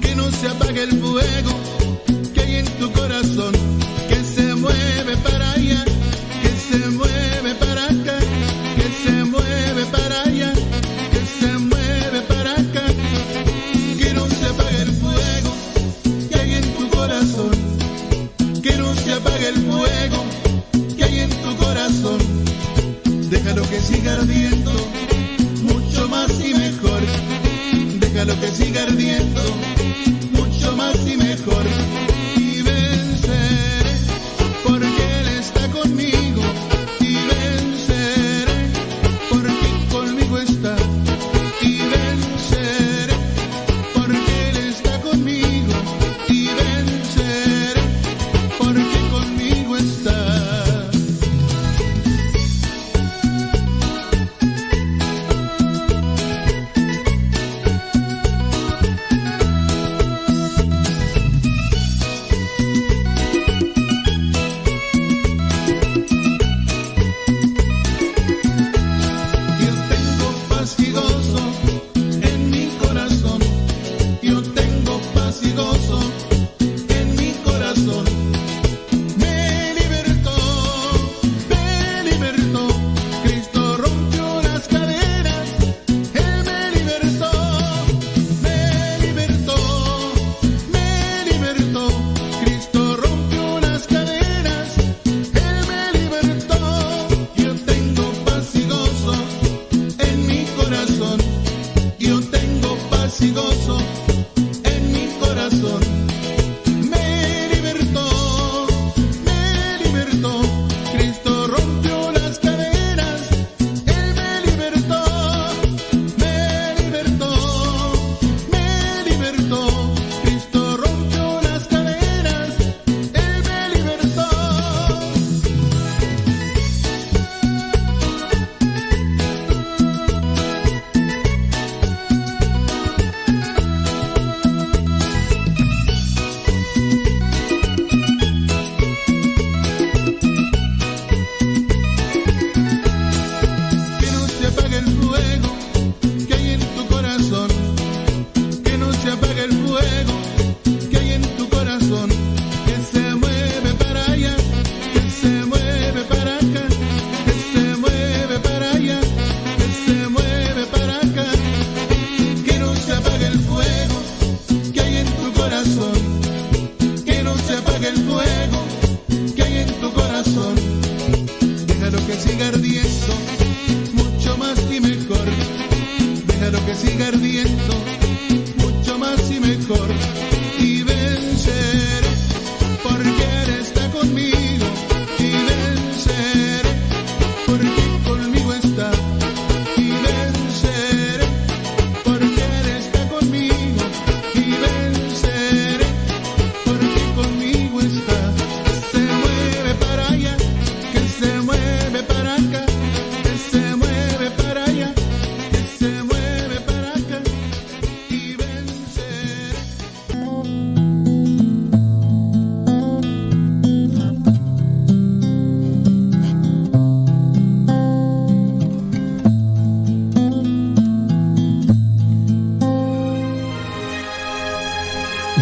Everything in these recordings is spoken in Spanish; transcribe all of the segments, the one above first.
que no se apague el fuego.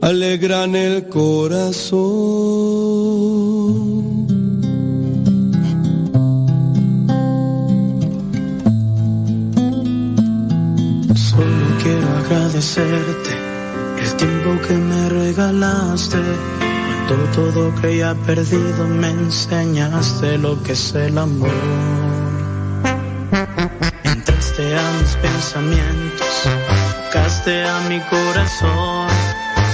alegran el corazón. agradecerte el tiempo que me regalaste. Cuando todo creía perdido me enseñaste lo que es el amor. Entraste a mis pensamientos, tocaste a mi corazón.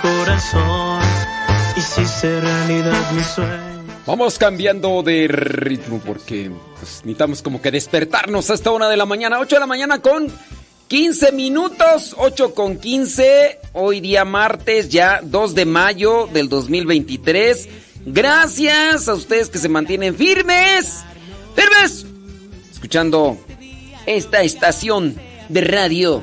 Corazón realidad mi sueño. Vamos cambiando de ritmo porque pues, necesitamos como que despertarnos hasta una de la mañana, 8 de la mañana con 15 minutos, 8 con 15, hoy día martes ya 2 de mayo del 2023. Gracias a ustedes que se mantienen firmes, firmes, escuchando esta estación de radio,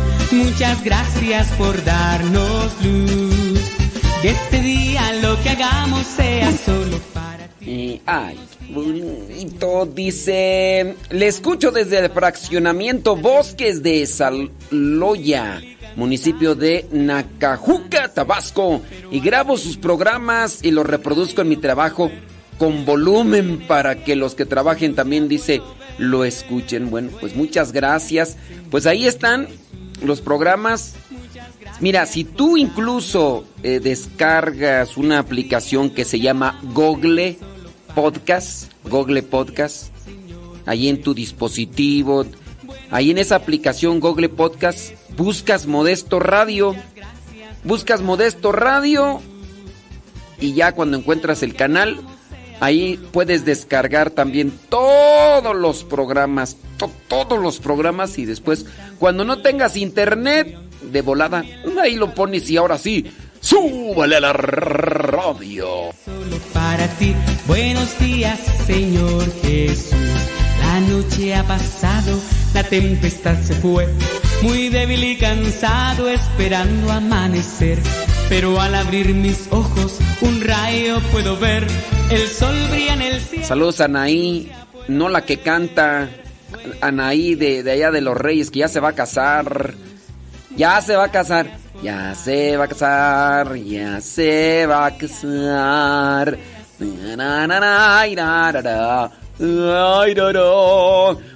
Muchas gracias por darnos luz. Que este día lo que hagamos sea solo para ti. ay, bonito. Dice, le escucho desde el fraccionamiento Bosques de Saloya, municipio de Nacajuca, Tabasco, y grabo sus programas y los reproduzco en mi trabajo con volumen para que los que trabajen también, dice, lo escuchen. Bueno, pues muchas gracias. Pues ahí están los programas. Mira, si tú incluso eh, descargas una aplicación que se llama Google, Podcast, Google Podcast, ahí en tu dispositivo, ahí en esa aplicación Google Podcast, buscas Modesto Radio, buscas Modesto Radio y ya cuando encuentras el canal, ahí puedes descargar también todos los programas, todos los programas y después, cuando no tengas internet, de volada, ahí lo pones y ahora sí, súbale a la radio. Solo para ti, buenos días, Señor Jesús. La noche ha pasado, la tempestad se fue, muy débil y cansado, esperando amanecer. Pero al abrir mis ojos, un rayo puedo ver, el sol brilla en el cielo. Saludos a Anaí, no la que canta, Anaí de, de allá de los Reyes, que ya se va a casar. Ya se va a casar. Ya se va a casar. Ya se va a casar.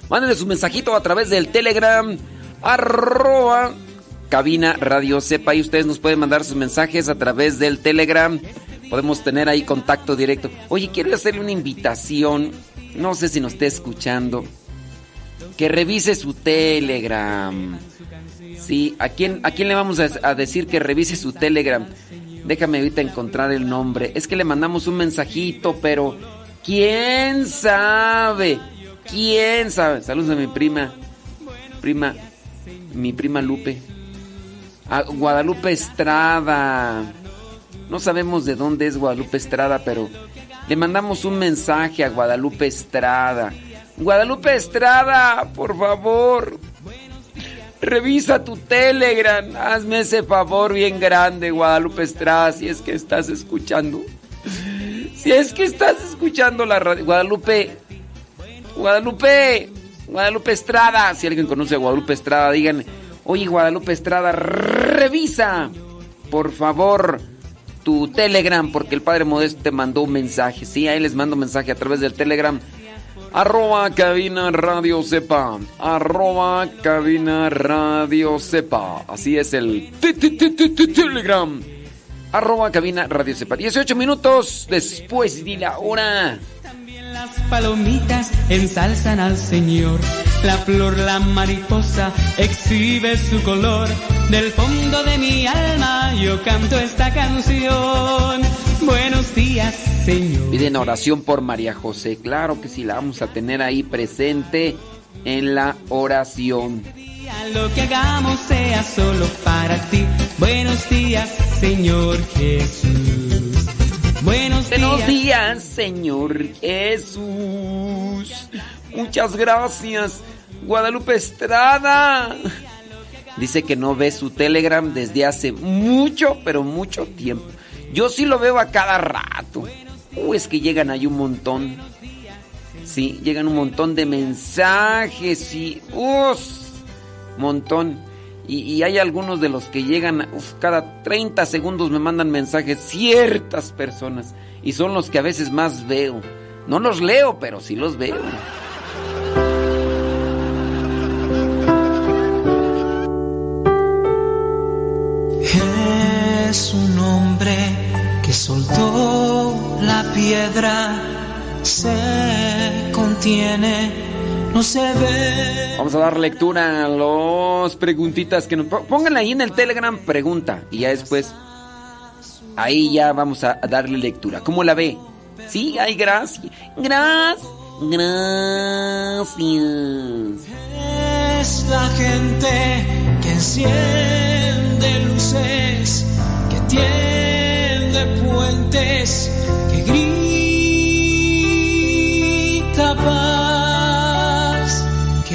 Mándenle su mensajito a través del Telegram. Arroba cabina Radio Sepa. Y ustedes nos pueden mandar sus mensajes a través del Telegram. Podemos tener ahí contacto directo. Oye, quiero hacerle una invitación. No sé si nos esté escuchando. Que revise su Telegram. Sí, ¿a quién, ¿a quién le vamos a, a, decir que revise su Telegram? Déjame ahorita encontrar el nombre. Es que le mandamos un mensajito, pero ¿quién sabe? ¿Quién sabe? Saludos a mi prima. Prima, mi prima Lupe. A Guadalupe Estrada. No sabemos de dónde es Guadalupe Estrada, pero le mandamos un mensaje a Guadalupe Estrada. Guadalupe Estrada, por favor, Revisa tu Telegram. Hazme ese favor bien grande, Guadalupe Estrada, si es que estás escuchando. Si es que estás escuchando la radio. Guadalupe. Guadalupe. Guadalupe Estrada. Si alguien conoce a Guadalupe Estrada, digan. Oye, Guadalupe Estrada, revisa. Por favor. Tu Telegram, porque el Padre Modesto te mandó un mensaje. Sí, ahí les mando mensaje a través del Telegram. Arroba cabina radio sepa. Arroba cabina radio sepa. Así es el telegram. Arroba cabina radio sepa. 18 minutos después de la hora. Las palomitas ensalzan al Señor. La flor, la mariposa exhibe su color. Del fondo de mi alma yo canto esta canción. Buenos días, Señor. Piden oración por María José. Claro que sí, la vamos a tener ahí presente en la oración. Lo que hagamos sea solo para ti. Buenos días, Señor Jesús. Buenos días. Buenos días, Señor Jesús. Muchas gracias, Guadalupe Estrada. Dice que no ve su Telegram desde hace mucho, pero mucho tiempo. Yo sí lo veo a cada rato. Uh, es que llegan ahí un montón. Sí, llegan un montón de mensajes y. ¡Uf! Montón. Y, hay algunos de los que llegan, uf, cada 30 segundos me mandan mensajes ciertas personas. Y son los que a veces más veo. No los leo, pero sí los veo. Es un hombre que soltó la piedra, se contiene, no se ve. Vamos a dar lectura a los preguntitas que nos pónganle ahí en el Telegram pregunta y ya después ahí ya vamos a darle lectura. ¿Cómo la ve? Sí, hay gracias. Gracias. Gracias. Es la gente que enciende luces, que tiende puentes, que grita paz.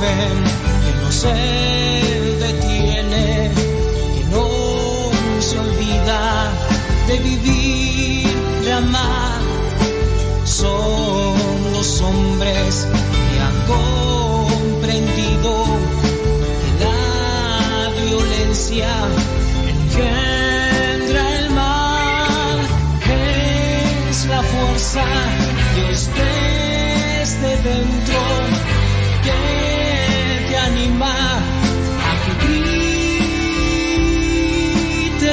que no se detiene, que no se olvida de vivir, de amar. Son los hombres que han comprendido que la violencia engendra el mal, es la fuerza.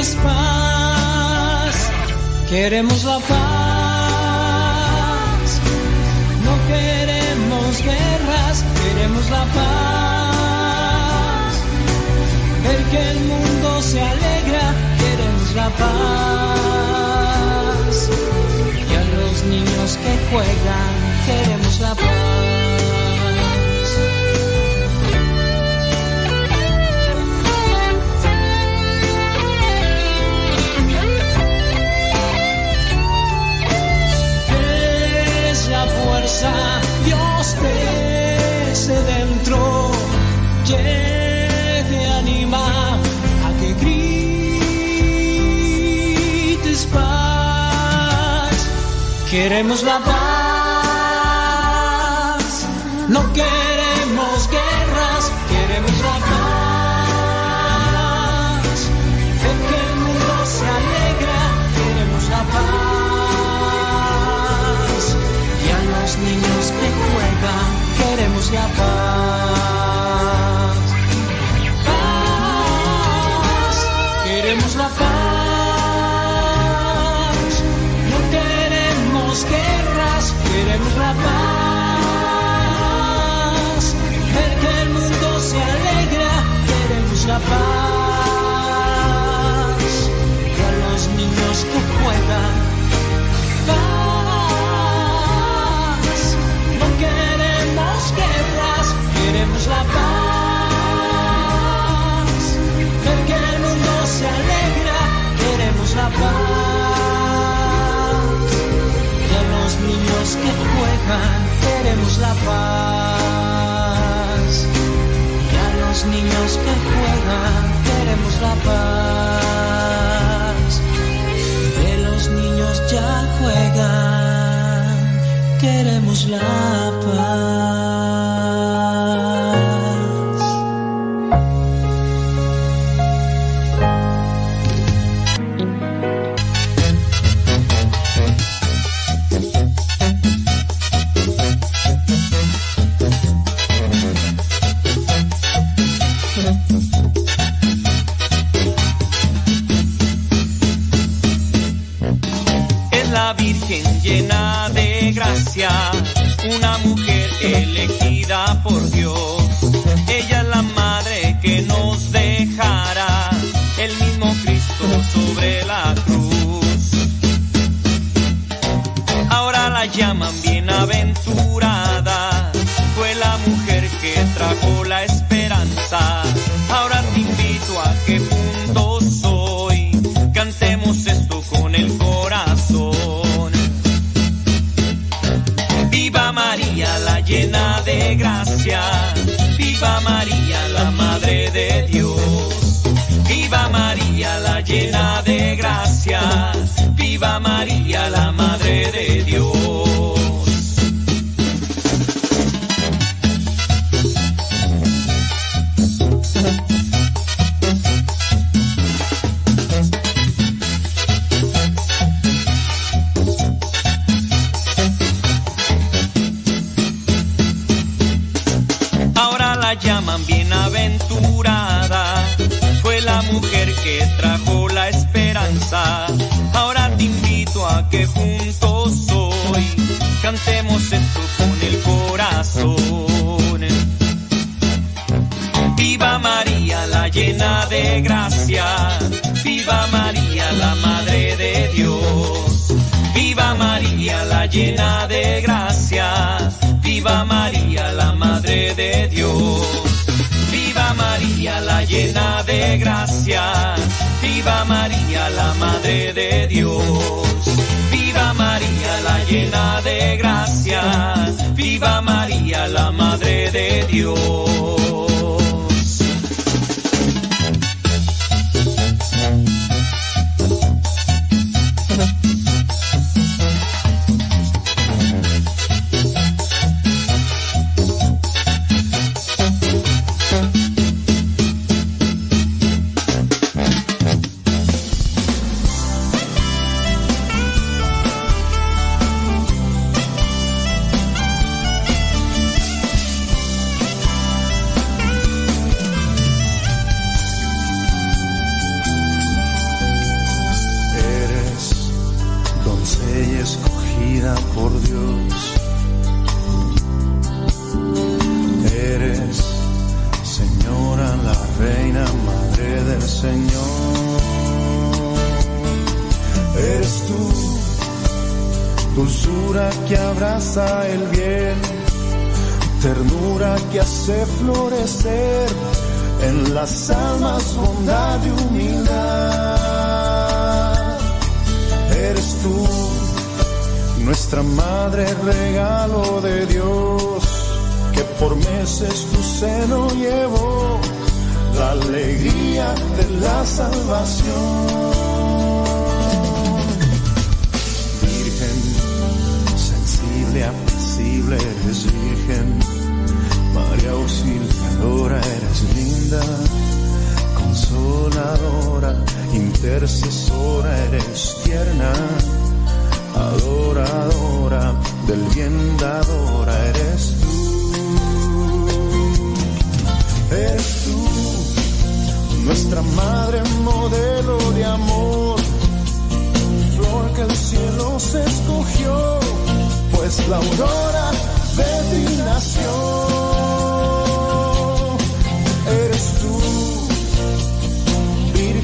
paz, queremos la paz. No queremos guerras, queremos la paz. El que el mundo se alegra, queremos la paz. Y a los niños que juegan, queremos la paz. casa, Dios crece dentro, que te anima a que grites paz. Queremos la paz, no queremos guerras, queremos la paz.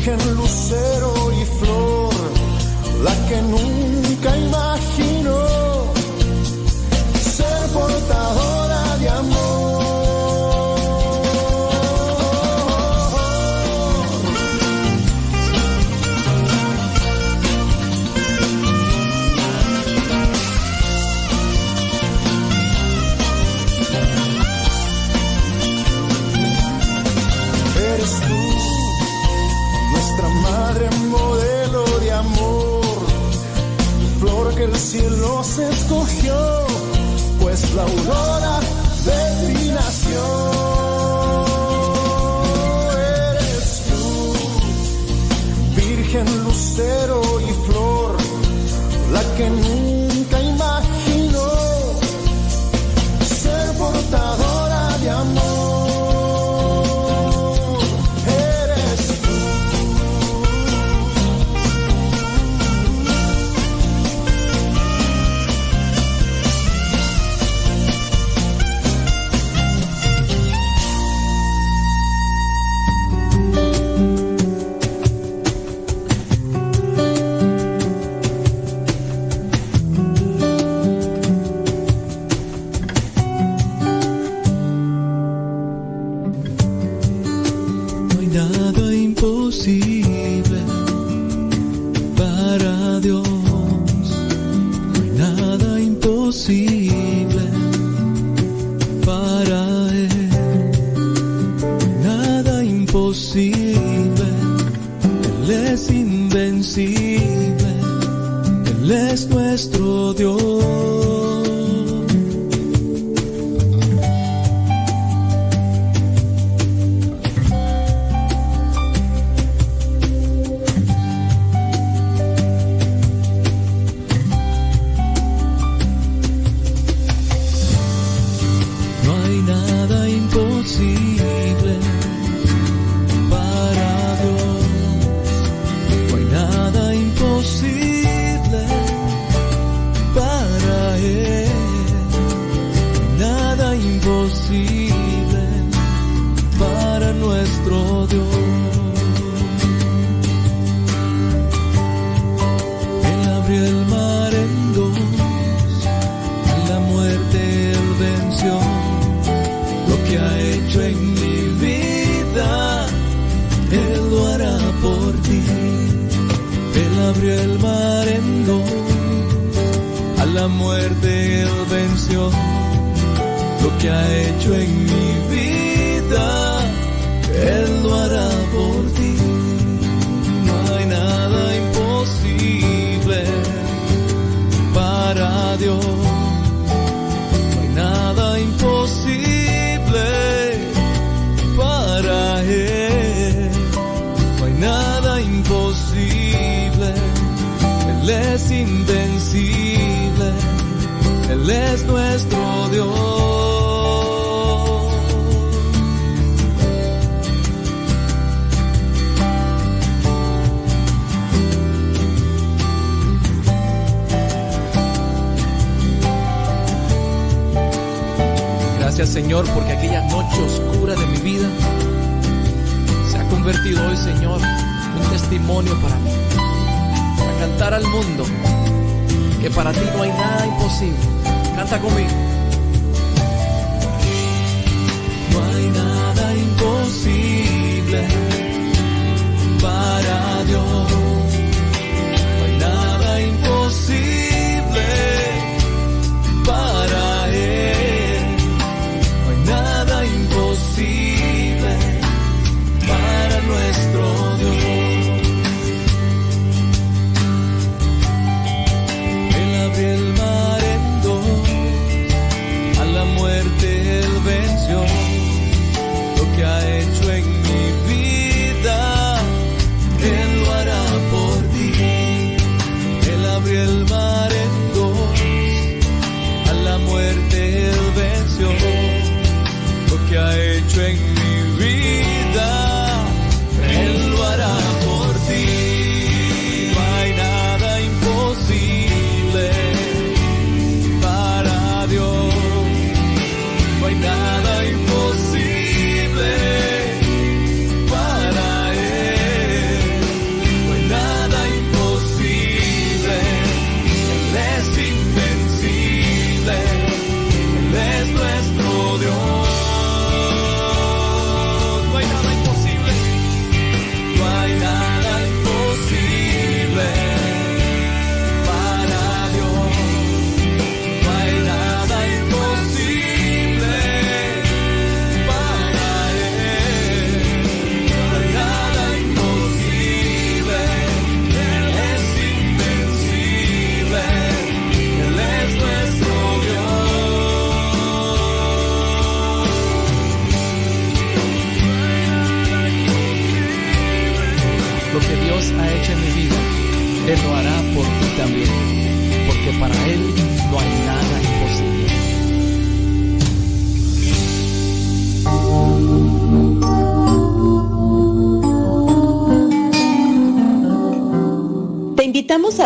virgen lucero y flor, la que nunca imaginó. aurora de mi nación. Eres tú, Virgen Lucero.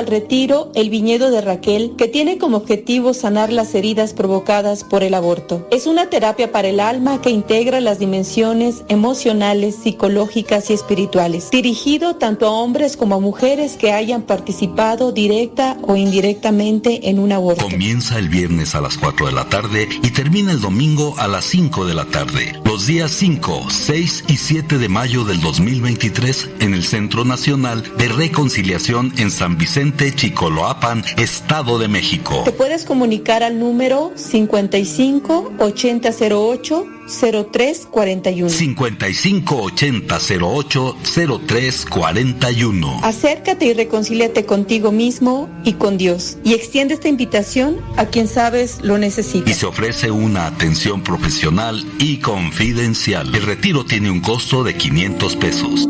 Retiro El Viñedo de Raquel, que tiene como objetivo sanar las heridas provocadas por el aborto. Es una terapia para el alma que integra las dimensiones emocionales, psicológicas y espirituales, dirigido tanto a hombres como a mujeres que hayan participado directa o indirectamente en un aborto. Comienza el viernes a las 4 de la tarde y termina el domingo a las 5 de la tarde. Los días 5, 6 y 7 de mayo del 2023 en el Centro Nacional de Reconciliación en San Vicente, Chicoloapan, Estado de México. Te puedes comunicar al número 55 8008 0341. 55 80 08 03 41. Acércate y reconcíliate contigo mismo y con Dios. Y extiende esta invitación a quien sabes lo necesita. Y se ofrece una atención profesional y confidencial. El retiro tiene un costo de 500 pesos.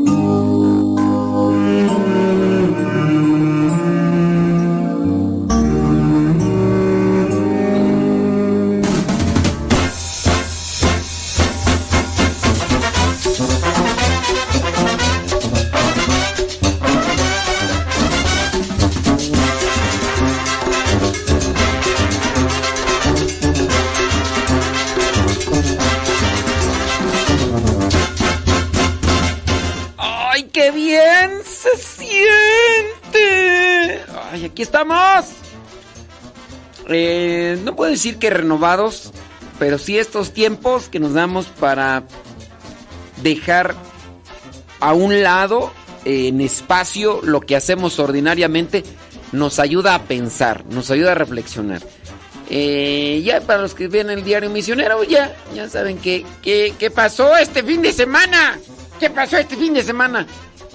Eh, no puedo decir que renovados, pero sí estos tiempos que nos damos para dejar a un lado, eh, en espacio, lo que hacemos ordinariamente, nos ayuda a pensar, nos ayuda a reflexionar. Eh, ya para los que ven el diario misionero, ya, ya saben que, que, qué pasó este fin de semana. ¿Qué pasó este fin de semana?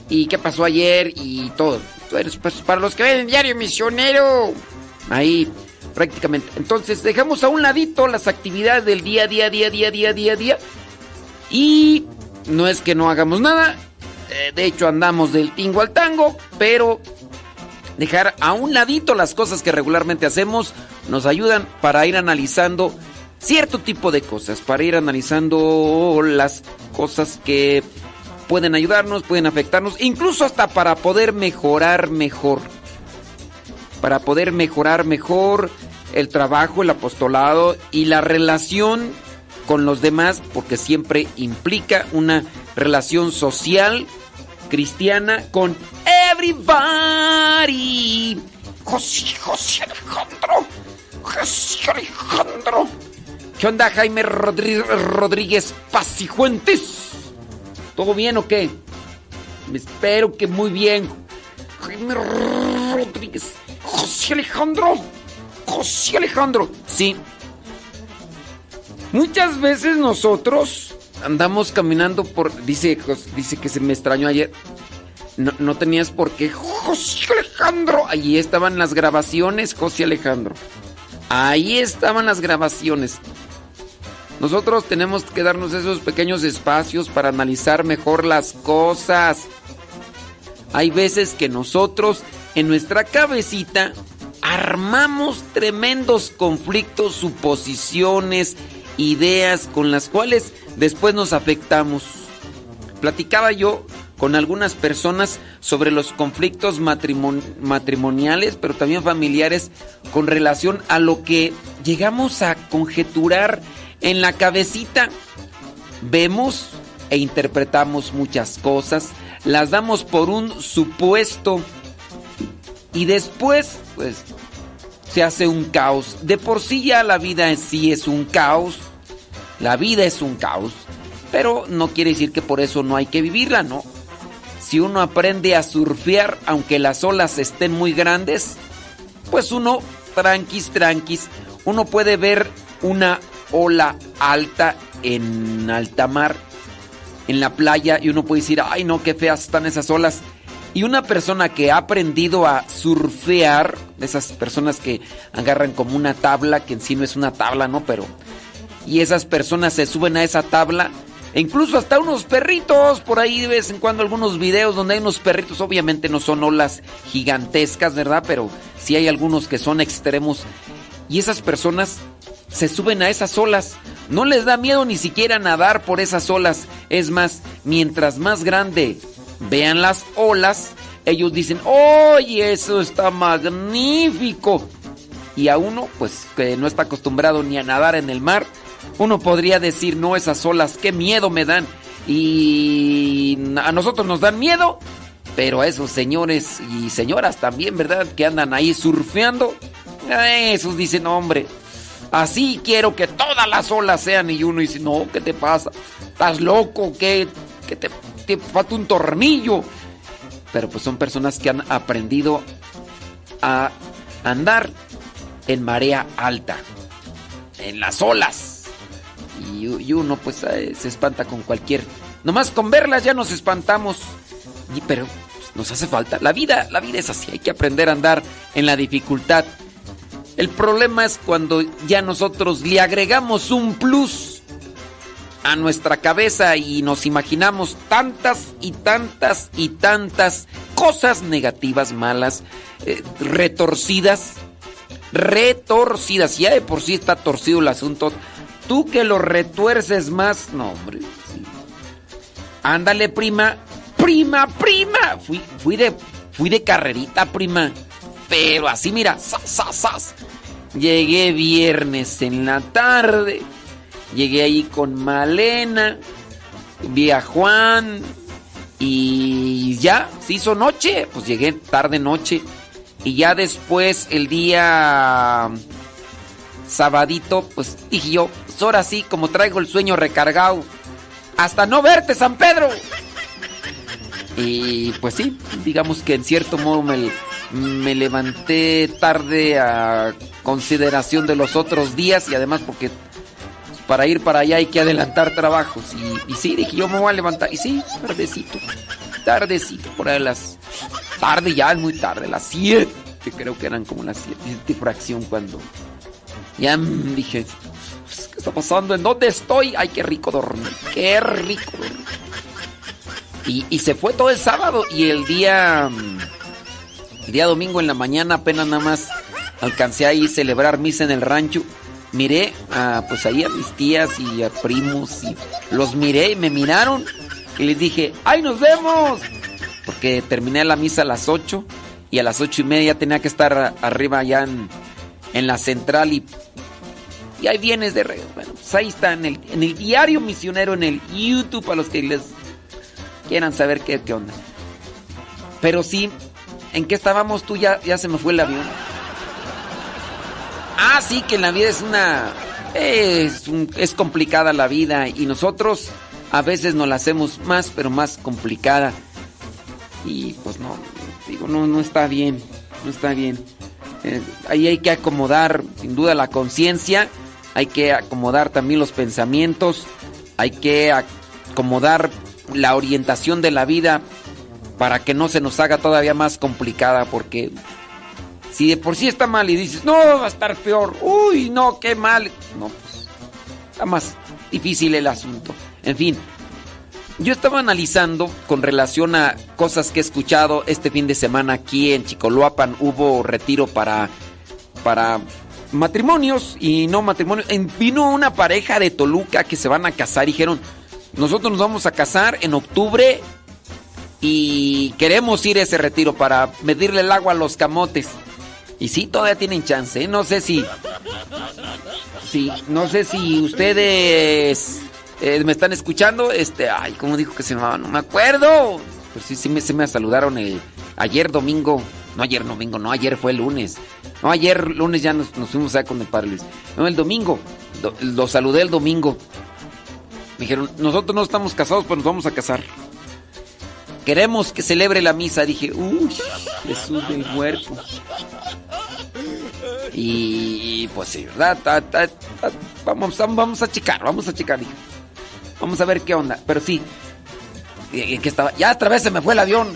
¿Y qué pasó ayer? Y todo. Pues, para los que ven el diario misionero, ahí prácticamente. Entonces, dejamos a un ladito las actividades del día, día, día, día, día, día, día. Y no es que no hagamos nada. eh, de hecho, andamos del tingo al tango, pero dejar a un ladito las cosas que regularmente hacemos nos ayudan para ir analizando cierto tipo de cosas, para ir analizando las cosas que pueden ayudarnos, pueden afectarnos, incluso hasta para poder mejorar mejor. Para poder mejorar mejor el trabajo, el apostolado y la relación con los demás, porque siempre implica una relación social cristiana con everybody. José, José Alejandro. José Alejandro. ¿Qué onda, Jaime Rodri- Rodríguez Pacifuentes? ¿Todo bien o qué? Espero que muy bien. Jaime Rodríguez. José Alejandro. José Alejandro. Sí. Muchas veces nosotros andamos caminando por. Dice, dice que se me extrañó ayer. No, no tenías por qué. José Alejandro. Allí estaban las grabaciones, José Alejandro. Ahí estaban las grabaciones. Nosotros tenemos que darnos esos pequeños espacios para analizar mejor las cosas. Hay veces que nosotros en nuestra cabecita armamos tremendos conflictos, suposiciones, ideas con las cuales después nos afectamos. Platicaba yo con algunas personas sobre los conflictos matrimon- matrimoniales, pero también familiares, con relación a lo que llegamos a conjeturar en la cabecita. Vemos e interpretamos muchas cosas, las damos por un supuesto y después, pues, se hace un caos. De por sí ya la vida en sí es un caos. La vida es un caos. Pero no quiere decir que por eso no hay que vivirla, ¿no? Si uno aprende a surfear, aunque las olas estén muy grandes, pues uno, tranquis, tranquis, uno puede ver una ola alta en alta mar, en la playa, y uno puede decir, ay no, qué feas están esas olas. Y una persona que ha aprendido a surfear, esas personas que agarran como una tabla, que en sí no es una tabla, ¿no? Pero... Y esas personas se suben a esa tabla, e incluso hasta unos perritos, por ahí de vez en cuando algunos videos donde hay unos perritos, obviamente no son olas gigantescas, ¿verdad? Pero sí hay algunos que son extremos. Y esas personas se suben a esas olas. No les da miedo ni siquiera nadar por esas olas. Es más, mientras más grande vean las olas, ellos dicen, oye, eso está magnífico. Y a uno, pues que no está acostumbrado ni a nadar en el mar, uno podría decir, no, esas olas, qué miedo me dan. Y a nosotros nos dan miedo, pero a esos señores y señoras también, ¿verdad? Que andan ahí surfeando, esos dicen, hombre, así quiero que todas las olas sean. Y uno dice, no, ¿qué te pasa? ¿Estás loco? ¿Qué, qué te, te falta un tornillo? Pero pues son personas que han aprendido a andar en marea alta, en las olas. Y, uno pues eh, se espanta con cualquier... Nomás con verlas ya nos espantamos. Y, pero pues, nos hace falta. La vida, la vida es así, hay que aprender a andar en la dificultad. El problema es cuando ya nosotros le agregamos un plus a nuestra cabeza y nos imaginamos tantas y tantas y tantas cosas negativas, malas, eh, retorcidas, retorcidas. Ya de por sí está torcido el asunto. Tú que lo retuerces más, no, hombre. Ándale, prima, prima, prima. Fui, fui de, fui de carrerita, prima. Pero así, mira, sas, sas, sas. Llegué viernes en la tarde. Llegué ahí con Malena. Vi a Juan. Y ya, se hizo noche. Pues llegué tarde noche. Y ya después, el día sabadito, pues dije yo, pues ahora sí, como traigo el sueño recargado. Hasta no verte, San Pedro. Y pues sí, digamos que en cierto modo me, me levanté tarde a consideración de los otros días y además porque para ir para allá hay que adelantar trabajos. Y, sí, dije yo me voy a levantar. Y sí, tardecito, tardecito, por ahí las... Tarde ya, es muy tarde, las 7, creo que eran como las 7 fracción cuando... Ya dije, pues, ¿qué está pasando? ¿En dónde estoy? Ay, qué rico dormir, qué rico. Y, y se fue todo el sábado y el día... El día domingo en la mañana apenas nada más alcancé ahí celebrar misa en el rancho. Miré a, pues ahí a mis tías y a primos y los miré y me miraron y les dije, ¡ay, nos vemos! Porque terminé la misa a las 8 y a las ocho y media tenía que estar arriba allá en, la central y, y ahí vienes de regreso. Bueno, pues ahí está en el, en el diario misionero, en el YouTube, a los que les quieran saber qué, qué onda. Pero sí, ¿en qué estábamos tú? Ya, ya se me fue el avión. Ah, sí, que la vida es una... Es, un- es complicada la vida y nosotros a veces nos la hacemos más, pero más complicada. Y pues no, digo, no, no está bien, no está bien. Eh, ahí hay que acomodar, sin duda, la conciencia, hay que acomodar también los pensamientos, hay que acomodar la orientación de la vida para que no se nos haga todavía más complicada, porque si de por sí está mal y dices, no, va a estar peor, uy, no, qué mal, no, pues está más difícil el asunto. En fin, yo estaba analizando con relación a cosas que he escuchado este fin de semana aquí en Chicoloapan. Hubo retiro para, para matrimonios y no matrimonios. Vino una pareja de Toluca que se van a casar dijeron, nosotros nos vamos a casar en octubre y queremos ir a ese retiro para medirle el agua a los camotes. Y sí, todavía tienen chance. ¿eh? No sé si... Sí, no sé si ustedes eh, me están escuchando. Este, ay, ¿cómo dijo que se llamaba? No me acuerdo. Pero sí, sí me, sí me saludaron el, ayer domingo. No, ayer domingo, no, ayer fue el lunes. No, ayer lunes ya nos, fuimos a con el padre Luis. No, el domingo. do- lo saludé el domingo. Me dijeron, nosotros no estamos casados, pero nos vamos a casar. Queremos que celebre la misa. Dije, uy, Jesús del huerto. Y pues sí, ¿verdad? Ta- ta- vamos, a checar, vamos a checar. dije. Vamos a ver qué onda. Pero sí, que estaba. Ya otra vez se me fue el avión.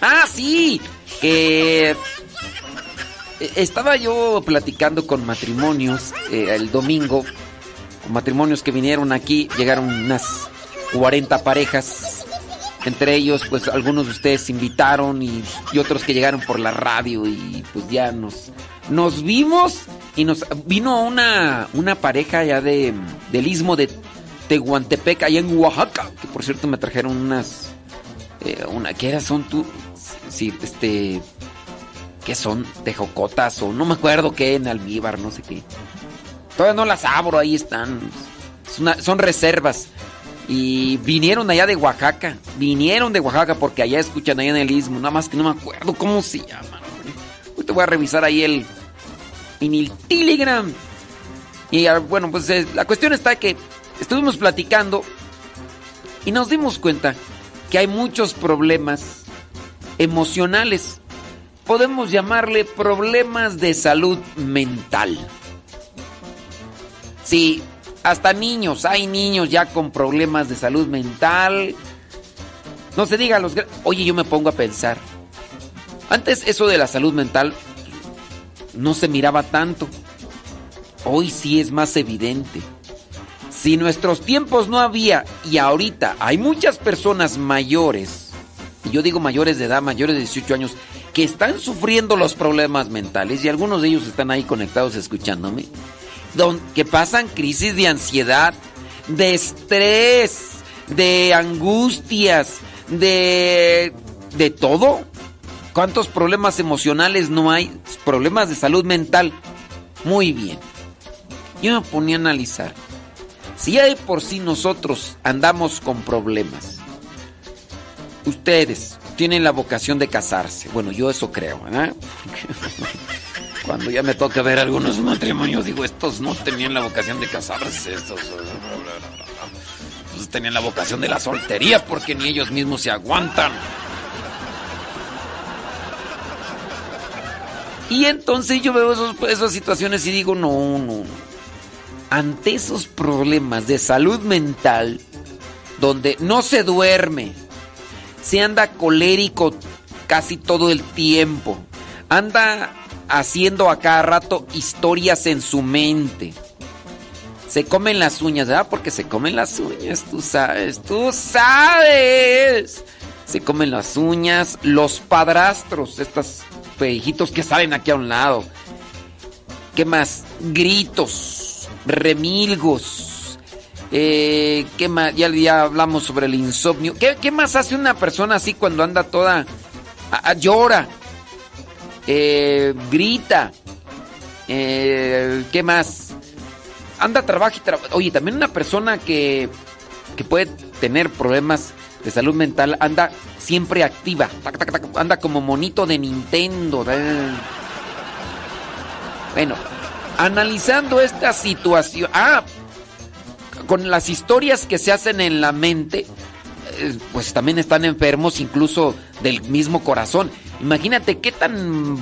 Ah, sí, que eh, estaba yo platicando con matrimonios eh, el domingo, con matrimonios que vinieron aquí, llegaron unas 40 parejas. Entre ellos, pues algunos de ustedes invitaron y, otros que llegaron por la radio y pues ya nos, nos vimos y nos vino una, una pareja ya de, del istmo de Tehuantepec, allá en Oaxaca, que por cierto me trajeron unas, eh, una, ¿qué era? Son tú, sí, este, ¿qué son? Tejocotas o no me acuerdo qué, en almíbar, no sé qué. Todavía no las abro, ahí están. Son reservas. Y vinieron allá de Oaxaca. Vinieron de Oaxaca porque allá escuchan allá en el istmo. Nada más que no me acuerdo cómo se llama. Ahorita voy a revisar ahí el. En el Telegram. Y ah, bueno, pues eh, la cuestión está que estuvimos platicando y nos dimos cuenta que hay muchos problemas emocionales. Podemos llamarle problemas de salud mental. Sí, hasta niños, hay niños ya con problemas de salud mental. No se diga los... Oye, yo me pongo a pensar. Antes eso de la salud mental no se miraba tanto. Hoy sí es más evidente. Si nuestros tiempos no había y ahorita hay muchas personas mayores, y yo digo mayores de edad, mayores de 18 años, que están sufriendo los problemas mentales y algunos de ellos están ahí conectados escuchándome, don- que pasan crisis de ansiedad, de estrés, de angustias, de de todo. ¿Cuántos problemas emocionales no hay? Problemas de salud mental. Muy bien. Yo me ponía a analizar. Si de por sí nosotros andamos con problemas, ustedes tienen la vocación de casarse. Bueno, yo eso creo, ¿verdad? Cuando ya me toca ver algunos matrimonios, digo, estos no tenían la vocación de casarse, estos tenían la vocación de la soltería porque ni ellos mismos se aguantan. Y entonces yo veo esas situaciones y digo, no, no. Ante esos problemas de salud mental, donde no se duerme, se anda colérico casi todo el tiempo, anda haciendo a cada rato historias en su mente. Se comen las uñas, ¿verdad? Porque se comen las uñas, tú sabes, tú sabes. Se comen las uñas, los padrastros, estos pejitos que salen aquí a un lado. ¿Qué más? Gritos, remilgos. Eh, ¿Qué más? Ya, hablamos sobre el insomnio. ¿Qué, más hace una persona así cuando anda toda... llora, eh, grita. Eh, ¿Qué más? Anda, trabaja y trabaja. Oye, también una persona que que puede tener problemas de salud mental anda siempre activa, anda como monito de Nintendo. Bueno, analizando esta situación, ah, con las historias que se hacen en la mente, eh, pues también están enfermos incluso del mismo corazón. Imagínate qué tan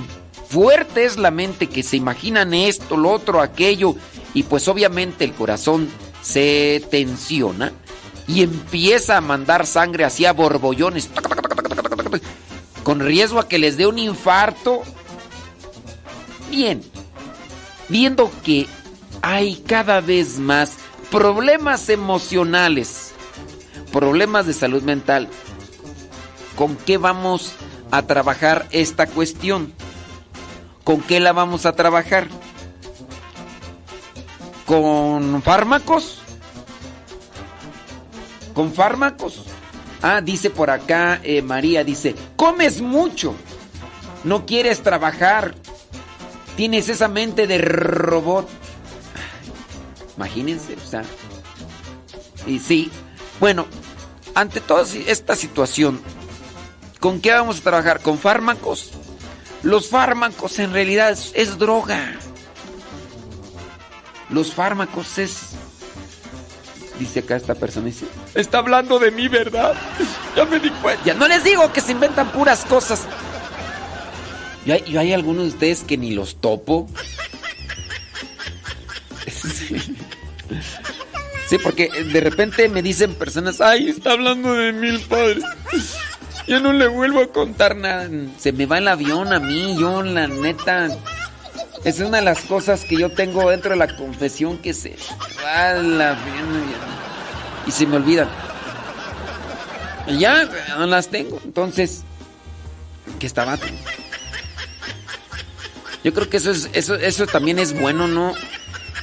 fuerte es la mente que se imaginan esto, lo otro, aquello, y pues obviamente el corazón se tensiona y empieza a mandar sangre hacia borbollones, con riesgo a que les dé un infarto. Bien, viendo que hay cada vez más problemas emocionales, problemas de salud mental, ¿con qué vamos a trabajar esta cuestión? ¿Con qué la vamos a trabajar? ¿Con fármacos? ¿Con fármacos? Ah, dice por acá eh, María, dice, comes mucho, no quieres trabajar, tienes esa mente de robot. Imagínense, o sea. Y sí, bueno, ante toda esta situación, ¿con qué vamos a trabajar? ¿Con fármacos? Los fármacos en realidad es, droga. Los fármacos es... Dice acá esta persona, está hablando de mí, ¿verdad? Ya me di cuenta. Ya no les digo que se inventan puras cosas. Yo hay, hay algunos de ustedes que ni los topo. Sí. porque de repente me dicen personas, ay, está hablando de mil padres. Yo no le vuelvo a contar nada. Se me va el avión a mí, yo la neta. Es una de las cosas que yo tengo dentro de la confesión que se va avión y se me olvidan. Y ya no las tengo. Entonces, ¿qué estaba? Yo creo que eso es eso eso también es bueno, ¿no?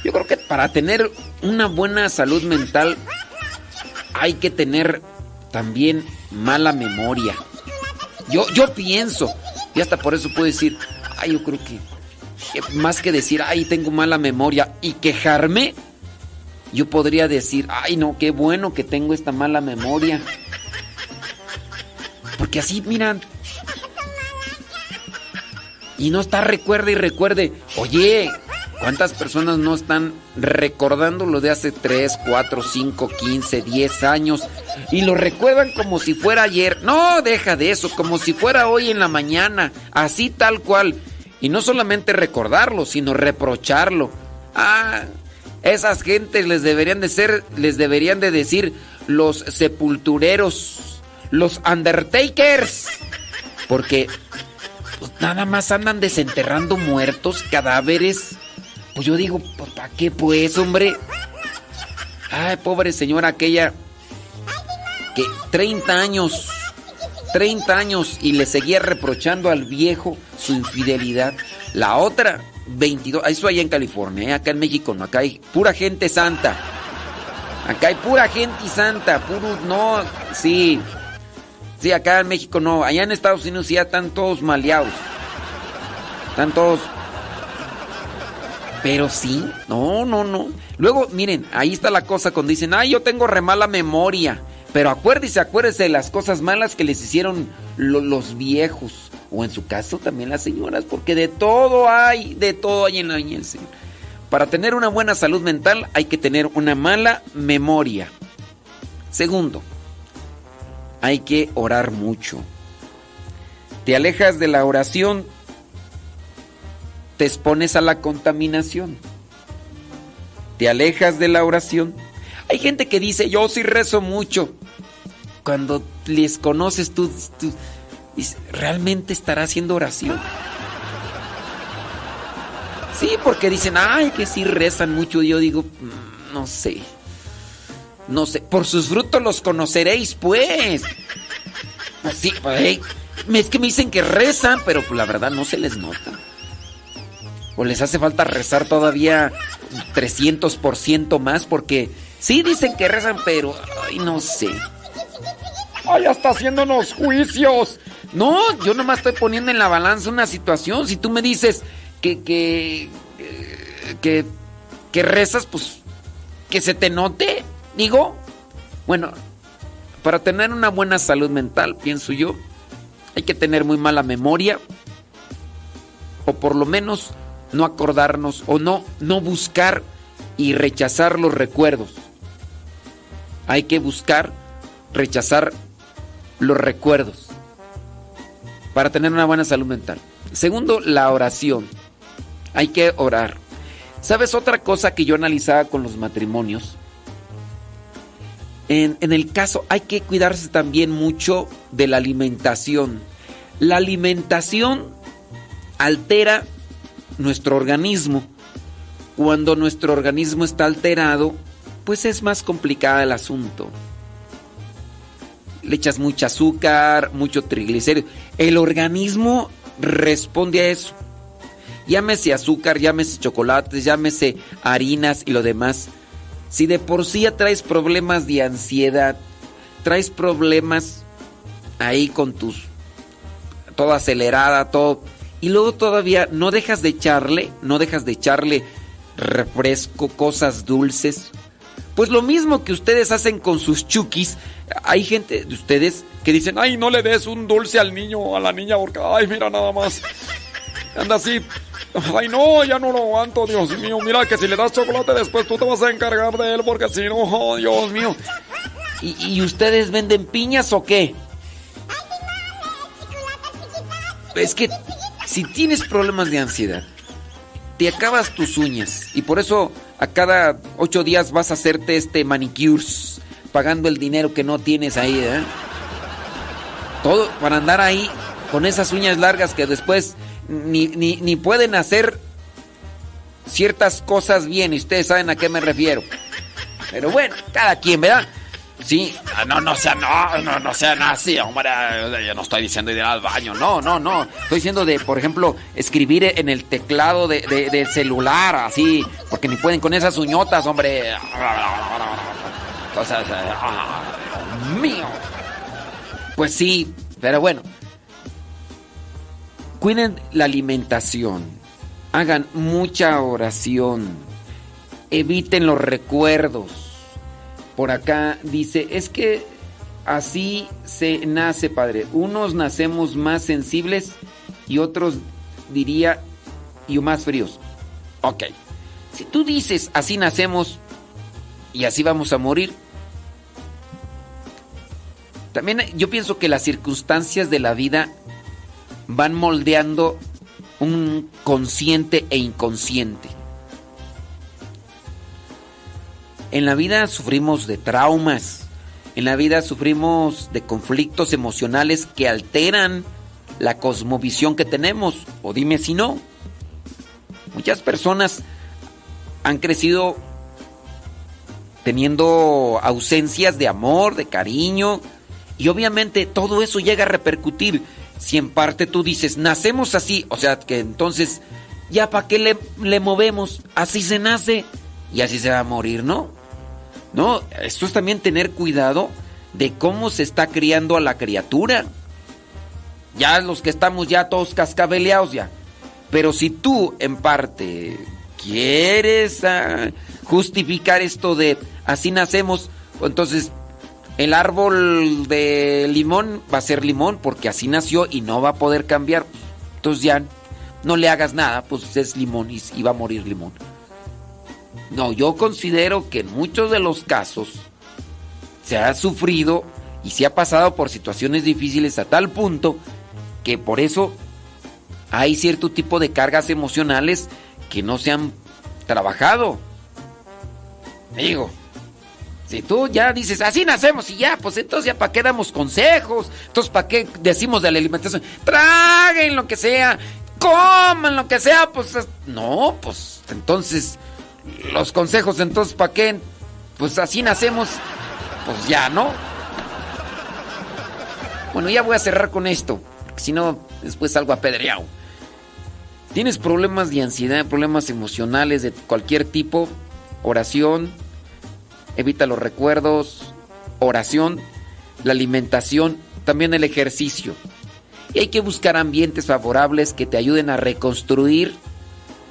Yo creo que para tener una buena salud mental hay que tener también mala memoria. Yo, yo pienso, y hasta por eso puedo decir, ay, yo creo que más que decir, ay, tengo mala memoria y quejarme, yo podría decir, ay, no, qué bueno que tengo esta mala memoria. Porque así, miran. Y no está recuerde y recuerde, oye, ¿Cuántas personas no están recordando lo de hace 3, 4, 5, 15, 10 años y lo recuerdan como si fuera ayer? No, deja de eso, como si fuera hoy en la mañana, así tal cual. Y no solamente recordarlo, sino reprocharlo. Ah, esas gentes les deberían de ser, les deberían de decir los sepultureros, los undertakers. Porque pues, nada más andan desenterrando muertos, cadáveres pues yo digo, pues ¿para qué pues, hombre? Ay, pobre señora aquella que 30 años, 30 años y le seguía reprochando al viejo su infidelidad. La otra, 22, eso allá en California, ¿eh? acá en México no, acá hay pura gente santa. Acá hay pura gente santa, puro, no, sí. Sí, acá en México no, allá en Estados Unidos ya están todos maleados. Están todos pero sí, no, no, no. Luego, miren, ahí está la cosa cuando dicen, ay, yo tengo re mala memoria. Pero acuérdese, acuérdese de las cosas malas que les hicieron los viejos. O en su caso también las señoras, porque de todo hay, de todo hay en la Señor. Para tener una buena salud mental hay que tener una mala memoria. Segundo, hay que orar mucho. Te alejas de la oración, te expones a la contaminación. Te alejas de la oración. Hay gente que dice, yo sí rezo mucho. Cuando les conoces tú, ¿realmente estará haciendo oración? Sí, porque dicen, ay, que sí rezan mucho. Yo digo, mm, no sé. No sé, por sus frutos los conoceréis, pues. pues sí, pues, es que me dicen que rezan, pero pues, la verdad no se les nota. ¿O les hace falta rezar todavía 300% más? Porque sí dicen que rezan, pero ay, no sé. ¡Ay, está haciéndonos juicios! No, yo nomás estoy poniendo en la balanza una situación. Si tú me dices que, que, que, que rezas, pues que se te note, digo. Bueno, para tener una buena salud mental, pienso yo, hay que tener muy mala memoria o por lo menos no acordarnos o no no buscar y rechazar los recuerdos. Hay que buscar rechazar los recuerdos para tener una buena salud mental. Segundo, la oración. Hay que orar. ¿Sabes otra cosa que yo analizaba con los matrimonios? En, en, el caso hay que cuidarse también mucho de la alimentación. La alimentación altera nuestro organismo. Cuando nuestro organismo está alterado, pues es más complicado el asunto. Le echas mucho azúcar, mucho triglicéridos. El organismo responde a eso. Llámese azúcar, llámese chocolates, llámese harinas y lo demás. Si de por sí ya traes problemas de ansiedad, traes problemas ahí con tus... todo acelerada, todo... Y luego todavía no dejas de echarle, no dejas de echarle refresco, cosas dulces. Pues lo mismo que ustedes hacen con sus chukis, hay gente de ustedes que dicen, ay, no le des un dulce al niño a la niña porque, ay, mira nada más. Anda así, ay, no, ya no lo aguanto, Dios mío. Mira que si le das chocolate después tú te vas a encargar de él porque si no, oh, Dios mío. ¿Y, ¿Y ustedes venden piñas o qué? Es que si tienes problemas de ansiedad, te acabas tus uñas y por eso a cada ocho días vas a hacerte este manicures pagando el dinero que no tienes ahí, ¿eh? Todo para andar ahí con esas uñas largas que después ni, ni, ni pueden hacer ciertas cosas bien y ustedes saben a qué me refiero. Pero bueno, cada quien, ¿verdad? Sí, ah, no, no sea, no, no, no sean así, hombre. Yo no estoy diciendo ir al baño, no, no, no. Estoy diciendo de, por ejemplo, escribir en el teclado de, de, del celular, así, porque ni pueden con esas uñotas, hombre. Entonces, ah, mío. Pues sí, pero bueno. Cuiden la alimentación. Hagan mucha oración. Eviten los recuerdos por acá dice, es que así se nace, padre. Unos nacemos más sensibles y otros diría y más fríos. Ok. Si tú dices así nacemos y así vamos a morir, también yo pienso que las circunstancias de la vida van moldeando un consciente e inconsciente. En la vida sufrimos de traumas, en la vida sufrimos de conflictos emocionales que alteran la cosmovisión que tenemos, o dime si no. Muchas personas han crecido teniendo ausencias de amor, de cariño, y obviamente todo eso llega a repercutir. Si en parte tú dices, nacemos así, o sea que entonces, ya para qué le, movemos, así se nace y así se va a morir, ¿no? No, esto es también tener cuidado de cómo se está criando a la criatura. Ya los que estamos ya todos cascabeleados ya. Pero si tú en parte quieres ah, justificar esto de así nacemos, entonces el árbol de limón va a ser limón porque así nació y no va a poder cambiar. Entonces ya no le hagas nada, pues es limón y va a morir limón. No, yo considero que en muchos de los casos se ha sufrido y se ha pasado por situaciones difíciles a tal punto que por eso hay cierto tipo de cargas emocionales que no se han trabajado. Digo, si tú ya dices, así nacemos y ya, pues entonces ya para qué damos consejos, entonces para qué decimos de la alimentación, traguen lo que sea, coman lo que sea, pues no, pues entonces los consejos, entonces, ¿para qué? Pues así nacemos, pues ya, ¿no? Bueno, ya voy a cerrar con esto, si no, después salgo apedreado. ¿Tienes problemas de ansiedad, problemas emocionales de cualquier tipo? Oración, evita los recuerdos, oración, la alimentación, también el ejercicio. Y hay que buscar ambientes favorables que te ayuden a reconstruir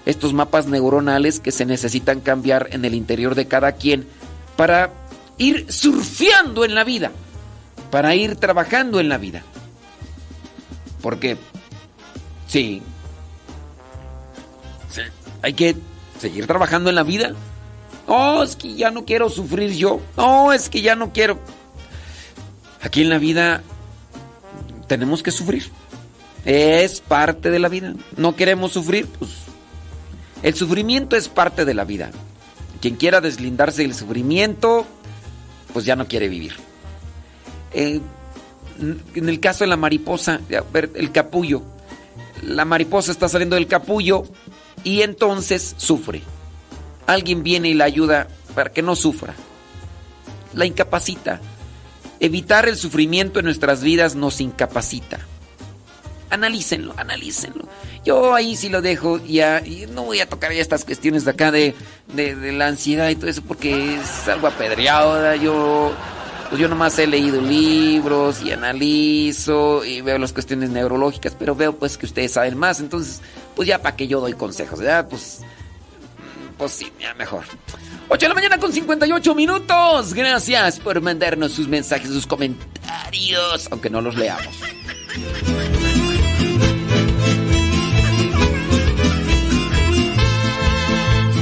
estos mapas neuronales que se necesitan cambiar en el interior de cada quien para ir surfeando en la vida, para ir trabajando en la vida. Porque, sí, sí, hay que seguir trabajando en la vida. Oh, es que ya no quiero sufrir yo. Oh, es que ya no quiero. Aquí en la vida tenemos que sufrir. Es parte de la vida. No queremos sufrir, pues el sufrimiento es parte de la vida. Quien quiera deslindarse del sufrimiento, pues ya no quiere vivir. Eh, en el caso de la mariposa, el capullo, la mariposa está saliendo del capullo y entonces sufre. Alguien viene y la ayuda para que no sufra. La incapacita. Evitar el sufrimiento en nuestras vidas nos incapacita. Analícenlo, analícenlo. Yo ahí sí lo dejo ya. Y no voy a tocar ya estas cuestiones de acá de, la ansiedad y todo eso porque es algo apedreado. Yo, pues yo nomás he leído libros y analizo y veo las cuestiones neurológicas, pero veo pues que ustedes saben más. Entonces, pues ya para que yo doy consejos, ¿verdad? Pues, pues sí, mejor. 8 de la mañana con 58 minutos. Gracias por mandarnos sus mensajes, sus comentarios, aunque no los leamos.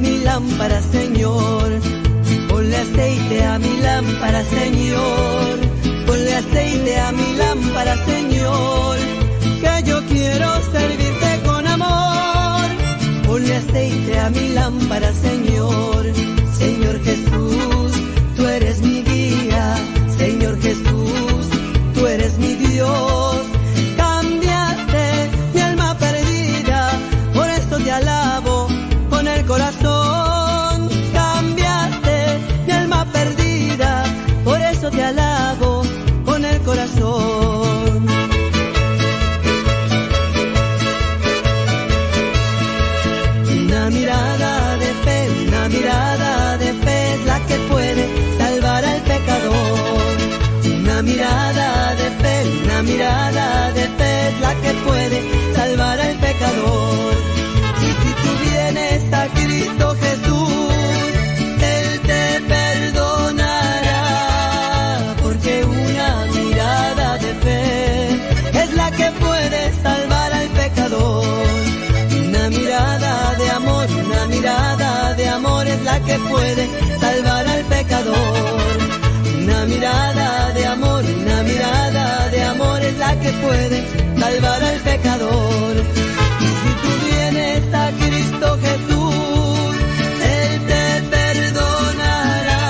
mi lámpara, Señor. Ponle aceite a mi lámpara, Señor. Ponle aceite a mi lámpara, Señor. Que yo quiero servirte con amor. Ponle aceite a mi lámpara, Señor. Señor Jesús, mirada de fe es la que puede salvar al pecador. Y si tú vienes a Cristo Jesús, Él te perdonará. Porque una mirada de fe es la que puede salvar al pecador. Una mirada de amor, una mirada de amor es la que puede salvar al pecador. Una mirada de amor, una mirada que puede salvar al pecador. Y si tú vienes a Cristo Jesús, Él te perdonará.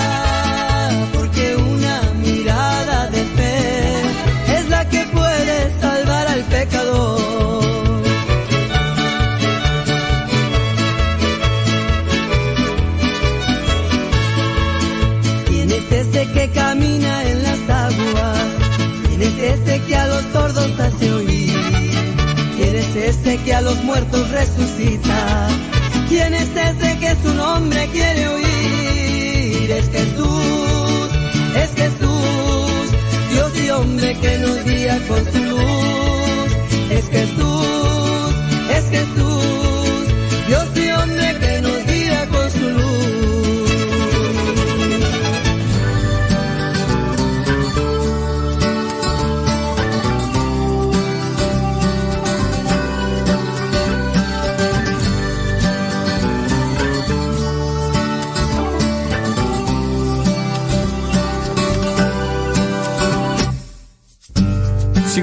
Porque una mirada de fe es la que puede salvar al pecador. ¿Quién es ese que camina en las aguas? ¿Quién es ese que a los sordos hace oír? ¿Quién es ese que a los muertos resucita? ¿Quién es ese que su nombre quiere oír? Es Jesús, es Jesús, Dios y hombre que nos guía con su luz.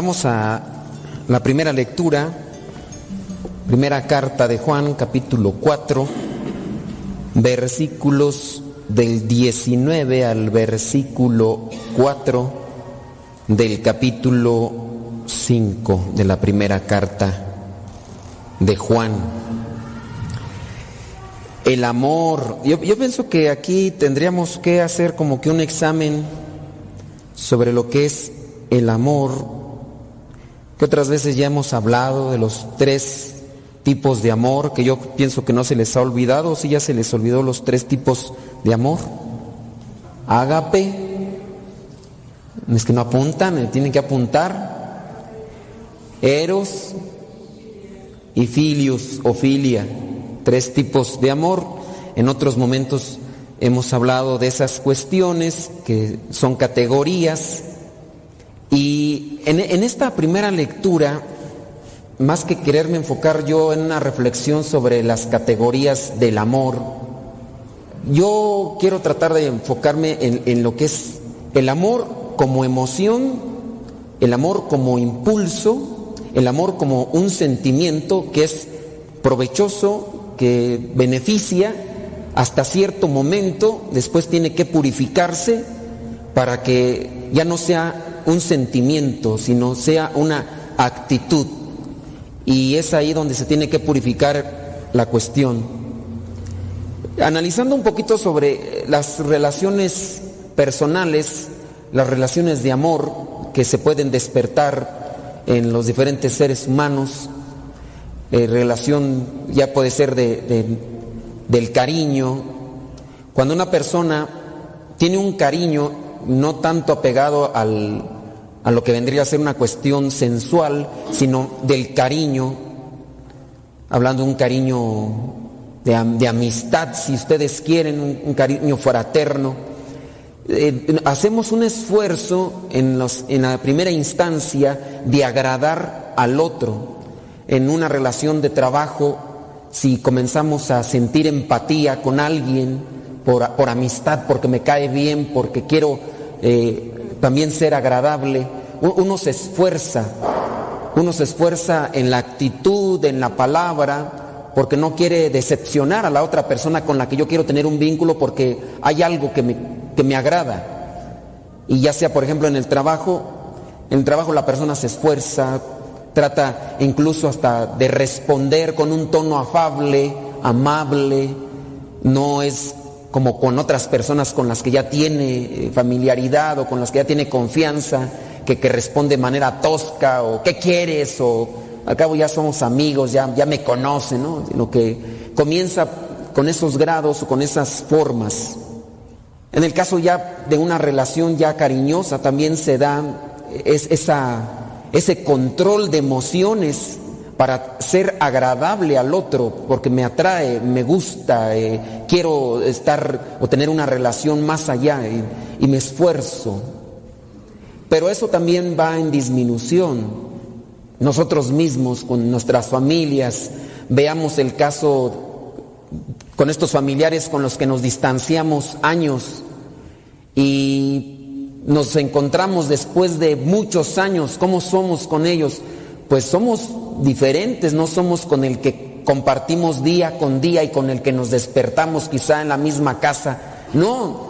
Vamos a la primera lectura, primera carta de Juan, capítulo 4, versículos del 19 al versículo 4 del capítulo 5 de la primera carta de Juan. El amor, yo, yo pienso que aquí tendríamos que hacer como que un examen sobre lo que es el amor, que otras veces ya hemos hablado de los tres tipos de amor, que yo pienso que no se les ha olvidado, o si ya se les olvidó los tres tipos de amor. Ágape, es que no apuntan, tienen que apuntar. Eros y filius o filia, tres tipos de amor. En otros momentos hemos hablado de esas cuestiones que son categorías. Y en, esta primera lectura, más que quererme enfocar yo en una reflexión sobre las categorías del amor, yo quiero tratar de enfocarme en, en, lo que es el amor como emoción, el amor como impulso, el amor como un sentimiento que es provechoso, que beneficia hasta cierto momento, después tiene que purificarse para que ya no sea un sentimiento, sino sea una actitud. Y es ahí donde se tiene que purificar la cuestión. Analizando un poquito sobre las relaciones personales, las relaciones de amor que se pueden despertar en los diferentes seres humanos, eh, relación ya puede ser de, del cariño, cuando una persona tiene un cariño no tanto apegado al, a lo que vendría a ser una cuestión sensual, sino del cariño, hablando de un cariño de, amistad, si ustedes quieren, un, cariño fraterno. Eh, hacemos un esfuerzo en, la primera instancia de agradar al otro. En una relación de trabajo, si comenzamos a sentir empatía con alguien por, por amistad, porque me cae bien, porque quiero eh, también ser agradable, uno se esfuerza, uno se esfuerza en la actitud, en la palabra, porque no quiere decepcionar a la otra persona con la que yo quiero tener un vínculo porque hay algo que me, que me agrada. Y ya sea, por ejemplo, en el trabajo, en el trabajo la persona se esfuerza, trata incluso hasta de responder con un tono afable, amable, no es como con otras personas con las que ya tiene familiaridad o con las que ya tiene confianza, que, responde de manera tosca o ¿qué quieres? o al cabo ya somos amigos, ya, ya me conocen, ¿no? Sino que comienza con esos grados o con esas formas. En el caso ya de una relación ya cariñosa también se da es, esa, ese control de emociones para ser agradable al otro, porque me atrae, me gusta, eh, quiero estar o tener una relación más allá y, y me esfuerzo. Pero eso también va en disminución. Nosotros mismos, con nuestras familias, veamos el caso con estos familiares con los que nos distanciamos años y nos encontramos después de muchos años, ¿cómo somos con ellos? Pues somos diferentes, no somos con el que compartimos día con día y con el que nos despertamos quizá en la misma casa. No,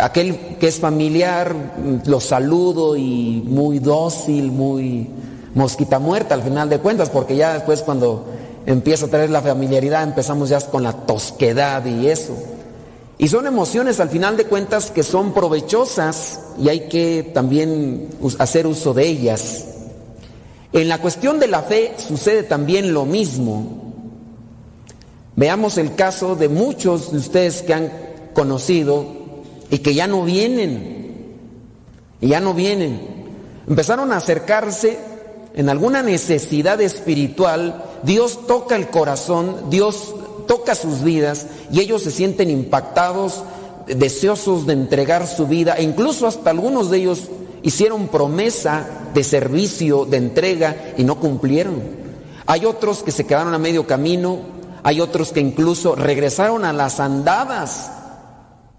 aquel que es familiar lo saludo y muy dócil, muy mosquita muerta al final de cuentas, porque ya después cuando empieza a traer la familiaridad empezamos ya con la tosquedad y eso. Y son emociones al final de cuentas que son provechosas y hay que también hacer uso de ellas. En la cuestión de la fe sucede también lo mismo. Veamos el caso de muchos de ustedes que han conocido y que ya no vienen. Y ya no vienen. Empezaron a acercarse en alguna necesidad espiritual, Dios toca el corazón, Dios toca sus vidas y ellos se sienten impactados, deseosos de entregar su vida e incluso hasta algunos de ellos hicieron promesa de servicio, de entrega y no cumplieron. Hay otros que se quedaron a medio camino, hay otros que incluso regresaron a las andadas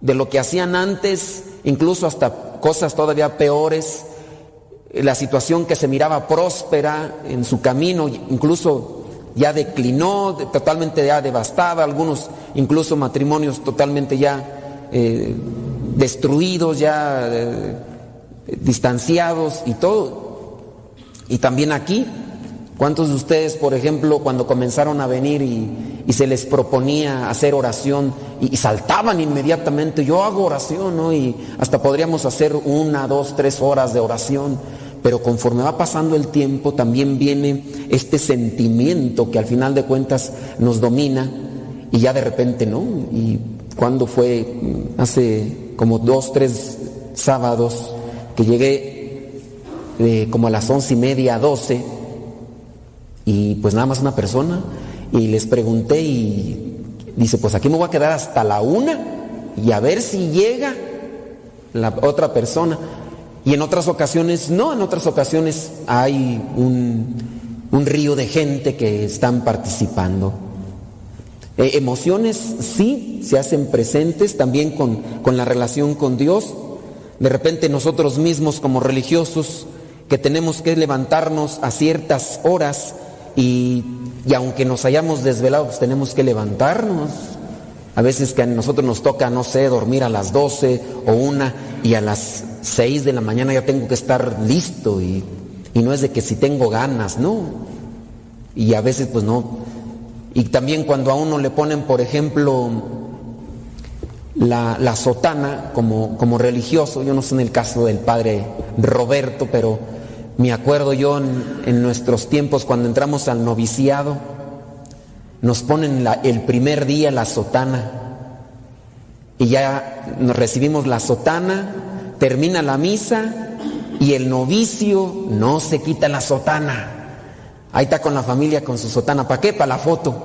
de lo que hacían antes, incluso hasta cosas todavía peores la situación que se miraba próspera en su camino, incluso ya declinó, de- totalmente ya devastada, algunos incluso matrimonios totalmente ya eh, destruidos, ya eh, distanciados y todo. Y también aquí, ¿cuántos de ustedes, por ejemplo, cuando comenzaron a venir y, se les proponía hacer oración y, y saltaban inmediatamente, yo hago oración, ¿no? Y hasta podríamos hacer una, dos, tres horas de oración, pero conforme va pasando el tiempo también viene este sentimiento que al final de cuentas nos domina y ya de repente, ¿no? Y cuando fue Mm, hace como dos, tres sábados que llegué eh, como a las once y media, doce, y pues nada más una persona, y les pregunté y dice, pues aquí me voy a quedar hasta la una y a ver si llega la otra persona. Y en otras ocasiones, no, en otras ocasiones hay un, un río de gente que están participando. Eh, emociones sí se hacen presentes también con, con la relación con Dios. De repente nosotros mismos como religiosos que tenemos que levantarnos a ciertas horas y, y aunque nos hayamos desvelado, pues tenemos que levantarnos. A veces que a nosotros nos toca, no sé, dormir a las 12 o una y a las 6 de la mañana ya tengo que estar listo y, y no es de que si tengo ganas, no. Y a veces pues no. Y también cuando a uno le ponen, por ejemplo, la, la sotana como, como religioso, yo no sé en el caso del padre Roberto, pero me acuerdo yo en, nuestros tiempos cuando entramos al noviciado, nos ponen el primer día la sotana y ya nos recibimos la sotana, termina la misa y el novicio no se quita la sotana. Ahí está con la familia con su sotana. ¿Para qué? Para la foto.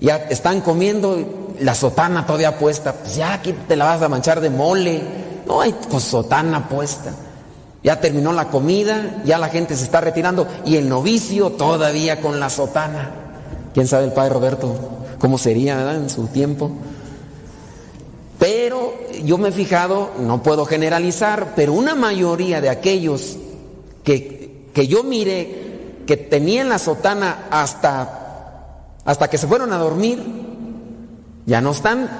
Ya están comiendo la sotana todavía puesta. Pues ya aquí te la vas a manchar de mole. No hay con sotana puesta. Ya terminó la comida, ya la gente se está retirando y el novicio todavía con la sotana. ¿Quién sabe el padre Roberto cómo sería en su tiempo? Pero yo me he fijado, no puedo generalizar, pero una mayoría de aquellos que, que yo miré que tenían la sotana hasta, hasta que se fueron a dormir, ya no están.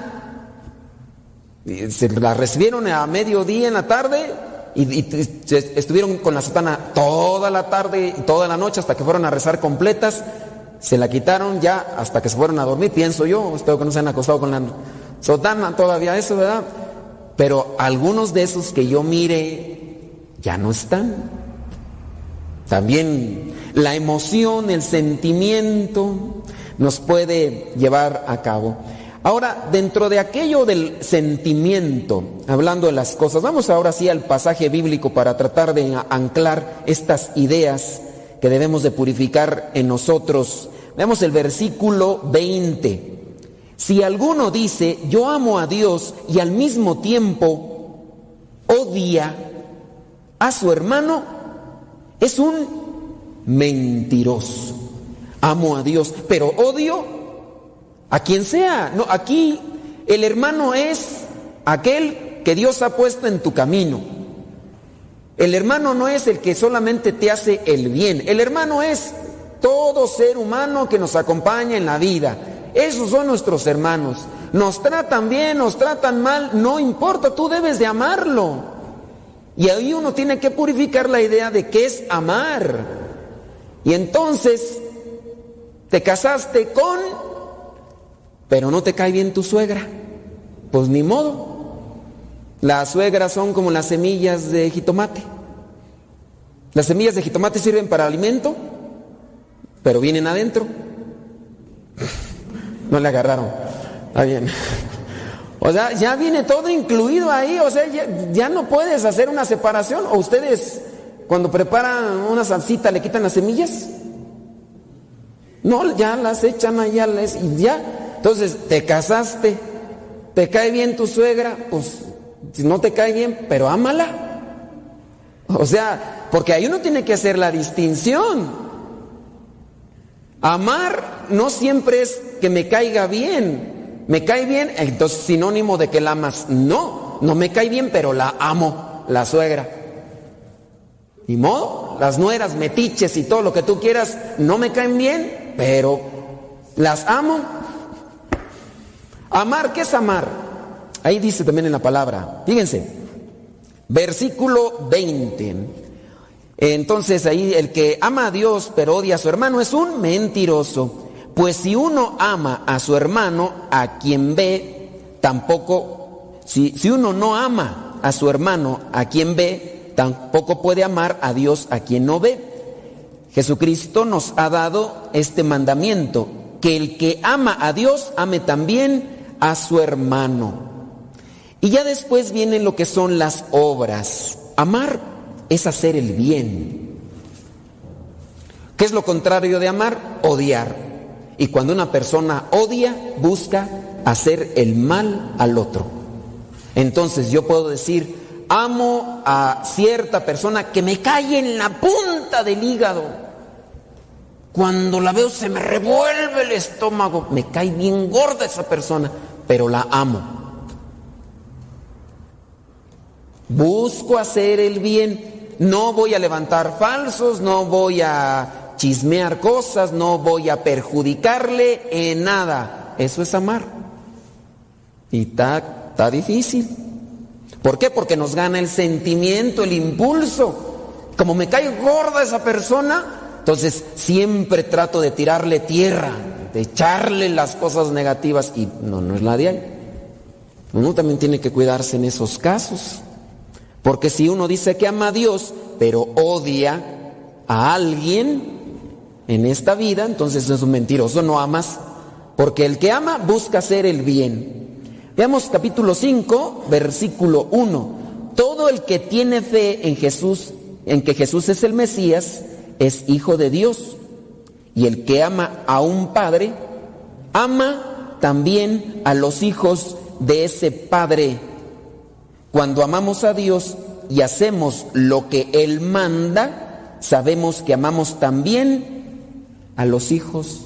Se la recibieron a mediodía en la tarde y, estuvieron con la sotana toda la tarde y toda la noche hasta que fueron a rezar completas. Se la quitaron ya hasta que se fueron a dormir, pienso yo. Espero que no se han acostado con la sotana todavía eso, ¿verdad? Pero algunos de esos que yo mire ya no están. También la emoción, el sentimiento nos puede llevar a cabo. Ahora, dentro de aquello del sentimiento, hablando de las cosas, vamos ahora sí al pasaje bíblico para tratar de anclar estas ideas que debemos de purificar en nosotros. Veamos el versículo 20. Si alguno dice, yo amo a Dios y al mismo tiempo odia a su hermano, es un mentiroso. Amo a Dios, pero odio a quien sea. No, aquí el hermano es aquel que Dios ha puesto en tu camino. El hermano no es el que solamente te hace el bien. El hermano es todo ser humano que nos acompaña en la vida. Esos son nuestros hermanos. Nos tratan bien, nos tratan mal, no importa, tú debes de amarlo. Y ahí uno tiene que purificar la idea de qué es amar. Y entonces te casaste con, pero no te cae bien tu suegra. Pues ni modo. Las suegras son como las semillas de jitomate. Las semillas de jitomate sirven para alimento, pero vienen adentro. No le agarraron. Está bien. O sea, ya viene todo incluido ahí. O sea, ya, no puedes hacer una separación. ¿O ustedes cuando preparan una salsita le quitan las semillas? No, ya las echan allá ya. Entonces, te casaste, te cae bien tu suegra, pues si no te cae bien, pero ámala. O sea, porque ahí uno tiene que hacer la distinción. Amar no siempre es que me caiga bien. Me cae bien, entonces sinónimo de que la amas. No, no me cae bien, pero la amo, la suegra. Ni modo, las nueras, metiches y todo lo que tú quieras, no me caen bien, pero las amo. Amar, ¿qué es amar? Ahí dice también en la palabra. Fíjense, versículo 20. Entonces ahí el que ama a Dios pero odia a su hermano es un mentiroso. Pues si uno ama a su hermano, a quien ve, tampoco, si, si uno no ama a su hermano, a quien ve, tampoco puede amar a Dios a quien no ve. Jesucristo nos ha dado este mandamiento, que el que ama a Dios ame también a su hermano. Y ya después vienen lo que son las obras. Amar es hacer el bien. ¿Qué es lo contrario de amar? Odiar. Y cuando una persona odia, busca hacer el mal al otro. Entonces yo puedo decir, amo a cierta persona que me cae en la punta del hígado. Cuando la veo se me revuelve el estómago, me cae bien gorda esa persona, pero la amo. Busco hacer el bien, no voy a levantar falsos, no voy a chismear cosas, no voy a perjudicarle en nada. Eso es amar. Y está, difícil. ¿Por qué? Porque nos gana el sentimiento, el impulso. Como me cae gorda esa persona, entonces siempre trato de tirarle tierra, de echarle las cosas negativas y no, no es la de. Uno también tiene que cuidarse en esos casos. Porque si uno dice que ama a Dios, pero odia a alguien, en esta vida, entonces es un mentiroso, no amas, porque el que ama busca hacer el bien. Veamos capítulo 5, versículo 1. Todo el que tiene fe en Jesús, en que Jesús es el Mesías, es hijo de Dios. Y el que ama a un padre, ama también a los hijos de ese padre. Cuando amamos a Dios y hacemos lo que Él manda, sabemos que amamos también a los hijos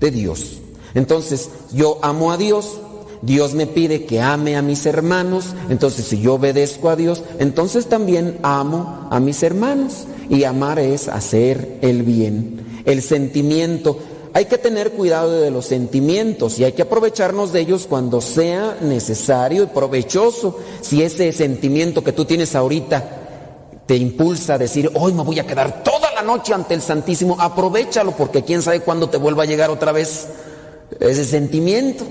de Dios. Entonces, yo amo a Dios, Dios me pide que ame a mis hermanos, entonces si yo obedezco a Dios, entonces también amo a mis hermanos. Y amar es hacer el bien, el sentimiento. Hay que tener cuidado de los sentimientos y hay que aprovecharnos de ellos cuando sea necesario y provechoso. Si ese sentimiento que tú tienes ahorita te impulsa a decir, hoy me voy a quedar toda la noche ante el Santísimo, aprovechalo porque quién sabe cuándo te vuelva a llegar otra vez ese sentimiento.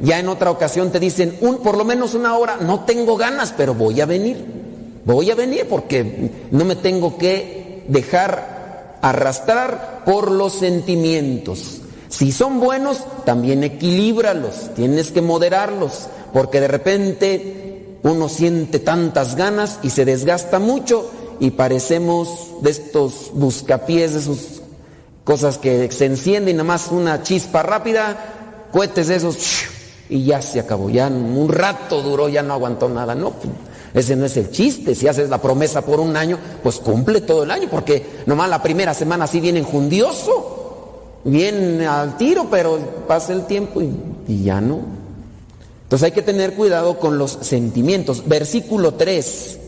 Ya en otra ocasión te dicen, un, por lo menos una hora, no tengo ganas, pero voy a venir. Voy a venir porque no me tengo que dejar arrastrar por los sentimientos. Si son buenos, también equilíbralos, tienes que moderarlos, porque de repente uno siente tantas ganas y se desgasta mucho y parecemos de estos buscapiés, de esas cosas que se encienden, nada más una chispa rápida, cohetes de esos, y ya se acabó, ya un rato duró, ya no aguantó nada, no, ese no es el chiste, si haces la promesa por un año, pues cumple todo el año, porque nomás la primera semana sí viene jundioso, viene al tiro, pero pasa el tiempo y, y ya no. Entonces hay que tener cuidado con los sentimientos. Versículo 3.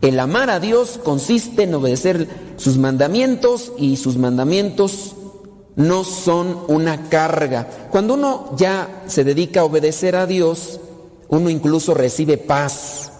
El amar a Dios consiste en obedecer sus mandamientos y sus mandamientos no son una carga. Cuando uno ya se dedica a obedecer a Dios, uno incluso recibe paz,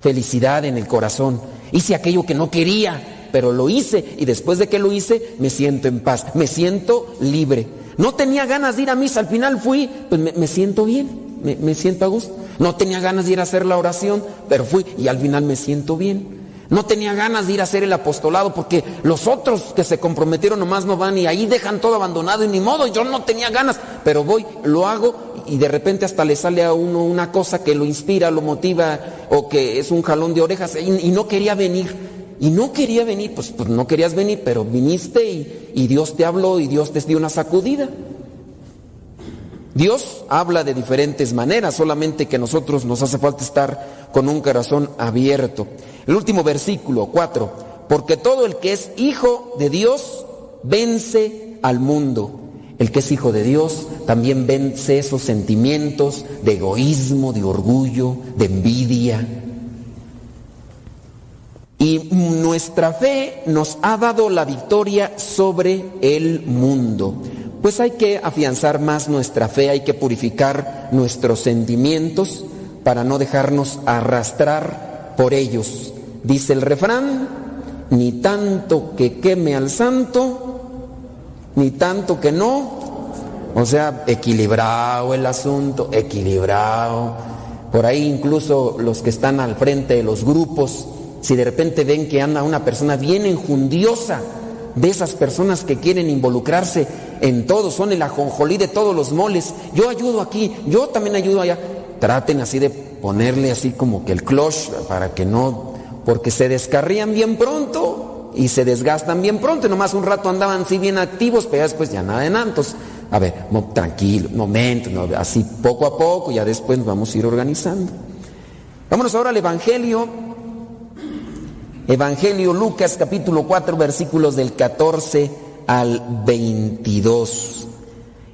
felicidad en el corazón. Hice aquello que no quería, pero lo hice y después de que lo hice me siento en paz, me siento libre. No tenía ganas de ir a misa, al final fui, pues me, siento bien, me, me siento a gusto. No tenía ganas de ir a hacer la oración, pero fui y al final me siento bien. No tenía ganas de ir a hacer el apostolado porque los otros que se comprometieron nomás no van y ahí dejan todo abandonado y ni modo, yo no tenía ganas, pero voy, lo hago y de repente hasta le sale a uno una cosa que lo inspira, lo motiva o que es un jalón de orejas y, no quería venir. Y no quería venir, pues, pues no querías venir, pero viniste y, y Dios te habló y Dios te dio una sacudida. Dios habla de diferentes maneras, solamente que nosotros nos hace falta estar con un corazón abierto. El último versículo, 4, porque todo el que es hijo de Dios vence al mundo. El que es hijo de Dios también vence esos sentimientos de egoísmo, de orgullo, de envidia. Y nuestra fe nos ha dado la victoria sobre el mundo. Pues hay que afianzar más nuestra fe, hay que purificar nuestros sentimientos para no dejarnos arrastrar por ellos. Dice el refrán, ni tanto que queme al santo, ni tanto que no. O sea, equilibrado el asunto, equilibrado. Por ahí incluso los que están al frente de los grupos, si de repente ven que anda una persona bien enjundiosa, de esas personas que quieren involucrarse en todo, son el ajonjolí de todos los moles, yo ayudo aquí, yo también ayudo allá, traten así de ponerle así como que el cloche para que no, porque se descarrían bien pronto y se desgastan bien pronto, nomás un rato andaban así bien activos, pero después ya nada de nantos. A ver, tranquilo, momento, así poco a poco, ya después vamos a ir organizando. Vámonos ahora al Evangelio. Evangelio Lucas capítulo 4 versículos del 14 al 22.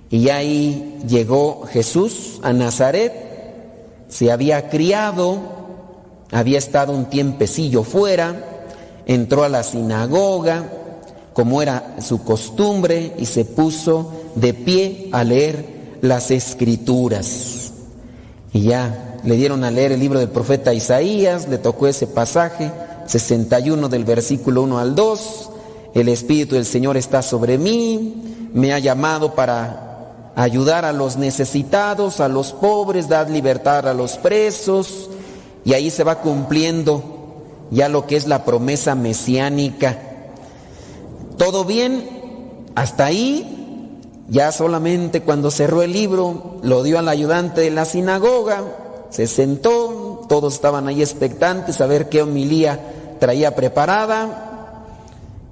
Y ahí llegó Jesús a Nazaret, se había criado, había estado un tiempecillo fuera, entró a la sinagoga, como era su costumbre, y se puso de pie a leer las escrituras. Y ya le dieron a leer el libro del profeta Isaías, le tocó ese pasaje, 61 del versículo 1 al 2, el Espíritu del Señor está sobre mí, me ha llamado para ayudar a los necesitados, a los pobres, dar libertad a los presos, y ahí se va cumpliendo ya lo que es la promesa mesiánica todo bien, hasta ahí, ya solamente cuando cerró el libro, lo dio al ayudante de la sinagoga, se sentó, todos estaban ahí expectantes a ver qué homilía traía preparada.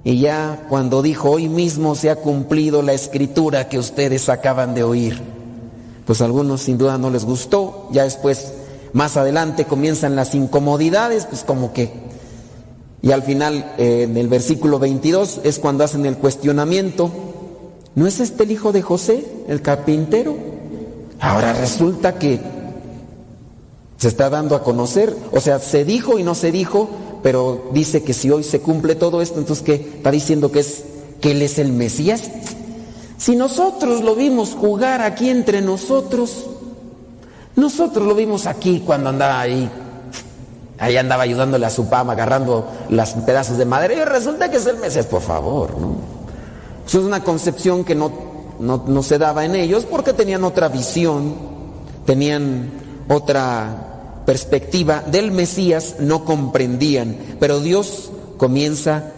Y ya cuando dijo, hoy mismo se ha cumplido la escritura que ustedes acaban de oír, pues a algunos sin duda no les gustó, ya después, más adelante comienzan las incomodidades, pues como que y al final, eh, en el versículo 22, es cuando hacen el cuestionamiento. ¿No es este el hijo de José, el carpintero? Ahora resulta que se está dando a conocer, o sea, se dijo y no se dijo, pero dice que si hoy se cumple todo esto, entonces ¿qué? Está diciendo que, es, que Él es el Mesías. Si nosotros lo vimos jugar aquí entre nosotros, nosotros lo vimos aquí cuando andaba ahí Ahí andaba ayudándole a su pama, agarrando los pedazos de madera. Y resulta que es el Mesías, por favor. ¿no? Eso es una concepción que no, no, se daba en ellos porque tenían otra visión, tenían otra perspectiva del Mesías, no comprendían. Pero Dios comienza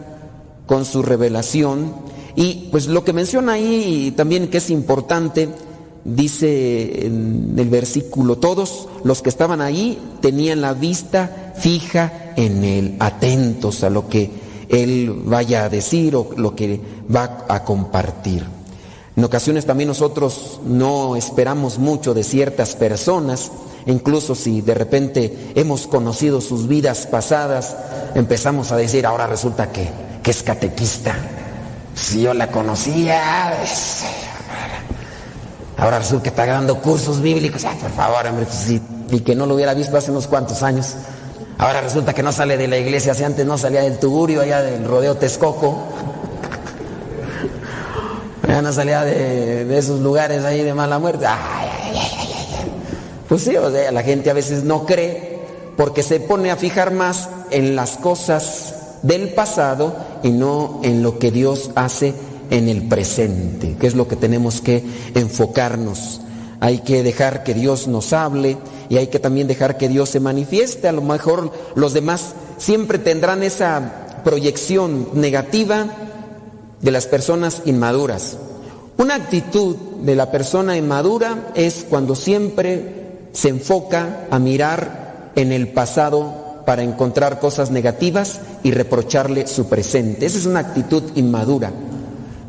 con su revelación. Y pues lo que menciona ahí también que es importante dice en el versículo, todos los que estaban ahí tenían la vista fija en él, atentos a lo que él vaya a decir o lo que va a compartir. En ocasiones también nosotros no esperamos mucho de ciertas personas, incluso si de repente hemos conocido sus vidas pasadas, empezamos a decir, ahora resulta que, que es catequista. Si yo la conocía, Ahora resulta que está dando cursos bíblicos. Ay, por favor, hombre, pues y que no lo hubiera visto hace unos cuantos años. Ahora resulta que no sale de la iglesia, si antes no salía del Tugurio, allá del rodeo Texcoco. Ya no salía de, esos lugares ahí de mala muerte. Pues sí, o sea, la gente a veces no cree porque se pone a fijar más en las cosas del pasado y no en lo que Dios hace en el presente, que es lo que tenemos que enfocarnos. Hay que dejar que Dios nos hable y hay que también dejar que Dios se manifieste. A lo mejor los demás siempre tendrán esa proyección negativa de las personas inmaduras. Una actitud de la persona inmadura es cuando siempre se enfoca a mirar en el pasado para encontrar cosas negativas y reprocharle su presente. Esa es una actitud inmadura.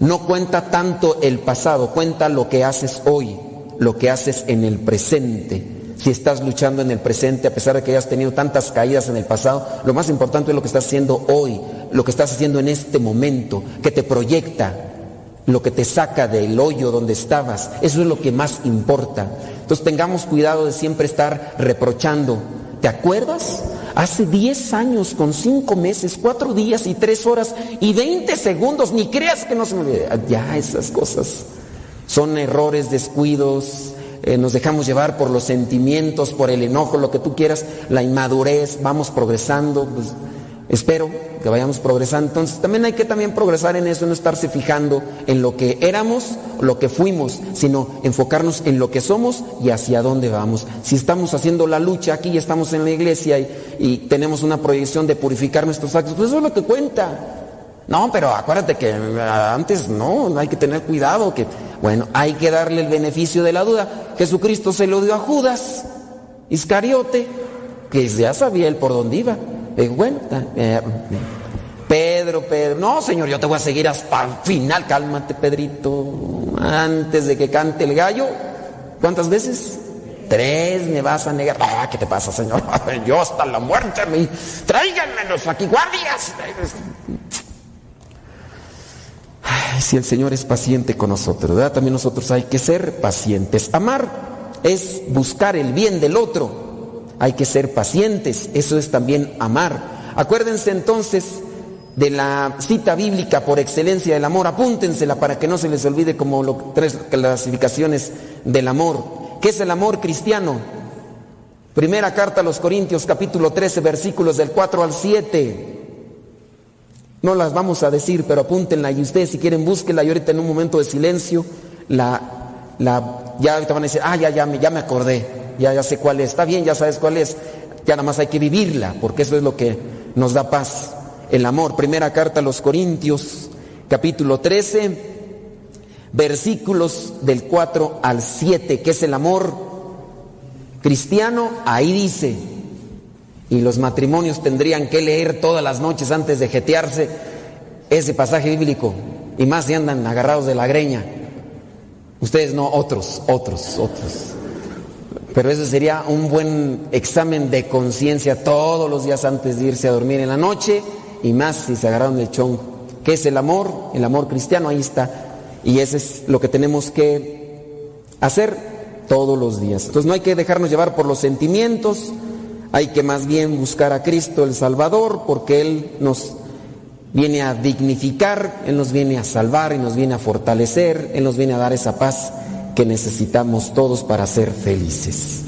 No cuenta tanto el pasado, cuenta lo que haces hoy, lo que haces en el presente. Si estás luchando en el presente, a pesar de que hayas tenido tantas caídas en el pasado, lo más importante es lo que estás haciendo hoy, lo que estás haciendo en este momento, que te proyecta, lo que te saca del hoyo donde estabas. Eso es lo que más importa. Entonces tengamos cuidado de siempre estar reprochando. ¿Te acuerdas? Hace 10 años con 5 meses, 4 días y 3 horas y 20 segundos. Ni creas que no se me olvide. Ya esas cosas son errores, descuidos. eh, nos dejamos llevar por los sentimientos, por el enojo, lo que tú quieras, la inmadurez. Vamos progresando. Pues, espero que vayamos progresando. Entonces también hay que también progresar en eso, no estarse fijando en lo que éramos, lo que fuimos, sino enfocarnos en lo que somos y hacia dónde vamos. Si estamos haciendo la lucha aquí y estamos en la iglesia y, tenemos una proyección de purificar nuestros actos, pues eso es lo que cuenta. No, pero acuérdate que ah, antes no, hay que tener cuidado, que bueno, hay que darle el beneficio de la duda. Jesucristo se lo dio a Judas Iscariote, que ya sabía él por dónde iba. Eh, Pedro, Pedro, no señor, yo te voy a seguir hasta el final, cálmate Pedrito, antes de que cante el gallo. ¿Cuántas veces? Tres me vas a negar. Ah, ¿qué te pasa, señor? Yo hasta la muerte me. Tráiganmelos aquí, guardias. Si el Señor es paciente con nosotros. También nosotros hay que ser pacientes. Amar es buscar el bien del otro. Hay que ser pacientes. Eso es también amar. Acuérdense entonces de la cita bíblica por excelencia del amor. Apúntensela para que no se les olvide como lo, tres clasificaciones del amor. ¿Qué es el amor cristiano? Primera carta a los Corintios, capítulo 13, versículos del 4 al 7. No las vamos a decir, pero apúntenla y ustedes si quieren búsquenla y ahorita en un momento de silencio la, ya ahorita van a decir, ah, ya, ya, ya me acordé, ya, ya sé cuál es, está bien, ya sabes cuál es, ya nada más hay que vivirla, porque eso es lo que nos da paz, el amor. Primera carta a los Corintios, capítulo 13, versículos del 4 al 7, que es el amor cristiano, ahí dice, y los matrimonios tendrían que leer todas las noches antes de jetearse ese pasaje bíblico, y más si andan agarrados de la greña. Ustedes no, otros, otros, otros. Pero ese sería un buen examen de conciencia todos los días antes de irse a dormir en la noche, y más si se agarraron del chón. ¿Qué es el amor? El amor cristiano, ahí está. Y ese es lo que tenemos que hacer todos los días. Entonces no hay que dejarnos llevar por los sentimientos, hay que más bien buscar a Cristo el Salvador porque Él nos viene a dignificar, Él nos viene a salvar y nos viene a fortalecer, Él nos viene a dar esa paz que necesitamos todos para ser felices.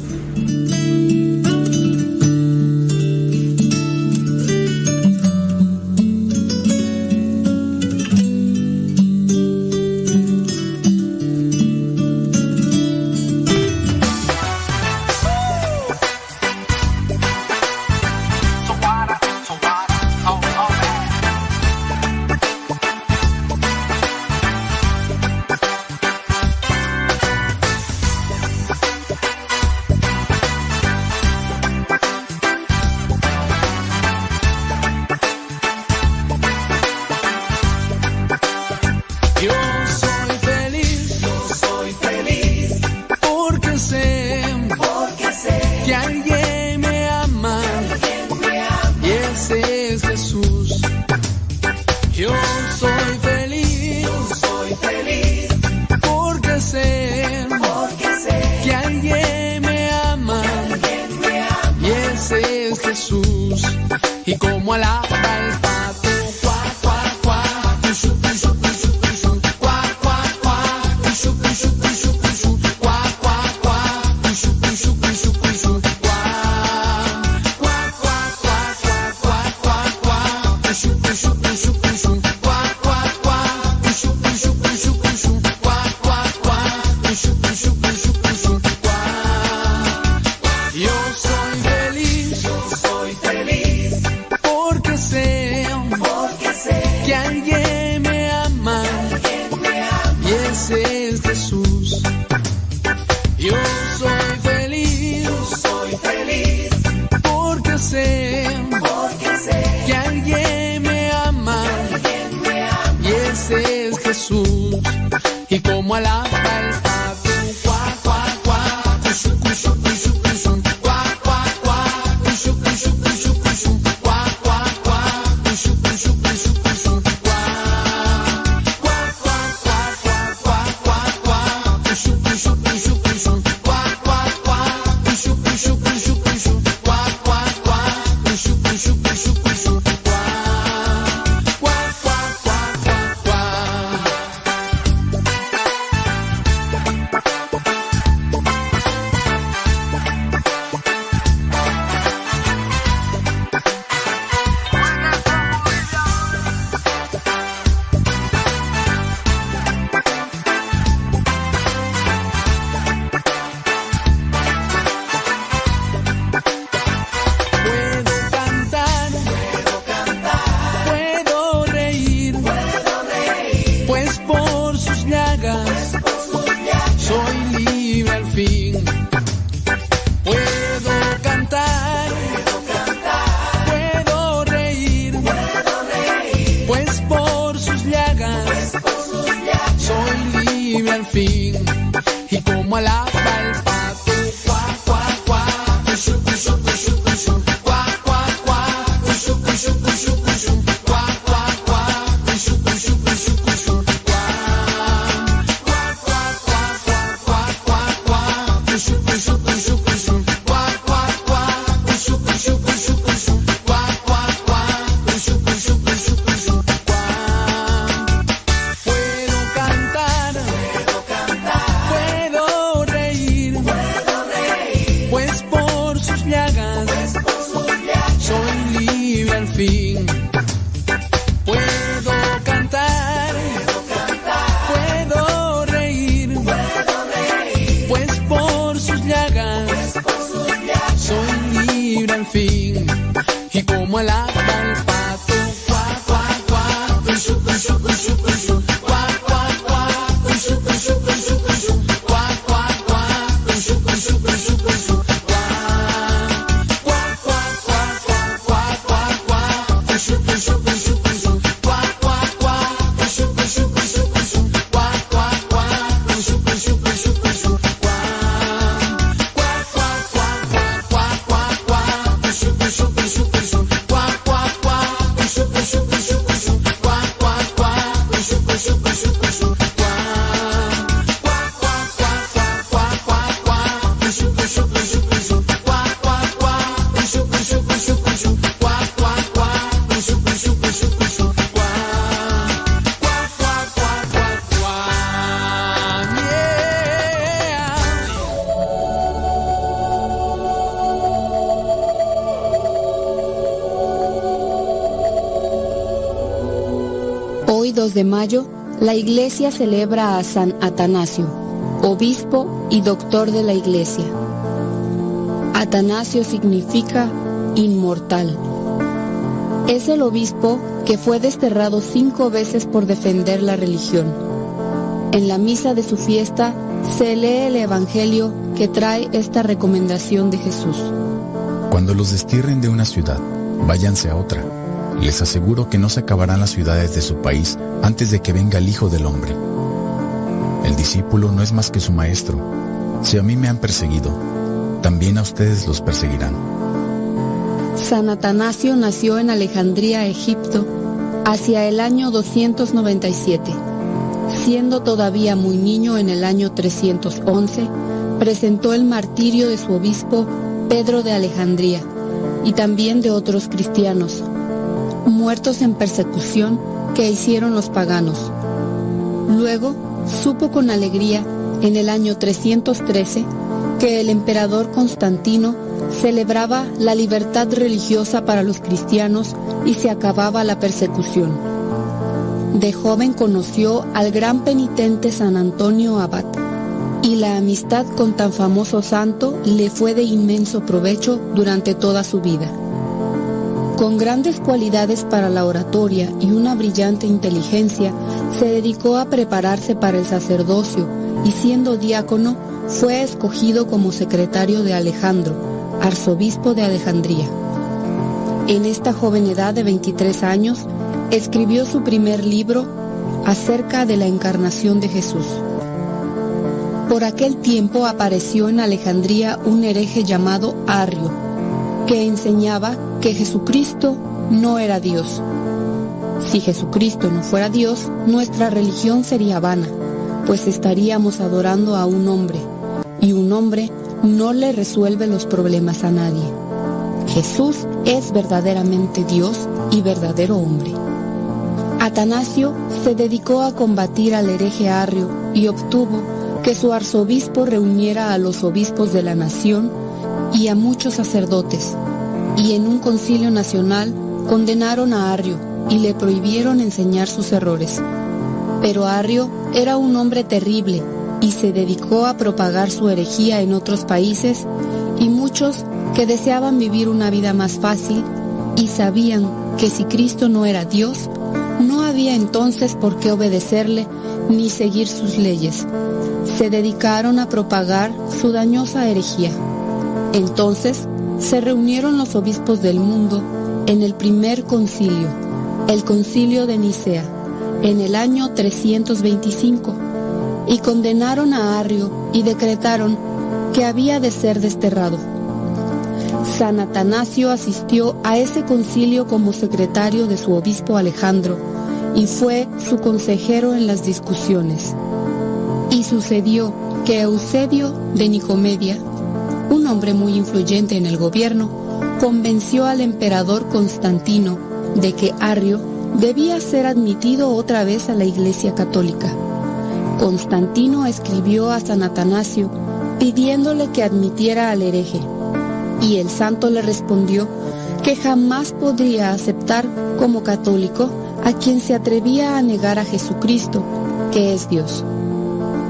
Hoy 2 de mayo, la iglesia celebra a San Atanasio, obispo y doctor de la iglesia. Atanasio significa inmortal. Es el obispo que fue desterrado cinco veces por defender la religión. En la misa de su fiesta se lee el Evangelio que trae esta recomendación de Jesús. Cuando los destierren de una ciudad, váyanse a otra. Les aseguro que no se acabarán las ciudades de su país antes de que venga el Hijo del Hombre. El discípulo no es más que su maestro. Si a mí me han perseguido, también a ustedes los perseguirán. San Atanasio nació en Alejandría, Egipto, hacia el año 297. Siendo todavía muy niño en el año 311, presentó el martirio de su obispo Pedro de Alejandría y también de otros cristianos, muertos en persecución que hicieron los paganos. Luego supo con alegría en el año 313 que el emperador Constantino celebraba la libertad religiosa para los cristianos y se acababa la persecución. De joven conoció al gran penitente San Antonio Abad y la amistad con tan famoso santo le fue de inmenso provecho durante toda su vida. Con grandes cualidades para la oratoria y una brillante inteligencia, se dedicó a prepararse para el sacerdocio y siendo diácono fue escogido como secretario de Alejandro, arzobispo de Alejandría. En esta joven edad de 23 años, escribió su primer libro acerca de la encarnación de Jesús. Por aquel tiempo apareció en Alejandría un hereje llamado Arrio, que enseñaba que Jesucristo no era Dios. Si Jesucristo no fuera Dios, nuestra religión sería vana, pues estaríamos adorando a un hombre, y un hombre no le resuelve los problemas a nadie. Jesús es verdaderamente Dios y verdadero hombre. Atanasio se dedicó a combatir al hereje Arrio y obtuvo que su arzobispo reuniera a los obispos de la nación y a muchos sacerdotes, y en un concilio nacional condenaron a Arrio y le prohibieron enseñar sus errores. Pero Arrio era un hombre terrible y se dedicó a propagar su herejía en otros países y muchos que deseaban vivir una vida más fácil y sabían que si Cristo no era Dios, no había entonces por qué obedecerle ni seguir sus leyes. Se dedicaron a propagar su dañosa herejía. Entonces se reunieron los obispos del mundo en el primer concilio, el concilio de Nicea, en el año 325, y condenaron a Arrio y decretaron que había de ser desterrado. San Atanasio asistió a ese concilio como secretario de su obispo Alejandro y fue su consejero en las discusiones. Y sucedió que Eusebio de Nicomedia, un hombre muy influyente en el gobierno, convenció al emperador Constantino de que Arrio debía ser admitido otra vez a la Iglesia Católica. Constantino escribió a San Atanasio pidiéndole que admitiera al hereje, y el santo le respondió que jamás podría aceptar como católico a quien se atrevía a negar a Jesucristo, que es Dios.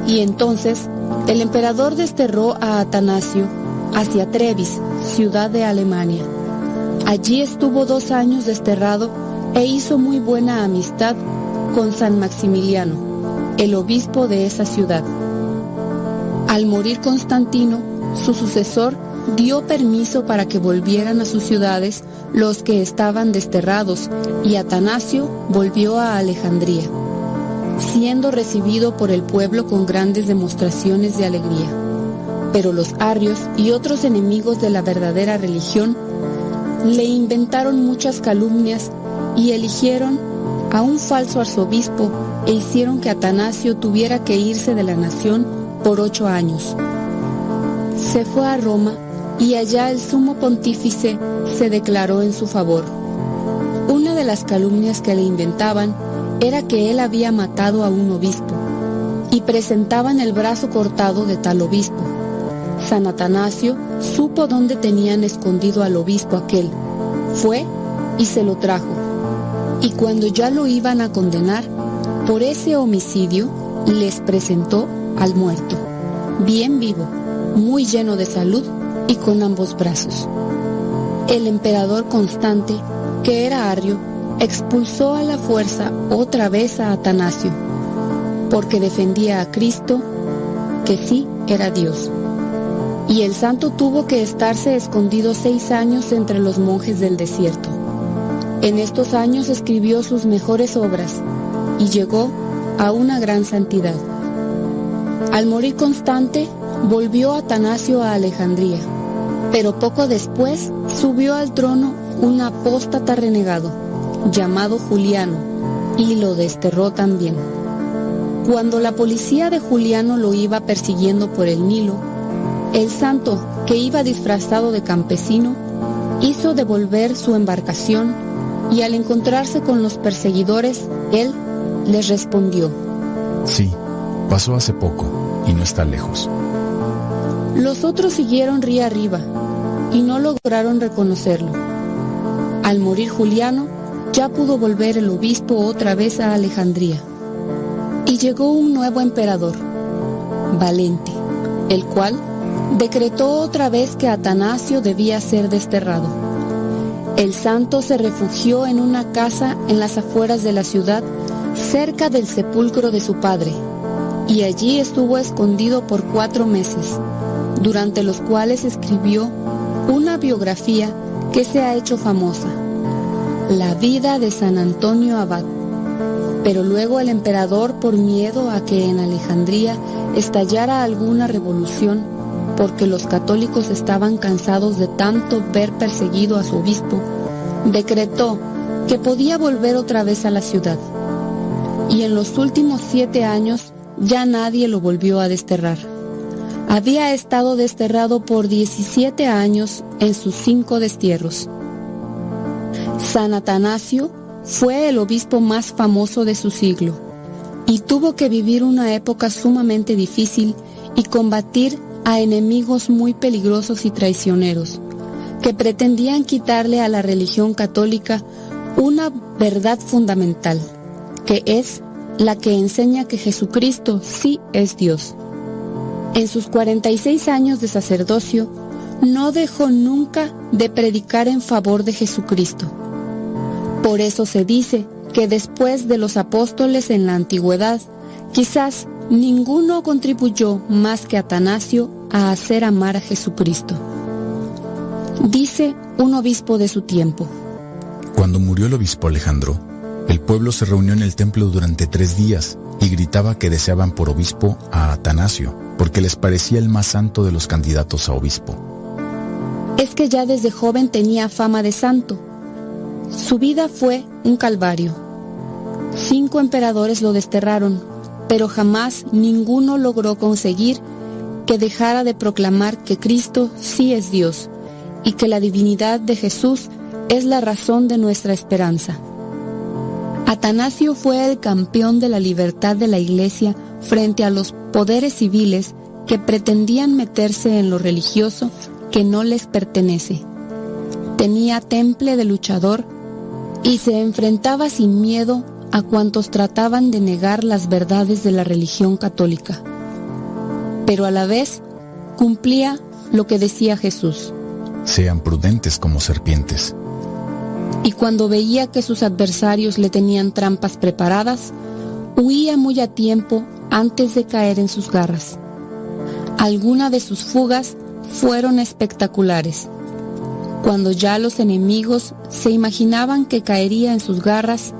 Y entonces el emperador desterró a Atanasio hacia Trevis, ciudad de Alemania. Allí estuvo dos años desterrado e hizo muy buena amistad con San Maximiliano, el obispo de esa ciudad. Al morir Constantino, su sucesor dio permiso para que volvieran a sus ciudades los que estaban desterrados y Atanasio volvió a Alejandría, siendo recibido por el pueblo con grandes demostraciones de alegría. Pero los arrios y otros enemigos de la verdadera religión le inventaron muchas calumnias y eligieron a un falso arzobispo e hicieron que Atanasio tuviera que irse de la nación por ocho años. Se fue a Roma y allá el sumo pontífice se declaró en su favor. Una de las calumnias que le inventaban era que él había matado a un obispo y presentaban el brazo cortado de tal obispo. San Atanasio supo dónde tenían escondido al obispo aquel. Fue y se lo trajo. Y cuando ya lo iban a condenar, por ese homicidio les presentó al muerto, bien vivo, muy lleno de salud y con ambos brazos. El emperador Constante, que era Arrio, expulsó a la fuerza otra vez a Atanasio, porque defendía a Cristo, que sí era Dios y el santo tuvo que estarse escondido seis años entre los monjes del desierto. En estos años escribió sus mejores obras y llegó a una gran santidad. Al morir Constante, volvió Atanasio a Alejandría, pero poco después subió al trono un apóstata renegado, llamado Juliano, y lo desterró también. Cuando la policía de Juliano lo iba persiguiendo por el Nilo, el santo, que iba disfrazado de campesino, hizo devolver su embarcación y al encontrarse con los perseguidores, él les respondió. Sí, pasó hace poco y no está lejos. Los otros siguieron río arriba y no lograron reconocerlo. Al morir Juliano, ya pudo volver el obispo otra vez a Alejandría. Y llegó un nuevo emperador, Valente, el cual decretó otra vez que Atanasio debía ser desterrado. El santo se refugió en una casa en las afueras de la ciudad, cerca del sepulcro de su padre, y allí estuvo escondido por cuatro meses, durante los cuales escribió una biografía que se ha hecho famosa, La vida de San Antonio Abad. Pero luego el emperador, por miedo a que en Alejandría estallara alguna revolución, porque los católicos estaban cansados de tanto ver perseguido a su obispo, decretó que podía volver otra vez a la ciudad. Y en los últimos siete años ya nadie lo volvió a desterrar. Había estado desterrado por 17 años en sus cinco destierros. San Atanasio fue el obispo más famoso de su siglo y tuvo que vivir una época sumamente difícil y combatir a enemigos muy peligrosos y traicioneros, que pretendían quitarle a la religión católica una verdad fundamental, que es la que enseña que Jesucristo sí es Dios. En sus 46 años de sacerdocio, no dejó nunca de predicar en favor de Jesucristo. Por eso se dice que después de los apóstoles en la antigüedad, quizás ninguno contribuyó más que Atanasio a hacer amar a Jesucristo. Dice un obispo de su tiempo. Cuando murió el obispo Alejandro, El pueblo se reunió en el templo durante tres días y gritaba que deseaban por obispo a Atanasio, porque les parecía el más santo de los candidatos a obispo. Es que ya desde joven tenía fama de santo. Su vida fue un calvario. Cinco emperadores lo desterraron, pero jamás ninguno logró conseguir que dejara de proclamar que Cristo sí es Dios y que la divinidad de Jesús es la razón de nuestra esperanza. Atanasio fue el campeón de la libertad de la Iglesia frente a los poderes civiles que pretendían meterse en lo religioso que no les pertenece. Tenía temple de luchador y se enfrentaba sin miedo a cuantos trataban de negar las verdades de la religión católica. Pero a la vez cumplía lo que decía Jesús. Sean prudentes como serpientes. Y cuando veía que sus adversarios le tenían trampas preparadas, huía muy a tiempo antes de caer en sus garras. Algunas de sus fugas fueron espectaculares. Cuando ya los enemigos se imaginaban que caería en sus garras,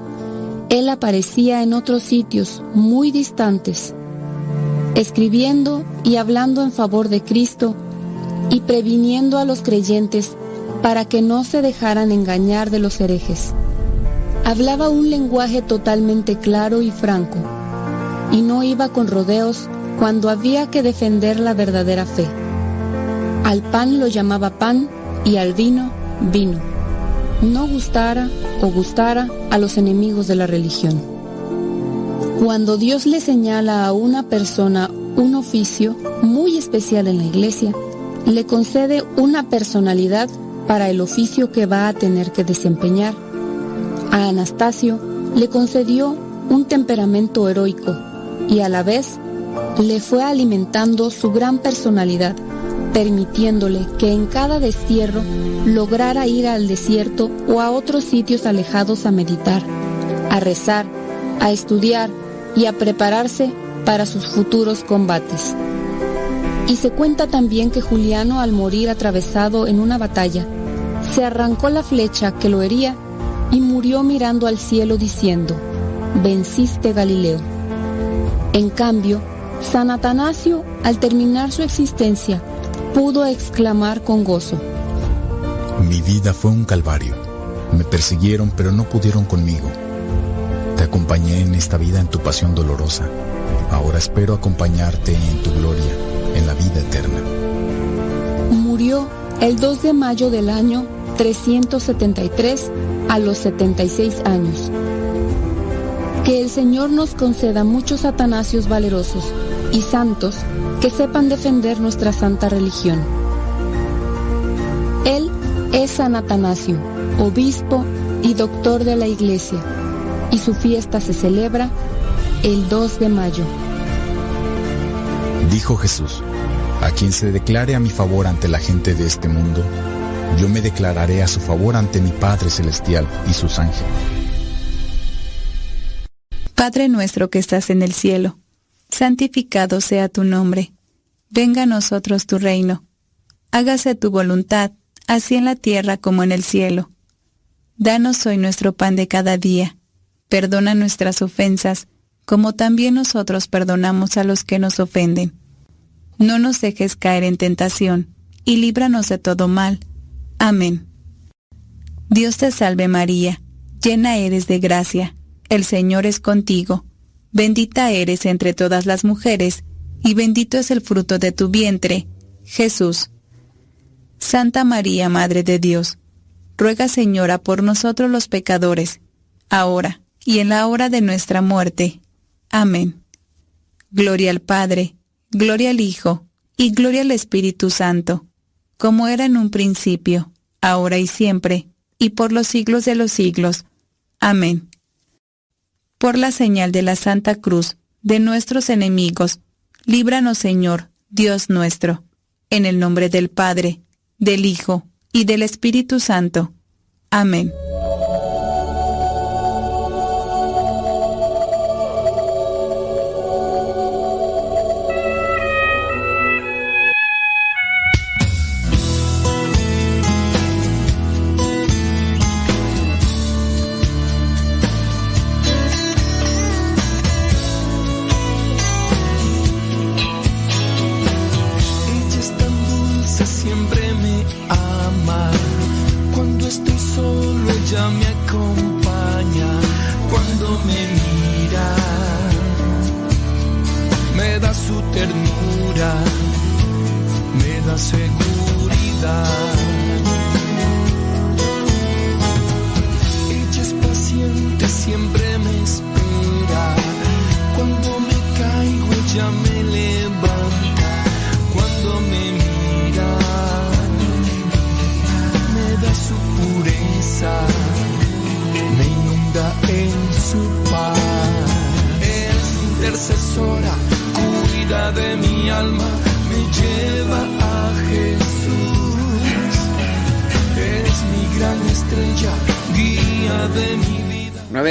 él aparecía en otros sitios muy distantes, escribiendo y hablando en favor de Cristo y previniendo a los creyentes para que no se dejaran engañar de los herejes. Hablaba un lenguaje totalmente claro y franco, y no iba con rodeos cuando había que defender la verdadera fe. Al pan lo llamaba pan y al vino vino, no gustara o gustara a los enemigos de la religión. Cuando Dios le señala a una persona un oficio muy especial en la iglesia, le concede una personalidad para el oficio que va a tener que desempeñar. A Anastasio le concedió un temperamento heroico y a la vez le fue alimentando su gran personalidad, permitiéndole que en cada destierro lograra ir al desierto o a otros sitios alejados a meditar, a rezar, a estudiar y a prepararse para sus futuros combates. Y se cuenta también que Juliano al morir atravesado en una batalla, se arrancó la flecha que lo hería y murió mirando al cielo diciendo, venciste Galileo. En cambio, San Atanasio, al terminar su existencia, pudo exclamar con gozo, Mi vida fue un calvario. Me persiguieron pero no pudieron conmigo. Te acompañé en esta vida en tu pasión dolorosa. Ahora espero acompañarte en tu gloria, en la vida eterna. Murió el 2 de mayo del año 373 a los 76 años. Que el Señor nos conceda muchos atanasios valerosos y santos que sepan defender nuestra santa religión. Él es San Atanasio, obispo y doctor de la Iglesia, y su fiesta se celebra el 2 de mayo. Dijo Jesús, a quien se declare a mi favor ante la gente de este mundo, yo me declararé a su favor ante mi Padre Celestial y sus ángeles. Padre nuestro que estás en el cielo, santificado sea tu nombre. Venga a nosotros tu reino. Hágase tu voluntad, así en la tierra como en el cielo. Danos hoy nuestro pan de cada día. Perdona nuestras ofensas, como también nosotros perdonamos a los que nos ofenden. No nos dejes caer en tentación, y líbranos de todo mal. Amén. Dios te salve María, llena eres de gracia, el Señor es contigo, bendita eres entre todas las mujeres, y bendito es el fruto de tu vientre, Jesús. Santa María, Madre de Dios, ruega Señora por nosotros los pecadores, ahora y en la hora de nuestra muerte. Amén. Gloria al Padre, gloria al Hijo, y gloria al Espíritu Santo, como era en un principio, ahora y siempre, y por los siglos de los siglos. Amén. Por la señal de la Santa Cruz, de nuestros enemigos, líbranos Señor, Dios nuestro, en el nombre del Padre, del Hijo y del Espíritu Santo. Amén.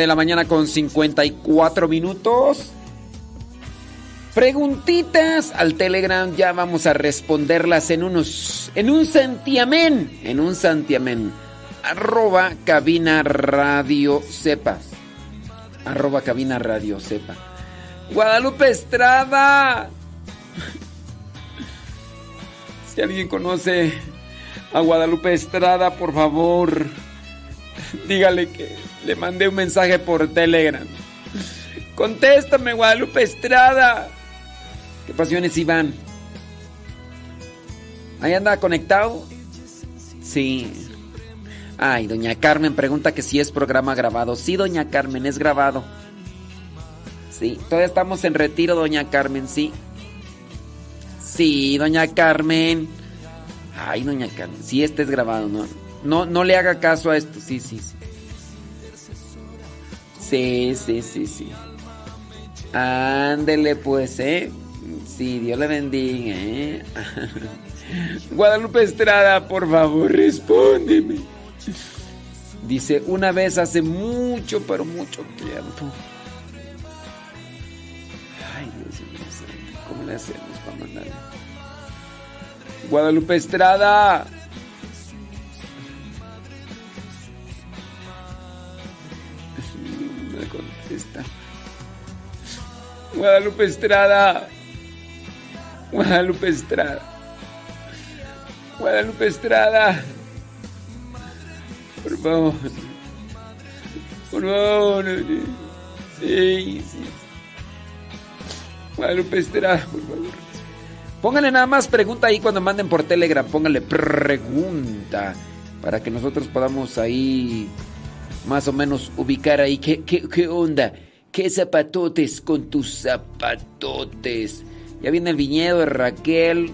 La mañana con 54 minutos. Preguntitas al Telegram, ya vamos a responderlas en unos. En un santiamén. En un santiamén. Arroba cabina radio sepa. Arroba cabina radio sepa. Guadalupe Estrada. Si alguien conoce a Guadalupe Estrada, por favor, dígale que le mandé un mensaje por Telegram. Contéstame, Guadalupe Estrada. ¿Qué pasiones, Iván? ¿Ahí anda conectado? Sí. Ay, doña Carmen pregunta que si es programa grabado. Sí, doña Carmen, es grabado. Sí, todavía estamos en retiro, doña Carmen, sí. Sí, doña Carmen. Ay, doña Carmen, sí, este es grabado, ¿no? No, no le haga caso a esto, sí, sí, sí. Sí, sí, sí, sí. Ándele pues, ¿eh? Sí, Dios le bendiga, ¿eh? Guadalupe Estrada, por favor, respóndeme. Dice, una vez hace mucho, pero mucho tiempo. Ay, Dios mío, ¿cómo le hacemos para mandarle? Guadalupe Estrada. Guadalupe Estrada. Guadalupe Estrada. Guadalupe Estrada. Por favor. Por favor. Sí. Guadalupe Estrada, por favor. Pónganle nada más pregunta ahí cuando manden por Telegram. Pónganle pregunta. Para que nosotros podamos ahí más o menos ubicar ahí qué, qué, qué onda. ¿Qué zapatotes con tus zapatotes? Ya viene el viñedo de Raquel.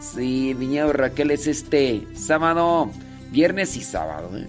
Sí, el viñedo de Raquel es este sábado, viernes y sábado. ¿eh?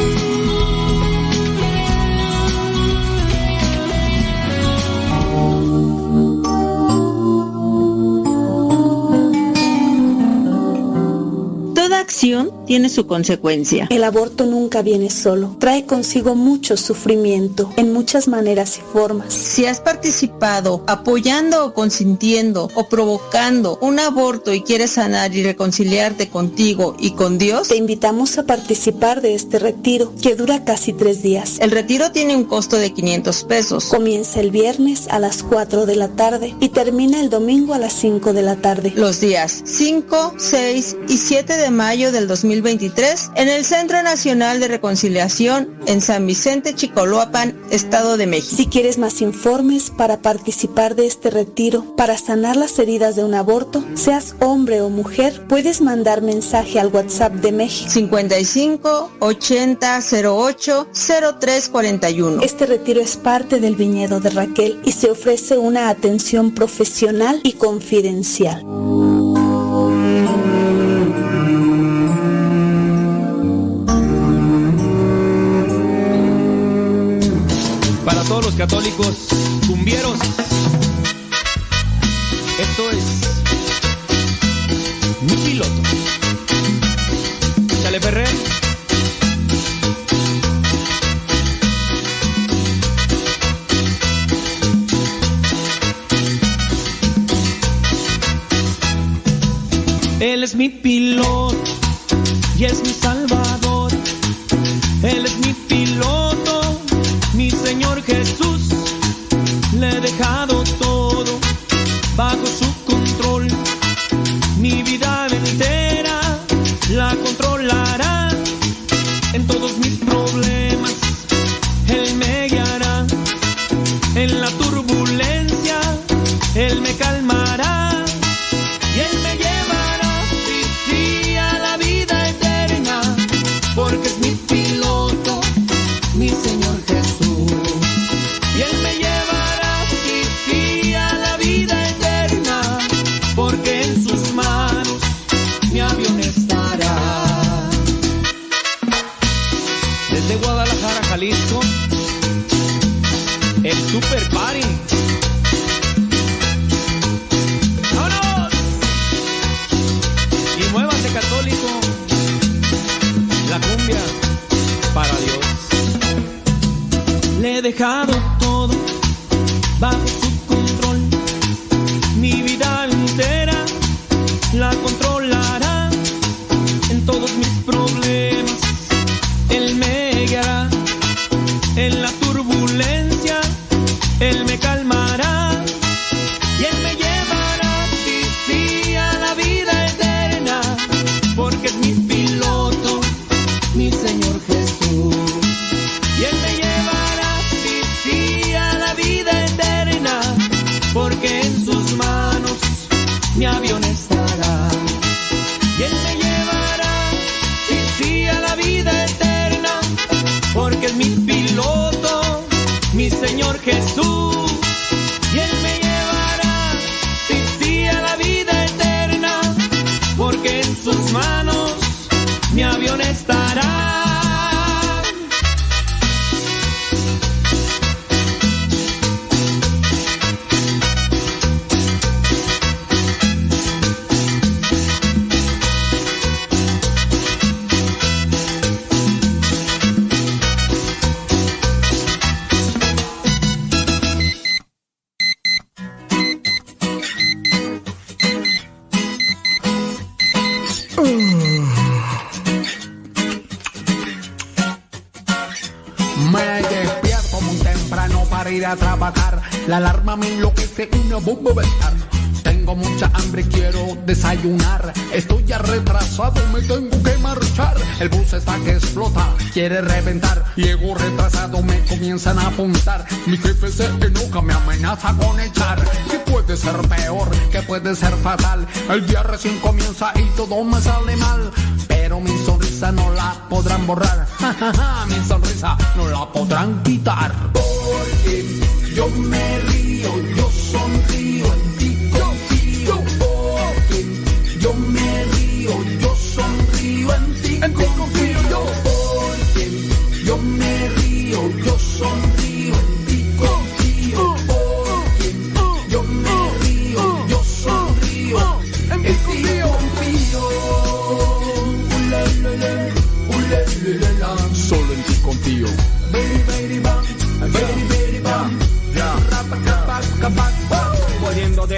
Toda acción tiene su consecuencia. El aborto nunca viene solo. Trae consigo mucho sufrimiento en muchas maneras y formas. Si has participado apoyando o consintiendo o provocando un aborto y quieres sanar y reconciliarte contigo y con Dios, te invitamos a participar de este retiro que dura casi tres días. El retiro tiene un costo de 500 pesos. Comienza el viernes a las 4 de la tarde y termina el domingo a las 5 de la tarde. Los días 5, 6 y 7 de mayo del 2020 2023 en el Centro Nacional de Reconciliación en San Vicente Chicoloapan, Estado de México. Si quieres más informes para participar de este retiro, para sanar las heridas de un aborto, seas hombre o mujer, puedes mandar mensaje al WhatsApp de México 55 80 08 0341. Este retiro es parte del viñedo de Raquel y se ofrece una atención profesional y confidencial. Todos los católicos cumbieros, esto es mi piloto. Chale Ferrer. Él es mi piloto y es mi salvador. Él es mi piloto, dejado La alarma me enloquece y me bombo a estar. Tengo mucha hambre, quiero desayunar. Estoy ya retrasado, me tengo que marchar. El bus está que explota, quiere reventar. Llego retrasado, me comienzan a apuntar. Mi jefe se enoja, me amenaza con echar. ¿Qué puede ser peor? ¿Qué puede ser fatal? El día recién comienza y todo me sale mal. Pero mi sonrisa no la podrán borrar. mi sonrisa no la podrán quitar. Yo me río, yo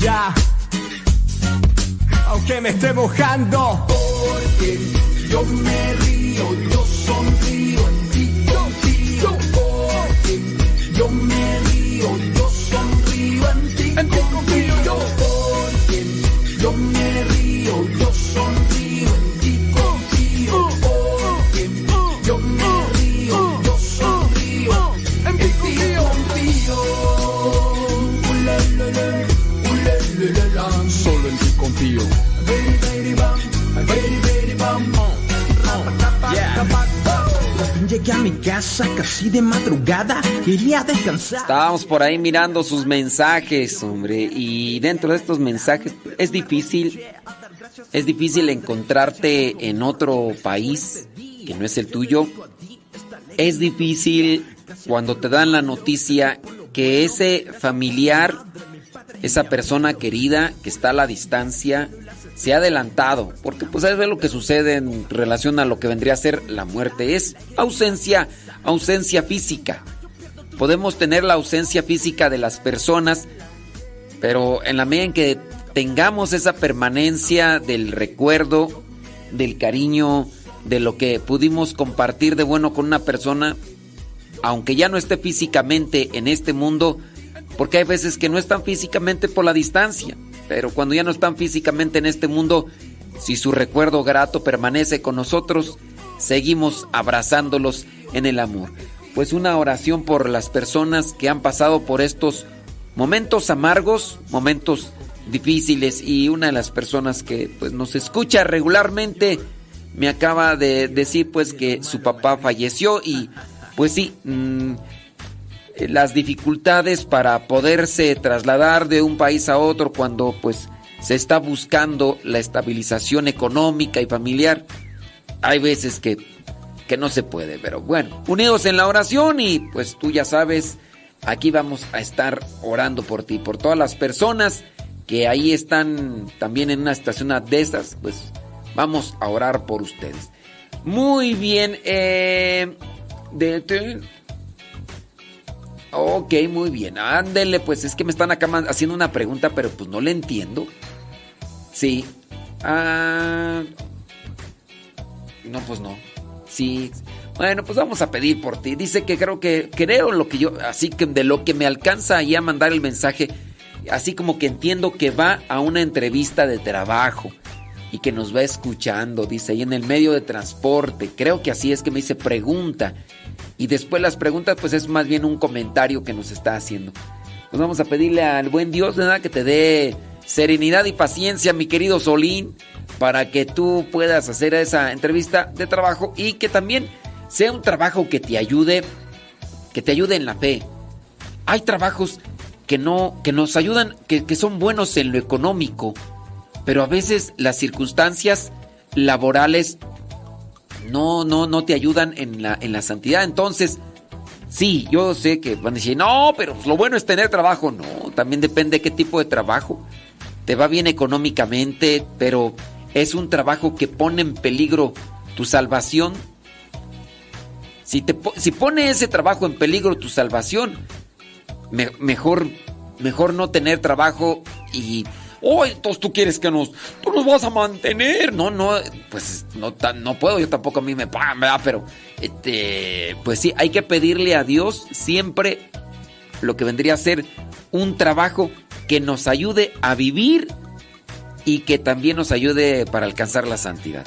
ya. Aunque me esté mojando. Porque yo me río, yo sonrío en ti contigo. Porque yo me río, yo sonrío en ti contigo. Porque yo me río, yo sonrío Solo en ti confío. Llegué a mi casa casi de madrugada, quería descansar. Estábamos por ahí mirando sus mensajes, hombre, y dentro de estos mensajes es difícil, es difícil encontrarte en otro país que no es el tuyo. Es difícil cuando te dan la noticia que ese familiar, esa persona querida que está a la distancia, se ha adelantado, porque pues es lo que sucede en relación a lo que vendría a ser la muerte, es ausencia, ausencia física. Podemos tener la ausencia física de las personas, pero en la medida en que tengamos esa permanencia del recuerdo, del cariño, de lo que pudimos compartir de bueno con una persona, aunque ya no esté físicamente en este mundo, porque hay veces que no están físicamente por la distancia, pero cuando ya no están físicamente en este mundo, si su recuerdo grato permanece con nosotros, seguimos abrazándolos en el amor. Pues una oración por las personas que han pasado por estos momentos amargos, momentos difíciles y una de las personas que pues nos escucha regularmente me acaba de decir pues que su papá falleció y pues sí, mmm, las dificultades para poderse trasladar de un país a otro cuando pues se está buscando la estabilización económica y familiar. Hay veces que, que no se puede, pero bueno, unidos en la oración y pues tú ya sabes, aquí vamos a estar orando por ti, por todas las personas que ahí están también en una situación de esas, pues vamos a orar por ustedes. Muy bien, eh, de Ok, muy bien. Ándele, pues es que me están acá haciendo una pregunta, pero pues no le entiendo. Sí. Ah. No, pues no. Sí. Bueno, pues vamos a pedir por ti. Dice que creo que creo lo que yo, así que de lo que me alcanza ahí a mandar el mensaje, así como que entiendo que va a una entrevista de trabajo y que nos va escuchando, dice, ahí en el medio de transporte. Creo que así es que me dice pregunta. Y después las preguntas, pues es más bien un comentario que nos está haciendo. Pues vamos a pedirle al buen Dios, ¿verdad? Que te dé serenidad y paciencia, mi querido Solín, para que tú puedas hacer esa entrevista de trabajo y que también sea un trabajo que te ayude, que te ayude en la fe. Hay trabajos que no, que nos ayudan, que, que son buenos en lo económico, pero a veces las circunstancias laborales no, no, no te ayudan en la, en la santidad. Entonces, sí, yo sé que van a decir, no, pero lo bueno es tener trabajo. No, también depende de qué tipo de trabajo. Te va bien económicamente, pero es un trabajo que pone en peligro tu salvación. Si, te, si pone ese trabajo en peligro tu salvación, me, mejor, mejor no tener trabajo y oh, entonces tú quieres que nos, tú nos vas a mantener. No, no, pues no, no puedo, yo tampoco a mí me pagan, ¿verdad? Pero, este, pues sí, hay que pedirle a Dios siempre lo que vendría a ser un trabajo que nos ayude a vivir y que también nos ayude para alcanzar la santidad.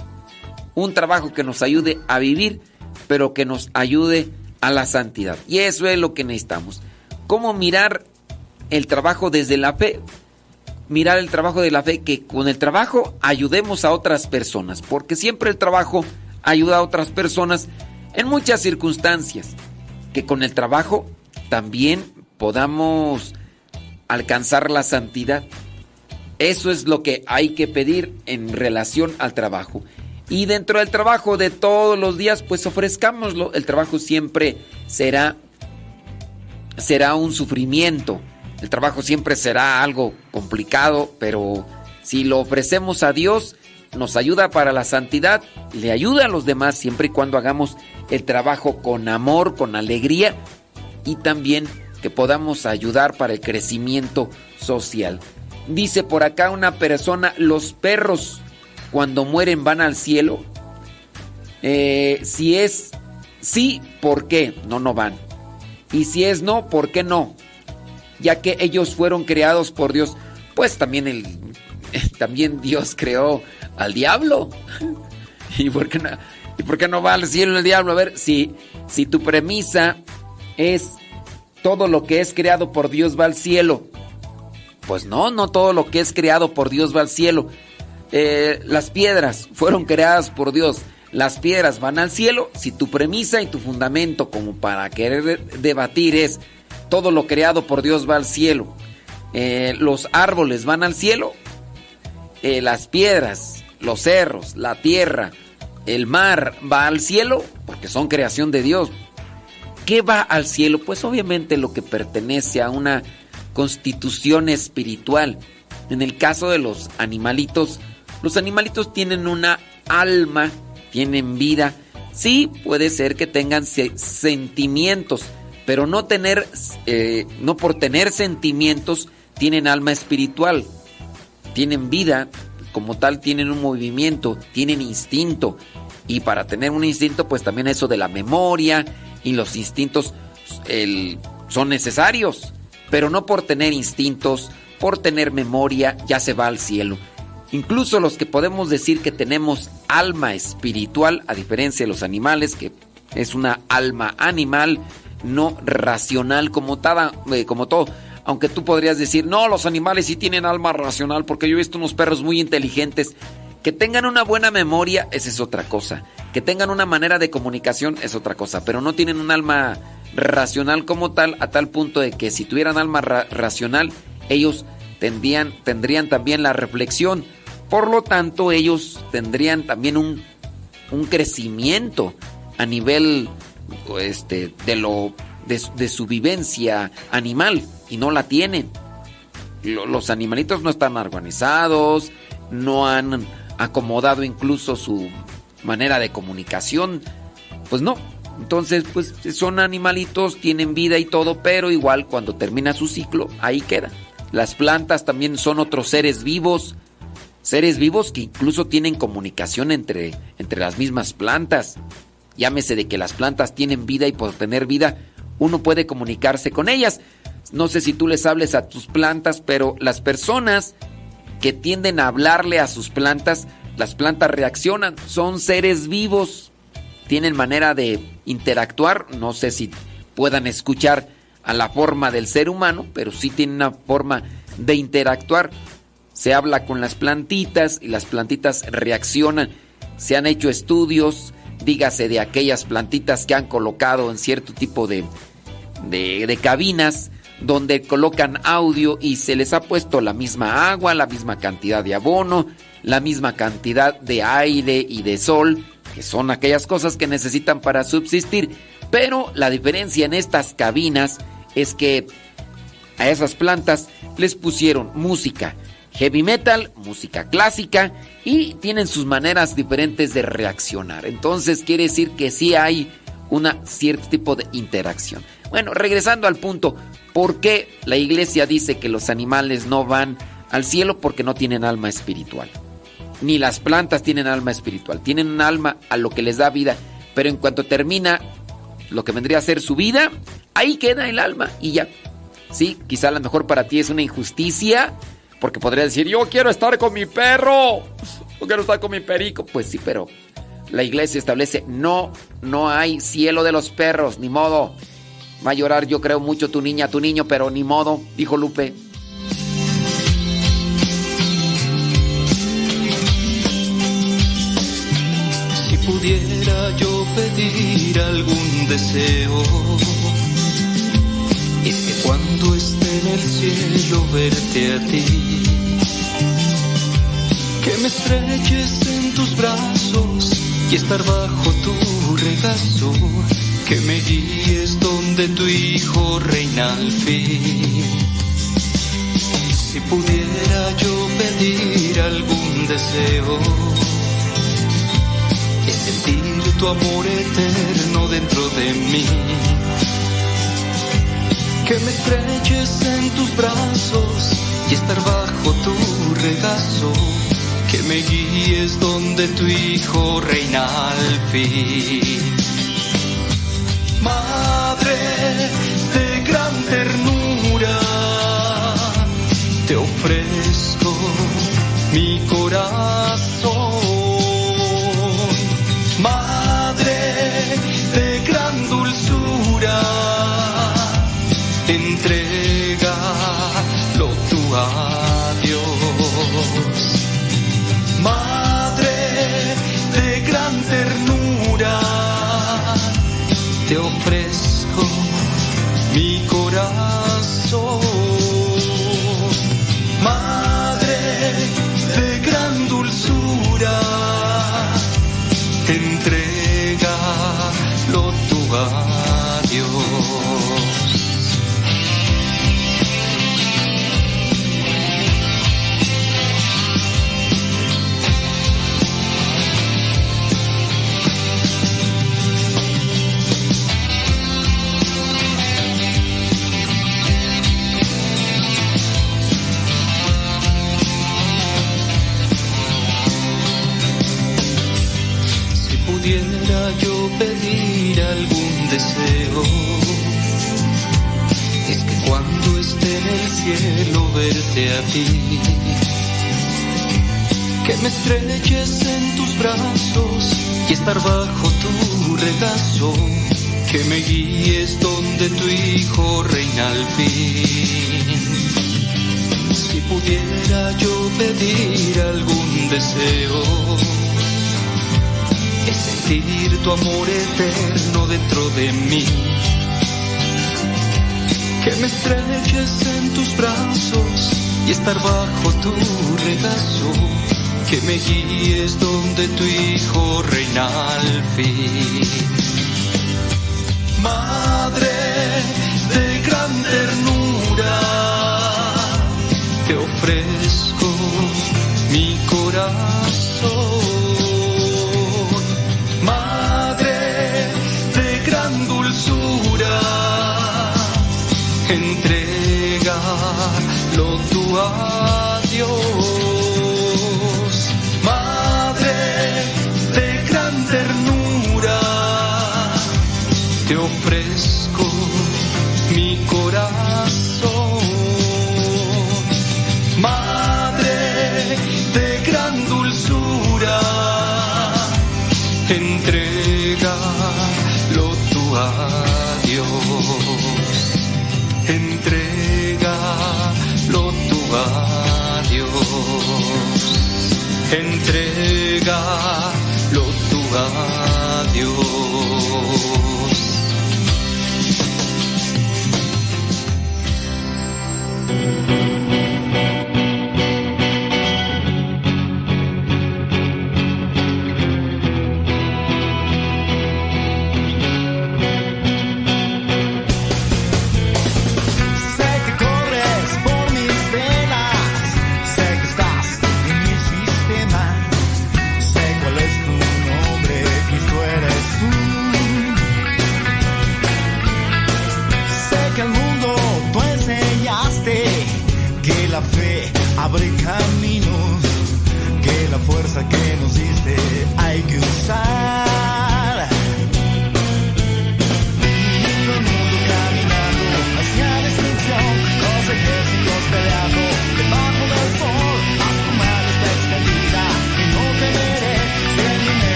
Un trabajo que nos ayude a vivir, pero que nos ayude a la santidad. Y eso es lo que necesitamos. ¿Cómo mirar el trabajo desde la fe? Mirar el trabajo de la fe, que con el trabajo ayudemos a otras personas, porque siempre el trabajo ayuda a otras personas en muchas circunstancias, que con el trabajo también podamos alcanzar la santidad. Eso es lo que hay que pedir en relación al trabajo. Y dentro del trabajo de todos los días, pues ofrezcámoslo. El trabajo siempre será, será un sufrimiento El trabajo siempre será algo complicado, pero si lo ofrecemos a Dios, nos ayuda para la santidad, le ayuda a los demás siempre y cuando hagamos el trabajo con amor, con alegría y también que podamos ayudar para el crecimiento social. Dice por acá una persona, los perros cuando mueren van al cielo. Eh, si es sí, ¿por qué? No, no van. Y si es no, ¿por qué no? Ya que ellos fueron creados por Dios, pues también el también Dios creó al diablo. ¿Y por qué no, ¿y no va al cielo el diablo? A ver, si, si tu premisa es todo lo que es creado por Dios va al cielo. Pues no, no todo lo que es creado por Dios va al cielo. Eh, las piedras fueron creadas por Dios. Las piedras van al cielo si tu premisa y tu fundamento como para querer debatir es todo lo creado por Dios va al cielo. Eh, los árboles van al cielo. Eh, las piedras, los cerros, la tierra, el mar va al cielo porque son creación de Dios. ¿Qué va al cielo? Pues obviamente lo que pertenece a una constitución espiritual. En el caso de los animalitos, los animalitos tienen una alma, tienen vida. Sí, puede ser que tengan sentimientos, pero no tener, eh, no por tener sentimientos tienen alma espiritual. Tienen vida, como tal tienen un movimiento, tienen instinto. Y para tener un instinto, pues también eso de la memoria y los instintos son necesarios. Pero no por tener instintos, por tener memoria, ya se va al cielo. Incluso los que podemos decir que tenemos alma espiritual, a diferencia de los animales, que es una alma animal, no racional como, eh, como todo. Aunque tú podrías decir, no, los animales sí tienen alma racional, porque yo he visto unos perros muy inteligentes. Que tengan una buena memoria, esa es otra cosa. Que tengan una manera de comunicación es otra cosa, pero no tienen un alma racional como tal, a tal punto de que si tuvieran alma racional, ellos tendrían, tendrían también la reflexión por lo tanto, ellos tendrían también un, crecimiento a nivel este, de, lo, de, su vivencia animal y no la tienen. Los animalitos no están organizados, no han acomodado incluso su manera de comunicación. Pues no. Entonces, pues son animalitos, tienen vida y todo, pero igual cuando termina su ciclo, ahí queda. Las plantas también son otros seres vivos Seres vivos que incluso tienen comunicación entre, entre las mismas plantas. Llámese de que las plantas tienen vida y por tener vida uno puede comunicarse con ellas. No sé si tú les hables a tus plantas, pero las personas que tienden a hablarle a sus plantas, las plantas reaccionan, son seres vivos, tienen manera de interactuar, no sé si puedan escuchar a la forma del ser humano, pero sí tienen una forma de interactuar se habla con las plantitas y las plantitas reaccionan. Se han hecho estudios, dígase de aquellas plantitas que han colocado en cierto tipo de, de, cabinas donde colocan audio y se les ha puesto la misma agua, la misma cantidad de abono, la misma cantidad de aire y de sol, que son aquellas cosas que necesitan para subsistir. Pero la diferencia en estas cabinas es que a esas plantas les pusieron música heavy metal, música clásica y tienen sus maneras diferentes de reaccionar. Entonces quiere decir que sí hay un cierto tipo de interacción. Bueno, regresando al punto, ¿por qué la iglesia dice que los animales no van al cielo? Porque no tienen alma espiritual. Ni las plantas tienen alma espiritual, tienen un alma a lo que les da vida, pero en cuanto termina lo que vendría a ser su vida, ahí queda el alma y ya. Sí, quizá a lo mejor para ti es una injusticia, porque podría decir, yo quiero estar con mi perro, yo quiero estar con mi perico. Pues sí, pero la iglesia establece, no, no hay cielo de los perros, ni modo. Va a llorar, yo creo mucho tu niña, tu niño, pero ni modo, dijo Lupe. Si pudiera yo pedir algún deseo, cuando esté en el cielo verte a ti que me estreches en tus brazos y estar bajo tu regazo, que me guíes donde tu hijo reina al fin. pudiera yo pedir algún deseo, es sentir tu amor eterno dentro de mí. Que me estreches en tus brazos y estar bajo tu regazo. Que me guíes donde tu hijo reina al fin. Madre de gran ternura, te ofrezco mi corazón. Es que cuando esté en el cielo verte a ti, que me estreches en tus brazos y estar bajo tu regazo, que me guíes donde tu hijo reina al fin. Si pudiera yo pedir algún deseo, es tu amor eterno dentro de mí. Que me estreches en tus brazos y estar bajo tu regazo. Que me guíes donde tu hijo reina al fin. Madre de gran ternura, te ofrezco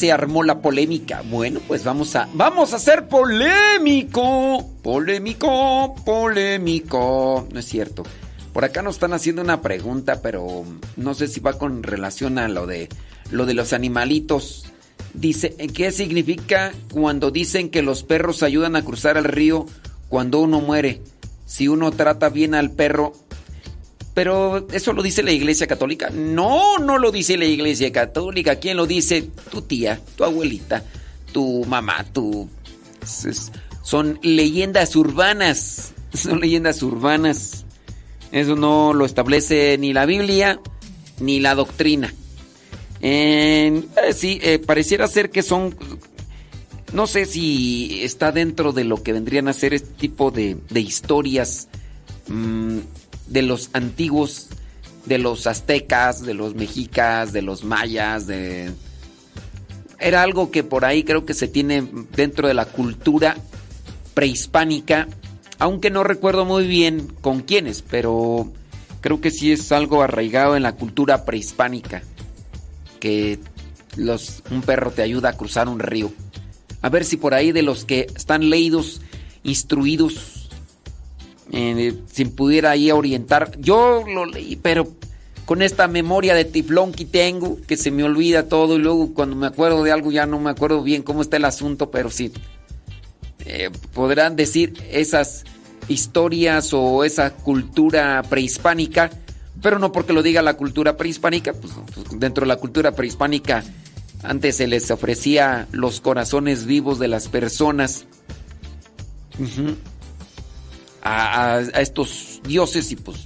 se armó la polémica. Bueno, pues vamos a vamos a ser polémico. Polémico, polémico. No es cierto. Por acá nos están haciendo una pregunta, pero no sé si va con relación a lo de lo de los animalitos. Dice, ¿qué significa cuando dicen que los perros ayudan a cruzar el río cuando uno muere? Si uno trata bien al perro, Pero eso lo dice la Iglesia Católica. No, no lo dice la Iglesia Católica. ¿Quién lo dice? Tu tía, tu abuelita, tu mamá, tu... Son leyendas urbanas. Son leyendas urbanas. Eso no lo establece ni la Biblia ni la doctrina. Eh, sí, eh, pareciera ser que son... No sé si está dentro de lo que vendrían a ser este tipo de, historias mm, de los antiguos, de los aztecas, de los mexicas, de los mayas, de... Era algo que por ahí creo que se tiene dentro de la cultura prehispánica, aunque no recuerdo muy bien con quiénes, pero creo que sí es algo arraigado en la cultura prehispánica, que los, un perro te ayuda a cruzar un río. A ver si por ahí de los que están leídos, instruidos, eh, si pudiera ahí orientar. Yo lo leí, pero con esta memoria de tiflón que tengo, que se me olvida todo y luego cuando me acuerdo de algo ya no me acuerdo bien cómo está el asunto, pero sí. Eh, podrán decir esas historias o esa cultura prehispánica, pero no porque lo diga la cultura prehispánica, pues, pues dentro de la cultura prehispánica antes se les ofrecía los corazones vivos de las personas a, estos dioses y pues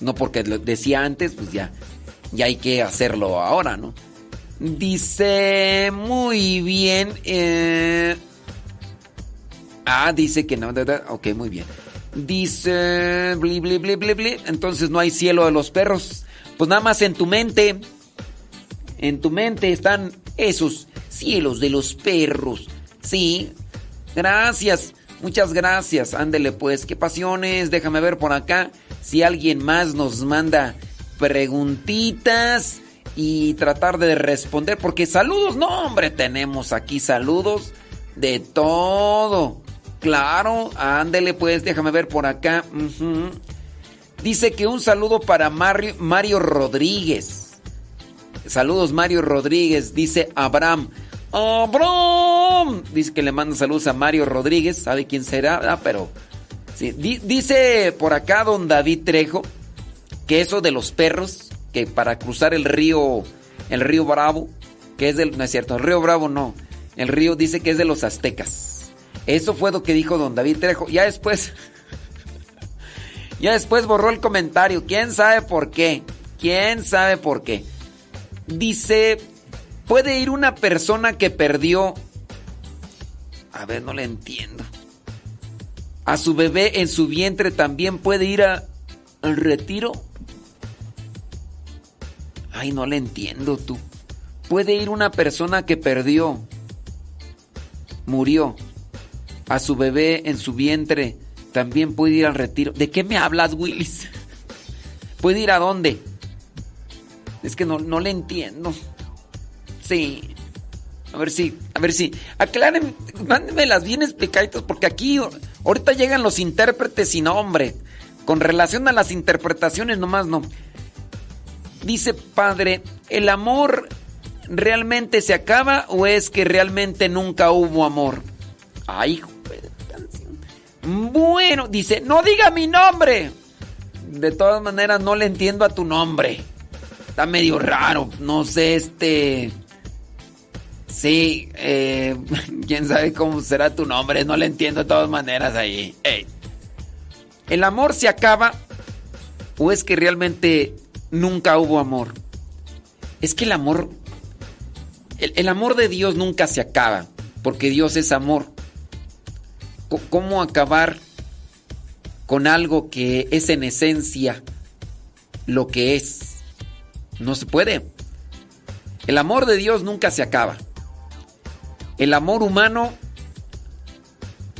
no porque lo decía antes, pues ya, ya hay que hacerlo ahora, ¿no? Dice muy bien. Eh, ah, dice que no. Ok, muy bien. Dice. Bli. Entonces no hay cielo de los perros. Pues nada más en tu mente. En tu mente están esos cielos de los perros. Sí. Gracias. Muchas gracias. Ándele pues. Qué pasiones. Déjame ver por acá si alguien más nos manda preguntitas y tratar de responder. Porque saludos, no hombre, tenemos aquí saludos de todo. Claro, ándele pues, déjame ver por acá. Dice que un saludo para Mario, Mario Rodríguez. Saludos Mario Rodríguez, dice Abraham. Abraham. Dice que le manda saludos a Mario Rodríguez, sabe quién será, ah, pero... Sí. dice por acá don David Trejo que eso de los perros, que para cruzar el río, el río Bravo, que es del... No es cierto, el río Bravo no. El río dice que es de los aztecas. Eso fue lo que dijo don David Trejo. Ya después. ya después borró el comentario. ¿Quién sabe por qué? ¿Quién sabe por qué? Dice. Puede ir una persona que perdió. A ver, no le entiendo. A su bebé en su vientre también puede ir a, al retiro. Ay, no le entiendo tú. Puede ir una persona que perdió. Murió a su bebé en su vientre, también puede ir al retiro. ¿De qué me hablas, Willis? ¿Puede ir a dónde? Es que no, no le entiendo. A ver si, a ver si. Aclaren, las bien explicaditas, porque aquí ahorita llegan los intérpretes y no, hombre. Con relación a las interpretaciones, nomás no. Dice padre, ¿el amor realmente se acaba o es que realmente nunca hubo amor? Ay, bueno, dice, no diga mi nombre. De todas maneras, no le entiendo a tu nombre. Está medio raro. No sé, este... Sí, eh, quién sabe cómo será tu nombre. No le entiendo de todas maneras ahí. ¿El amor se acaba o es que realmente nunca hubo amor? Es que el amor... el amor de Dios nunca se acaba, porque Dios es amor cómo acabar con algo que es en esencia lo que es. No se puede. El amor de Dios nunca se acaba. El amor humano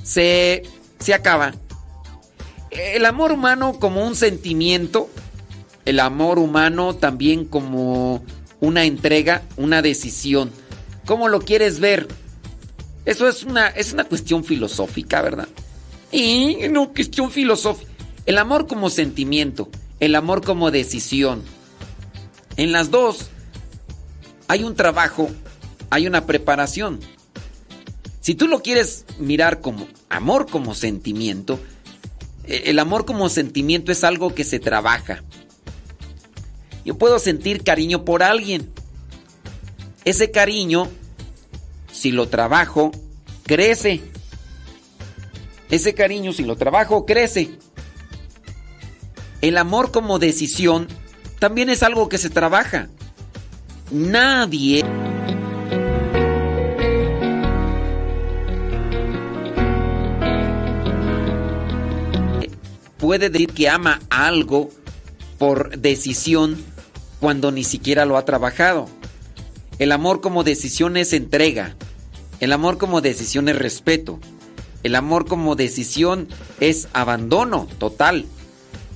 se, se acaba. El amor humano como un sentimiento, el amor humano también como una entrega, una decisión. ¿Cómo lo quieres ver? Eso es una, es una cuestión filosófica, ¿verdad? Y no, cuestión filosófica. El amor como sentimiento, el amor como decisión. En las dos hay un trabajo, hay una preparación. Si tú lo quieres mirar como amor como sentimiento, e, el amor como sentimiento es algo que se trabaja. Yo puedo sentir cariño por alguien. Ese cariño, si lo trabajo, crece. Ese cariño, si lo trabajo, crece. El amor como decisión también es algo que se trabaja. Nadie... puede decir que ama algo por decisión cuando ni siquiera lo ha trabajado. El amor como decisión es entrega. El amor como decisión es respeto. El amor como decisión es abandono total.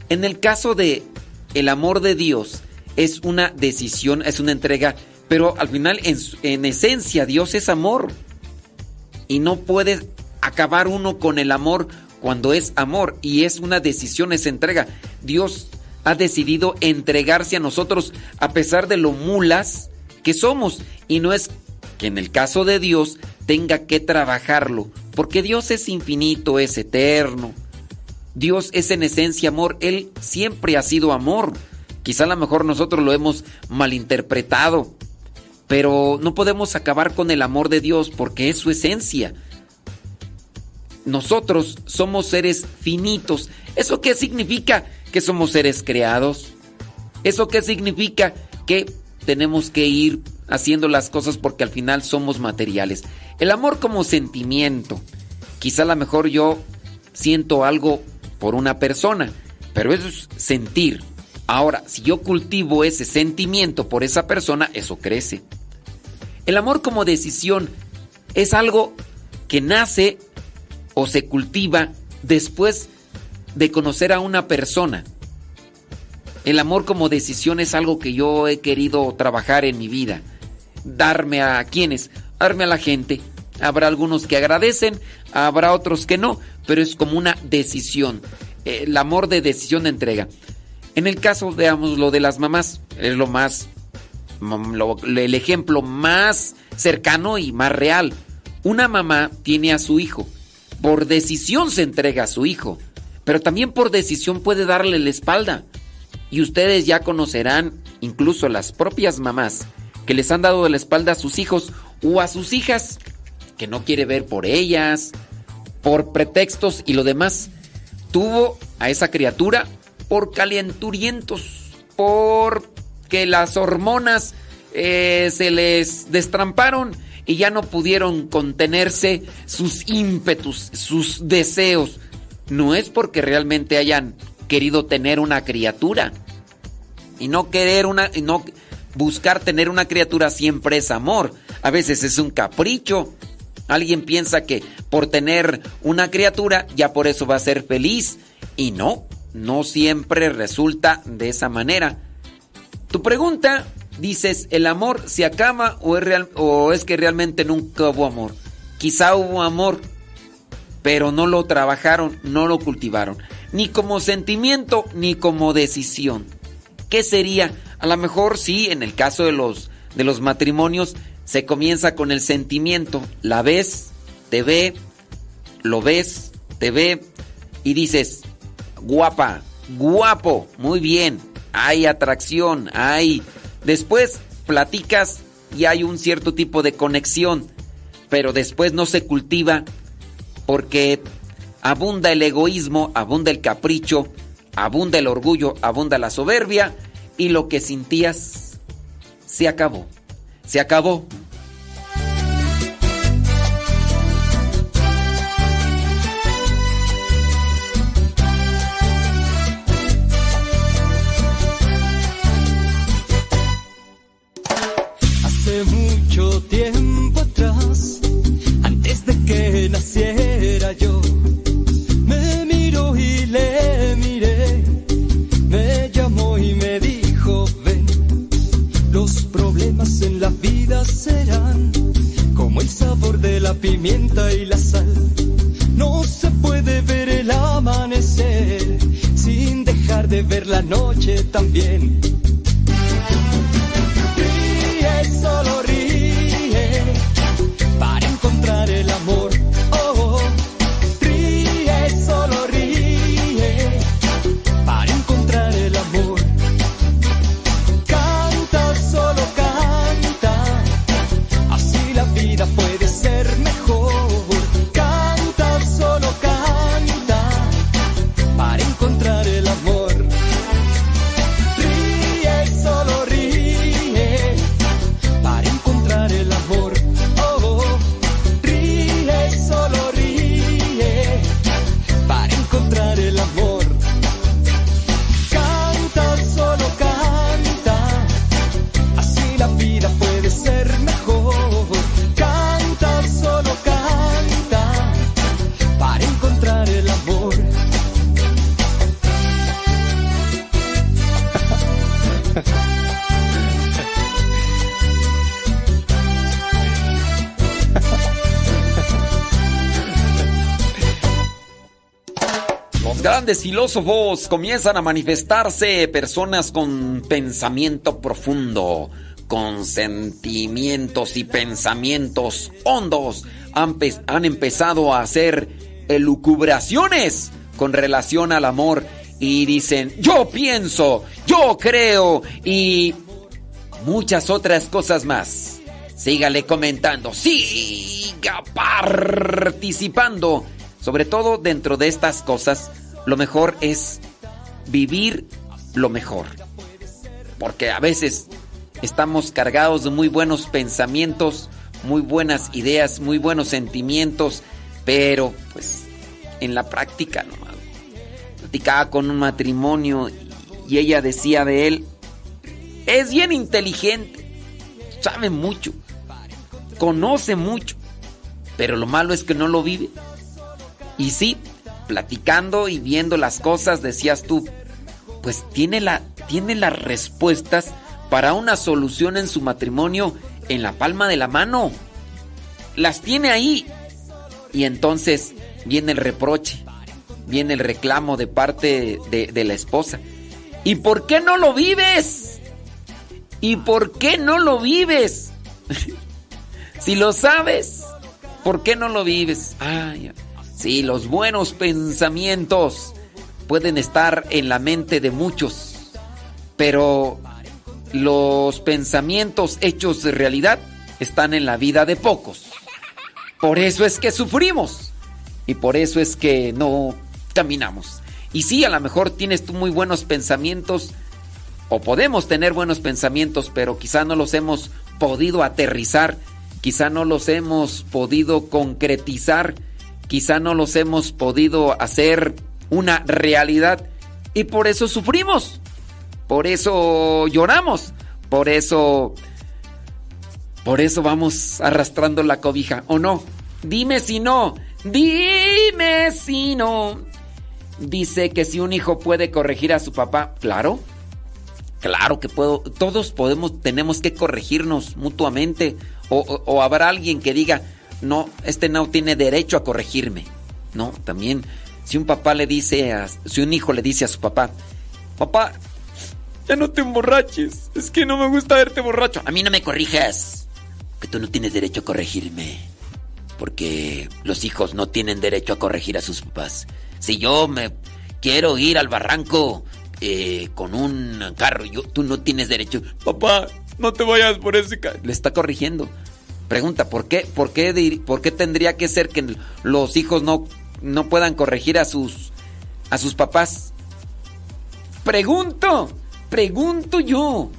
En el caso de el amor de Dios es una decisión, es una entrega, pero al final en, en esencia Dios es amor. Y no puede acabar uno con el amor cuando es amor y es una decisión, es entrega. Dios ha decidido entregarse a nosotros a pesar de lo mulas que somos. Y no es que en el caso de Dios tenga que trabajarlo, porque Dios es infinito, es eterno. Dios es en esencia amor, Él siempre ha sido amor. Quizá a lo mejor nosotros lo hemos malinterpretado, pero no podemos acabar con el amor de Dios porque es su esencia nosotros somos seres finitos. ¿Eso qué significa? Que somos seres creados. ¿Eso qué significa? Que tenemos que ir haciendo las cosas porque al final somos materiales. El amor como sentimiento. Quizá a lo mejor yo siento algo por una persona, pero eso es sentir. Ahora, si yo cultivo ese sentimiento por esa persona, eso crece. El amor como decisión es algo que nace o se cultiva después de conocer a una persona. El amor como decisión es algo que yo he querido trabajar en mi vida. Darme a quienes, darme a la gente. Habrá algunos que agradecen, habrá otros que no, pero es como una decisión. El amor de decisión de entrega. En el caso, veamos lo de las mamás, es lo más, el ejemplo más cercano y más real. Una mamá tiene a su hijo por decisión se entrega a su hijo, pero también por decisión puede darle la espalda. Y ustedes ya conocerán, incluso las propias mamás, que les han dado la espalda a sus hijos o a sus hijas, que no quiere ver por ellas, por pretextos y lo demás. Tuvo a esa criatura por calenturientos, porque las hormonas eh, se les destramparon y ya no pudieron contenerse sus ímpetus, sus deseos. No es porque realmente hayan querido tener una criatura. Y no querer una y no buscar tener una criatura siempre es amor. A veces es un capricho. Alguien piensa que por tener una criatura ya por eso va a ser feliz y no, no siempre resulta de esa manera. Tu pregunta dices, ¿el amor se acaba o es, real, o es que realmente nunca hubo amor? Quizá hubo amor, pero no lo trabajaron, no lo cultivaron, ni como sentimiento ni como decisión. ¿Qué sería? A lo mejor sí, en el caso de los, de los matrimonios, se comienza con el sentimiento. La ves, te ve, lo ves, te ve y dices, guapa, guapo, muy bien, hay atracción, hay Después platicas y hay un cierto tipo de conexión, pero después no se cultiva porque abunda el egoísmo, abunda el capricho, abunda el orgullo, abunda la soberbia y lo que sentías se acabó. Se acabó. Pimienta y la sal. No se puede ver el amanecer sin dejar de ver la noche también. Solo ríe grandes filósofos comienzan a manifestarse personas con pensamiento profundo, con sentimientos y pensamientos hondos. Han, pe- han empezado a hacer elucubraciones con relación al amor y dicen, yo pienso, yo creo y muchas otras cosas más. Sígale comentando, siga participando. Sobre todo dentro de estas cosas, lo mejor es vivir lo mejor. Porque a veces estamos cargados de muy buenos pensamientos, muy buenas ideas, muy buenos sentimientos, pero pues en la práctica nomás. Platicaba con un matrimonio y ella decía de él, es bien inteligente, sabe mucho, conoce mucho, pero lo malo es que no lo vive. Y sí, platicando y viendo las cosas, decías tú, pues tiene, la, tiene las respuestas para una solución en su matrimonio en la palma de la mano. Las tiene ahí. Y entonces viene el reproche, viene el reclamo de parte de, la esposa. ¿Y por qué no lo vives? ¿Y por qué no lo vives? si lo sabes, ¿por qué no lo vives? Ay, sí, los buenos pensamientos pueden estar en la mente de muchos, pero los pensamientos hechos de realidad están en la vida de pocos. Por eso es que sufrimos y por eso es que no caminamos. Y sí, a lo mejor tienes tú muy buenos pensamientos o podemos tener buenos pensamientos, pero quizá no los hemos podido aterrizar, quizá no los hemos podido concretizar, quizá no los hemos podido hacer una realidad y por eso sufrimos, por eso lloramos, por eso por eso vamos arrastrando la cobija, ¿o no? Dime si no, dime si no. Dice que si un hijo puede corregir a su papá, claro. Claro que puedo, todos podemos, tenemos que corregirnos mutuamente. O, habrá alguien que diga, no, este no tiene derecho a corregirme. No, también, si un papá le dice, a, si un hijo le dice a su papá, papá, ya no te emborraches, es que no me gusta verte borracho. A mí no me corrijas, que tú no tienes derecho a corregirme. Porque los hijos no tienen derecho a corregir a sus papás. Si yo me quiero ir al barranco eh, con un carro, tú no tienes derecho. Papá, no te vayas por ese carro. Le está corrigiendo. Pregunta, ¿por qué, por qué, por qué tendría que ser que los hijos no, no puedan corregir a sus, a sus papás? Pregunto, pregunto yo,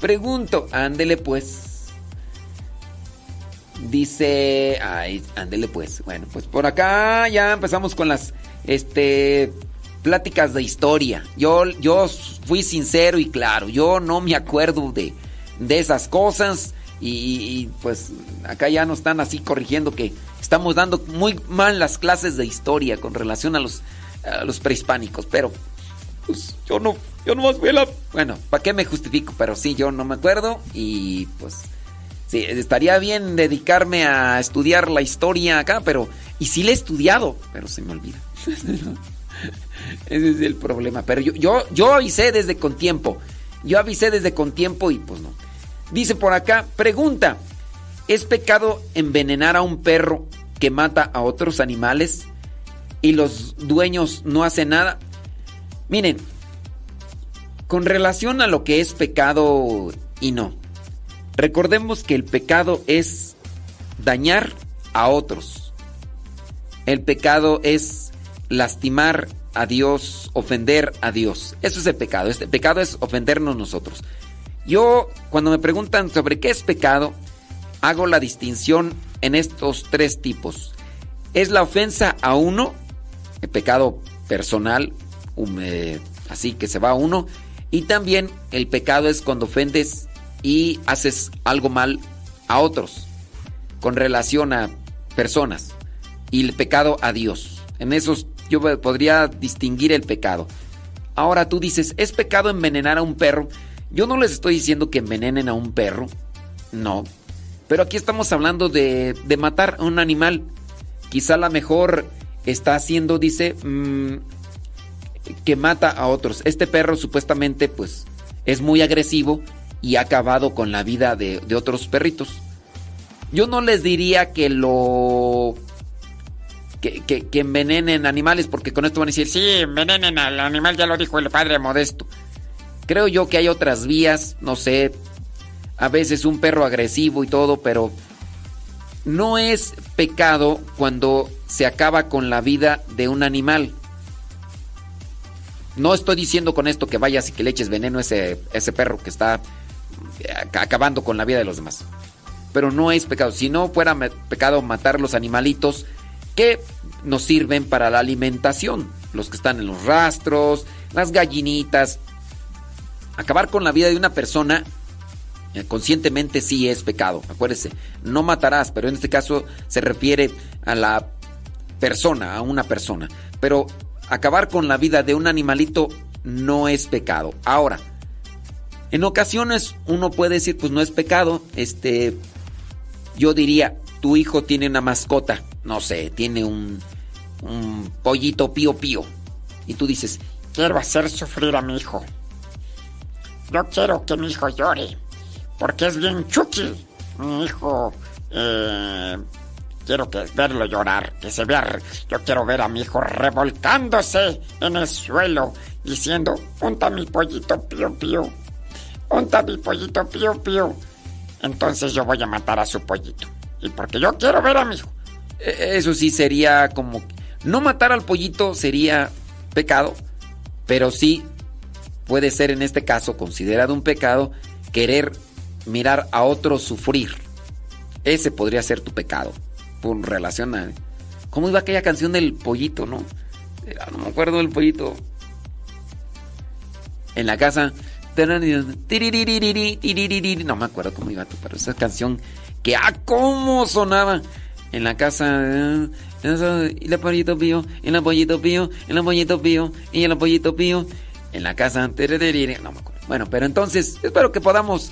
pregunto. Ándele pues. Dice, ay, ándele pues. Bueno, pues por acá ya empezamos con las, este, pláticas de historia. Yo, yo fui sincero y claro, yo no me acuerdo de, de esas cosas y, pues acá ya nos están así corrigiendo que estamos dando muy mal las clases de historia con relación a los, los prehispánicos, pero pues yo no, yo no más fui a la... Bueno, ¿para qué me justifico? Pero sí, yo no me acuerdo y pues... Sí, estaría bien dedicarme a estudiar la historia acá, pero... Y sí la he estudiado, pero se me olvida. Ese es el problema. Pero yo, yo, yo avisé desde con tiempo. Yo avisé desde con tiempo y pues no. Dice por acá, pregunta, ¿es pecado envenenar a un perro que mata a otros animales y los dueños no hacen nada? Miren, con relación a lo que es pecado y no, recordemos que el pecado es dañar a otros. El pecado es lastimar a Dios, ofender a Dios. Eso es el pecado. Este pecado es ofendernos nosotros. Yo, cuando me preguntan sobre qué es pecado, hago la distinción en estos tres tipos. Es la ofensa a uno, el pecado personal, um, eh, así que se va a uno, y también el pecado es cuando ofendes y haces algo mal a otros, con relación a personas, y el pecado a Dios. En esos yo podría distinguir el pecado. Ahora tú dices, ¿es pecado envenenar a un perro? Yo no les estoy diciendo que envenenen a un perro, no. Pero aquí estamos hablando de, de matar a un animal. Quizá la mejor está haciendo, dice, mmm, que mata a otros. Este perro supuestamente pues es muy agresivo y ha acabado con la vida de, de otros perritos. Yo no les diría que lo... Que, que- que envenenen animales porque con esto van a decir, sí, envenenen al animal, ya lo dijo el padre modesto. Creo yo que hay otras vías, no sé, a veces un perro agresivo y todo, pero no es pecado cuando se acaba con la vida de un animal. No estoy diciendo con esto que vayas y que le eches veneno a ese, ese perro que está eh, ac- acabando con la vida de los demás. Pero no es pecado. Si no fuera pecado matar los animalitos que nos sirven para la alimentación, los que están en los rastros, las gallinitas, acabar con la vida de una persona eh, conscientemente sí es pecado. Acuérdese, no matarás, pero en este caso se refiere a la persona, a una persona. Pero acabar con la vida de un animalito no es pecado. Ahora, en ocasiones uno puede decir, pues no es pecado. Este, yo diría, tu hijo tiene una mascota, no sé, tiene un, un pollito pío pío. Y tú dices, Quiero hacer sufrir a mi hijo. Yo quiero que mi hijo llore. Porque es bien chucky. Mi hijo. eh, quiero que verlo llorar. Que se vea. Yo quiero ver a mi hijo revolcándose en el suelo. Diciendo: Unta mi pollito pío pío. Unta mi pollito pío pío. Entonces yo voy a matar a su pollito. Y porque yo quiero ver a mi hijo. E- Eso sí sería como... No matar al pollito sería pecado, pero sí puede ser en este caso considerado un pecado querer mirar a otro sufrir. Ese podría ser tu pecado. Por relación a... ¿Cómo iba aquella canción del pollito, no? Era- No me acuerdo del pollito. En la casa... No me acuerdo cómo iba, pero esa canción que... ¡Ah, cómo sonaba! En la casa... eh, Y el pollito pío, el pollito pío, el pollito pío, y el pollito pío. En la casa... No me acuerdo. Bueno, pero entonces espero que podamos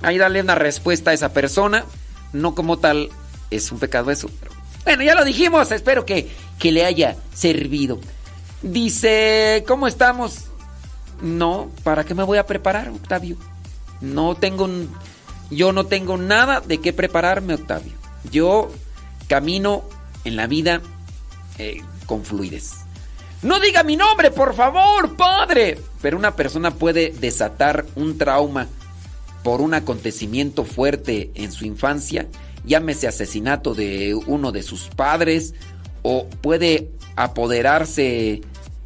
ahí darle una respuesta a esa persona. No como tal es un pecado eso. Bueno, ya lo dijimos. Espero que, que le haya servido. Dice, ¿cómo estamos? No, ¿para qué me voy a preparar, Octavio? No tengo, yo no tengo nada de qué prepararme, Octavio. Yo camino en la vida eh, con fluidez. No diga mi nombre, por favor, padre. Pero una persona puede desatar un trauma por un acontecimiento fuerte en su infancia, llámese asesinato de uno de sus padres, o puede apoderarse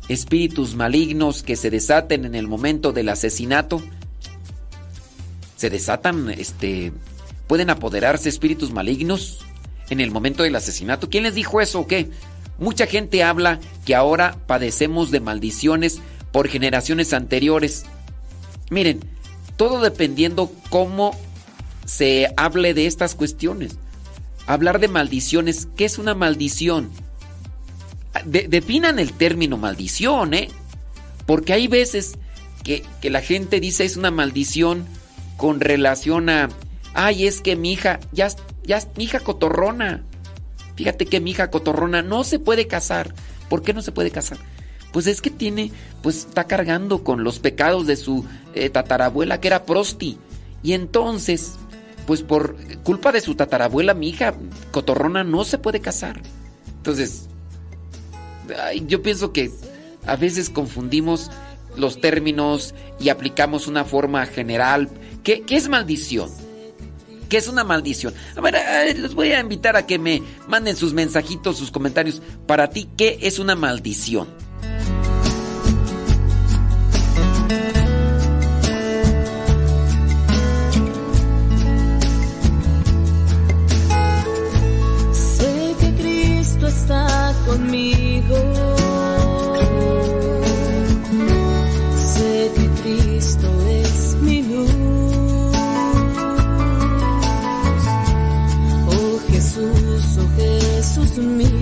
espíritus malignos que se desaten en el momento del asesinato. Se desatan, este, pueden apoderarse espíritus malignos en el momento del asesinato. ¿Quién les dijo eso o qué? Mucha gente habla que ahora padecemos de maldiciones por generaciones anteriores. Miren, todo dependiendo cómo se hable de estas cuestiones. Hablar de maldiciones, ¿qué es una maldición? De- definan el término maldición, ¿eh? Porque hay veces que, que la gente dice es una maldición con relación a, ay, es que mi hija, ya, ya, mi hija cotorrona. Fíjate que mi hija cotorrona no se puede casar. ¿Por qué no se puede casar? Pues es que tiene, pues está cargando con los pecados de su eh, tatarabuela que era prosti. Y entonces, pues por culpa de su tatarabuela, mi hija cotorrona no se puede casar. Entonces, ay, yo pienso que a veces confundimos los términos y aplicamos una forma general. ¿Qué, qué es maldición? ¿Qué es una maldición? A ver, los voy a invitar a que me manden sus mensajitos, sus comentarios. Para ti, ¿qué es una maldición? Jesús, oh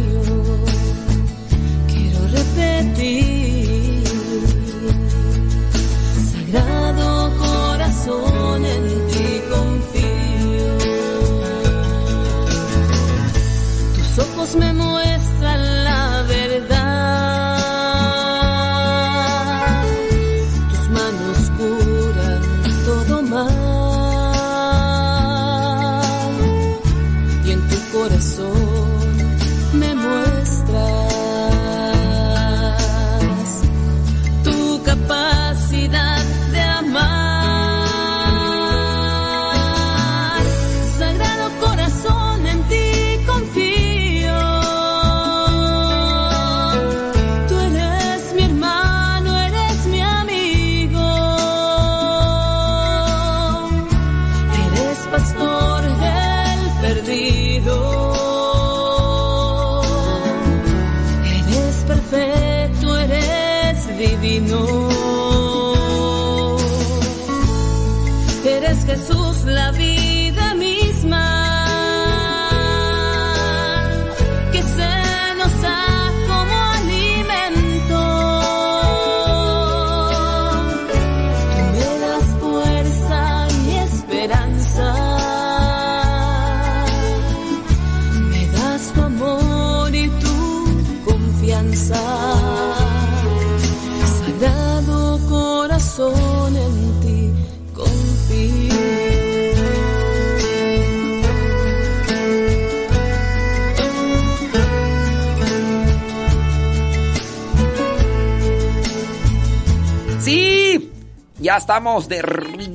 estamos de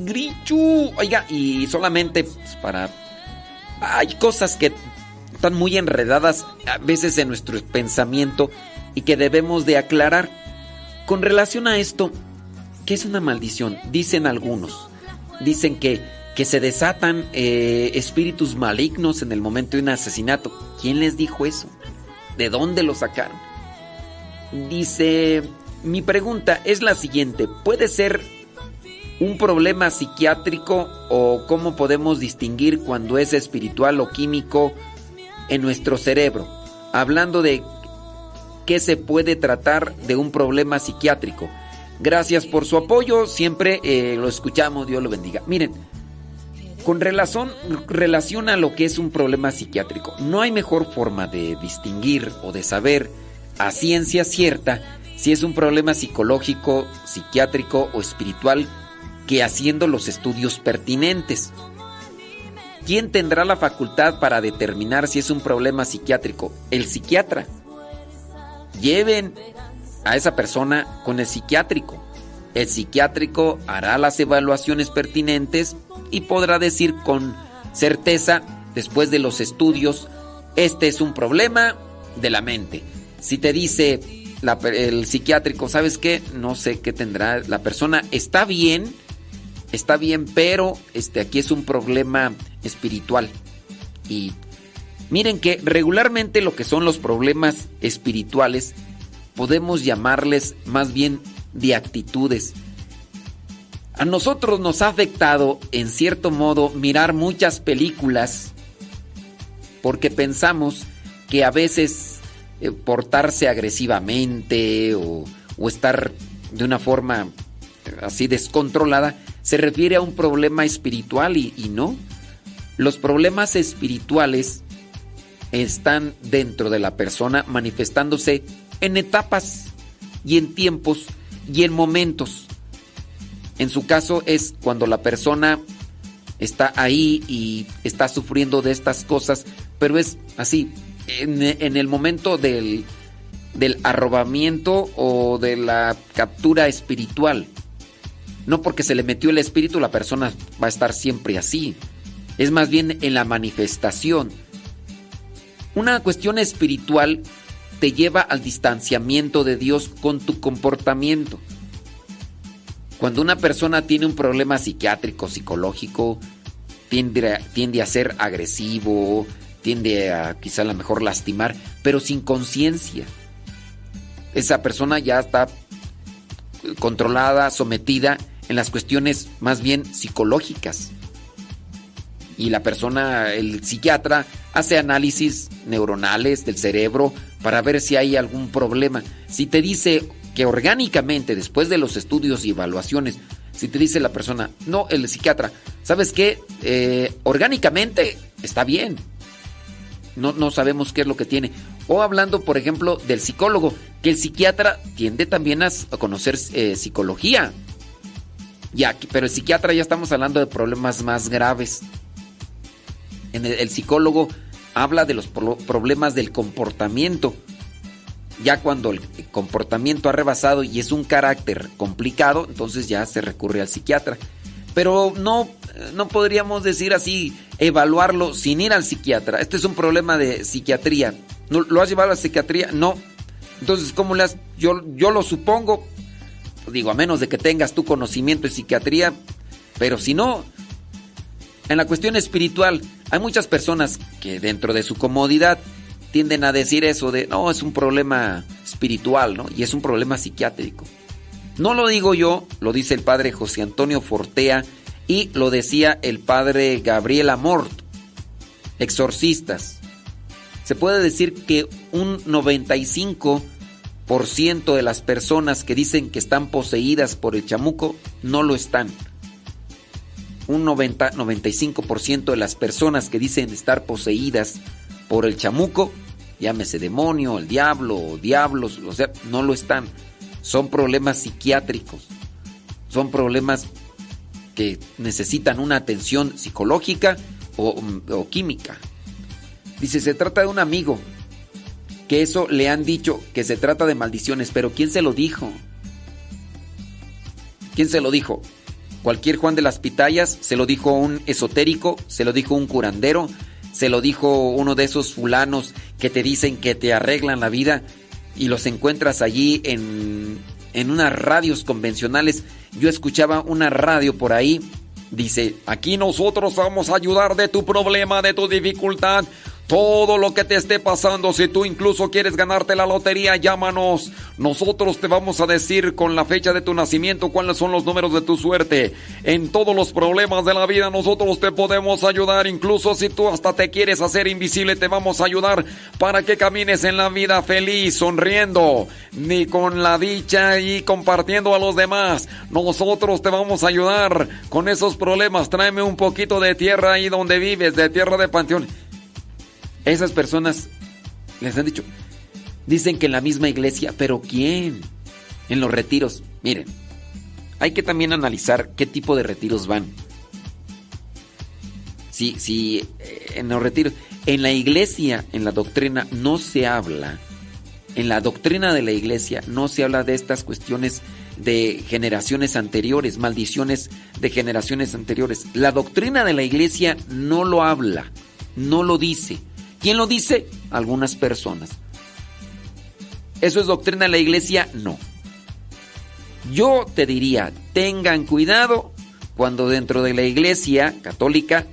grichu. Oiga, y solamente pues, para... Hay cosas que están muy enredadas a veces en nuestro pensamiento y que debemos de aclarar. Con relación a esto, ¿qué es una maldición? Dicen algunos. Dicen que, que se desatan eh, espíritus malignos en el momento de un asesinato. ¿Quién les dijo eso? ¿De dónde lo sacaron? Dice, mi pregunta es la siguiente. ¿Puede ser un problema psiquiátrico o cómo podemos distinguir cuando es espiritual o químico en nuestro cerebro? Hablando de qué se puede tratar de un problema psiquiátrico. Gracias por su apoyo, siempre eh, lo escuchamos, Dios lo bendiga. Miren, con relación, relación a lo que es un problema psiquiátrico, no hay mejor forma de distinguir o de saber a ciencia cierta si es un problema psicológico, psiquiátrico o espiritual que haciendo los estudios pertinentes. ¿Quién tendrá la facultad para determinar si es un problema psiquiátrico? El psiquiatra. Lleven a esa persona con el psiquiátrico. El psiquiátrico hará las evaluaciones pertinentes y podrá decir con certeza, después de los estudios, este es un problema de la mente. Si te dice el psiquiátrico, ¿sabes qué? No sé qué tendrá. La persona está bien, está bien, pero este, aquí es un problema espiritual. Y miren que regularmente lo que son los problemas espirituales podemos llamarles más bien de actitudes. A nosotros nos ha afectado, en cierto modo, mirar muchas películas porque pensamos que a veces eh, portarse agresivamente o, o estar de una forma eh, así descontrolada se refiere a un problema espiritual y, no. Los problemas espirituales están dentro de la persona manifestándose en etapas y en tiempos y en momentos. En su caso es cuando la persona está ahí y está sufriendo de estas cosas, pero es así, en, en el momento del, del arrobamiento o de la captura espiritual. No porque se le metió el espíritu, la persona va a estar siempre así. Es más bien en la manifestación. Una cuestión espiritual te lleva al distanciamiento de Dios con tu comportamiento. Cuando una persona tiene un problema psiquiátrico, psicológico, tiende a, tiende a ser agresivo, tiende a quizá a lo mejor lastimar, pero sin conciencia. Esa persona ya está controlada, sometida en las cuestiones más bien psicológicas. Y la persona, el psiquiatra, hace análisis neuronales del cerebro para ver si hay algún problema. Si te dice que orgánicamente, después de los estudios y evaluaciones, si te dice la persona, no, el psiquiatra, ¿sabes qué? Eh, orgánicamente está bien. No, no sabemos qué es lo que tiene. O hablando, por ejemplo, del psicólogo, que el psiquiatra tiende también a, conocer eh, psicología. Ya, pero el psiquiatra ya estamos hablando de problemas más graves. El, psicólogo habla de los pro- problemas del comportamiento. Ya cuando el comportamiento ha rebasado y es un carácter complicado, entonces ya se recurre al psiquiatra. Pero no, no podríamos decir así, evaluarlo sin ir al psiquiatra. Este es un problema de psiquiatría. ¿No, ¿Lo has llevado a la psiquiatría? No. Entonces, ¿cómo le has...? Yo, yo lo supongo, digo, a menos de que tengas tu conocimiento de psiquiatría, pero si no, en la cuestión espiritual, hay muchas personas que dentro de su comodidad tienden a decir eso de, no, es un problema espiritual, ¿no? Y es un problema psiquiátrico. No lo digo yo, lo dice el padre José Antonio Fortea y lo decía el padre Gabriel Amort, exorcistas. Se puede decir que un 95% de las personas que dicen que están poseídas por el chamuco no lo están. Un 90, 95% de las personas que dicen estar poseídas por el chamuco, llámese demonio, el diablo o diablos, o sea, no lo están. Son problemas psiquiátricos. son problemas que necesitan una atención psicológica o, o química. Dice, se trata de un amigo, que eso le han dicho que se trata de maldiciones, pero ¿quién se lo dijo? ¿Quién se lo dijo? Cualquier Juan de las Pitayas, se lo dijo un esotérico, se lo dijo un curandero, se lo dijo uno de esos fulanos que te dicen que te arreglan la vida y los encuentras allí en, en unas radios convencionales. Yo escuchaba una radio por ahí, dice, aquí nosotros vamos a ayudar de tu problema, de tu dificultad. Todo lo que te esté pasando, si tú incluso quieres ganarte la lotería, llámanos. Nosotros te vamos a decir con la fecha de tu nacimiento cuáles son los números de tu suerte. En todos los problemas de la vida nosotros te podemos ayudar. Incluso si tú hasta te quieres hacer invisible, te vamos a ayudar para que camines en la vida feliz, sonriendo, ni con la dicha y compartiendo a los demás. Nosotros te vamos a ayudar con esos problemas. Tráeme un poquito de tierra ahí donde vives, de tierra de panteón. Esas personas les han dicho, dicen que en la misma iglesia, pero ¿quién? En los retiros. Miren, hay que también analizar qué tipo de retiros van. Si, si eh, en los retiros, en la iglesia, en la doctrina, no se habla, en la doctrina de la iglesia no se habla de estas cuestiones de generaciones anteriores, maldiciones de generaciones anteriores. La doctrina de la iglesia no lo habla, no lo dice. ¿Quién lo dice? Algunas personas. ¿Eso es doctrina de la iglesia? No. Yo te diría, tengan cuidado cuando dentro de la iglesia católica,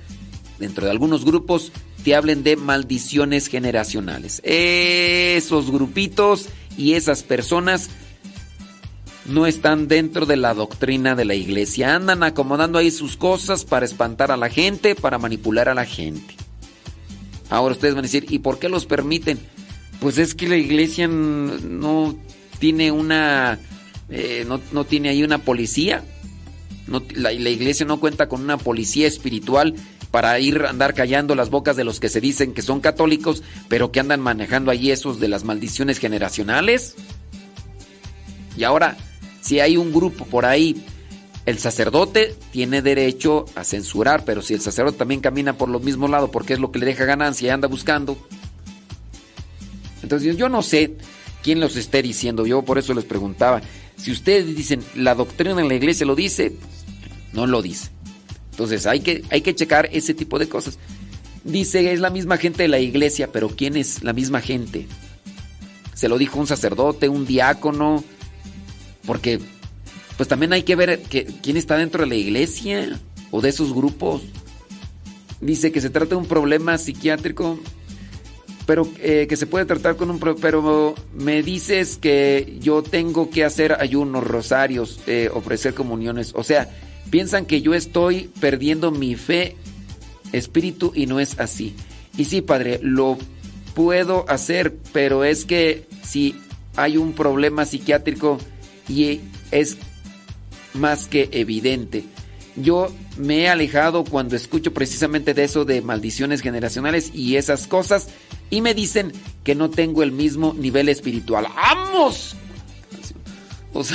dentro de algunos grupos, te hablen de maldiciones generacionales. Esos grupitos y esas personas no están dentro de la doctrina de la iglesia. Andan acomodando ahí sus cosas para espantar a la gente, para manipular a la gente. Ahora ustedes van a decir, ¿y por qué los permiten? Pues es que la iglesia no tiene una... Eh, no, tiene ahí una policía. No, la, la, iglesia no cuenta con una policía espiritual para ir a andar callando las bocas de los que se dicen que son católicos, pero que andan manejando ahí esos de las maldiciones generacionales. Y ahora, si hay un grupo por ahí el sacerdote tiene derecho a censurar, pero si el sacerdote también camina por los mismos lados porque es lo que le deja ganancia y anda buscando. Entonces yo no sé quién los esté diciendo, yo por eso les preguntaba. Si ustedes dicen la doctrina en la iglesia lo dice, no lo dice. Entonces hay que, hay que checar ese tipo de cosas. Dice, es la misma gente de la iglesia, pero ¿quién es la misma gente? Se lo dijo un sacerdote, un diácono, porque pues también hay que ver quién está dentro de la iglesia o de esos grupos. Dice que se trata de un problema psiquiátrico, pero eh, que se puede tratar con un... Pero me dices que yo tengo que hacer ayunos, rosarios, eh, ofrecer comuniones. O sea, piensan que yo estoy perdiendo mi fe, espíritu, y no es así. Y sí, padre, lo puedo hacer, pero es que si hay un problema psiquiátrico y es más que evidente. Yo me he alejado cuando escucho precisamente de eso de maldiciones generacionales y esas cosas y me dicen que no tengo el mismo nivel espiritual. ¡Vamos!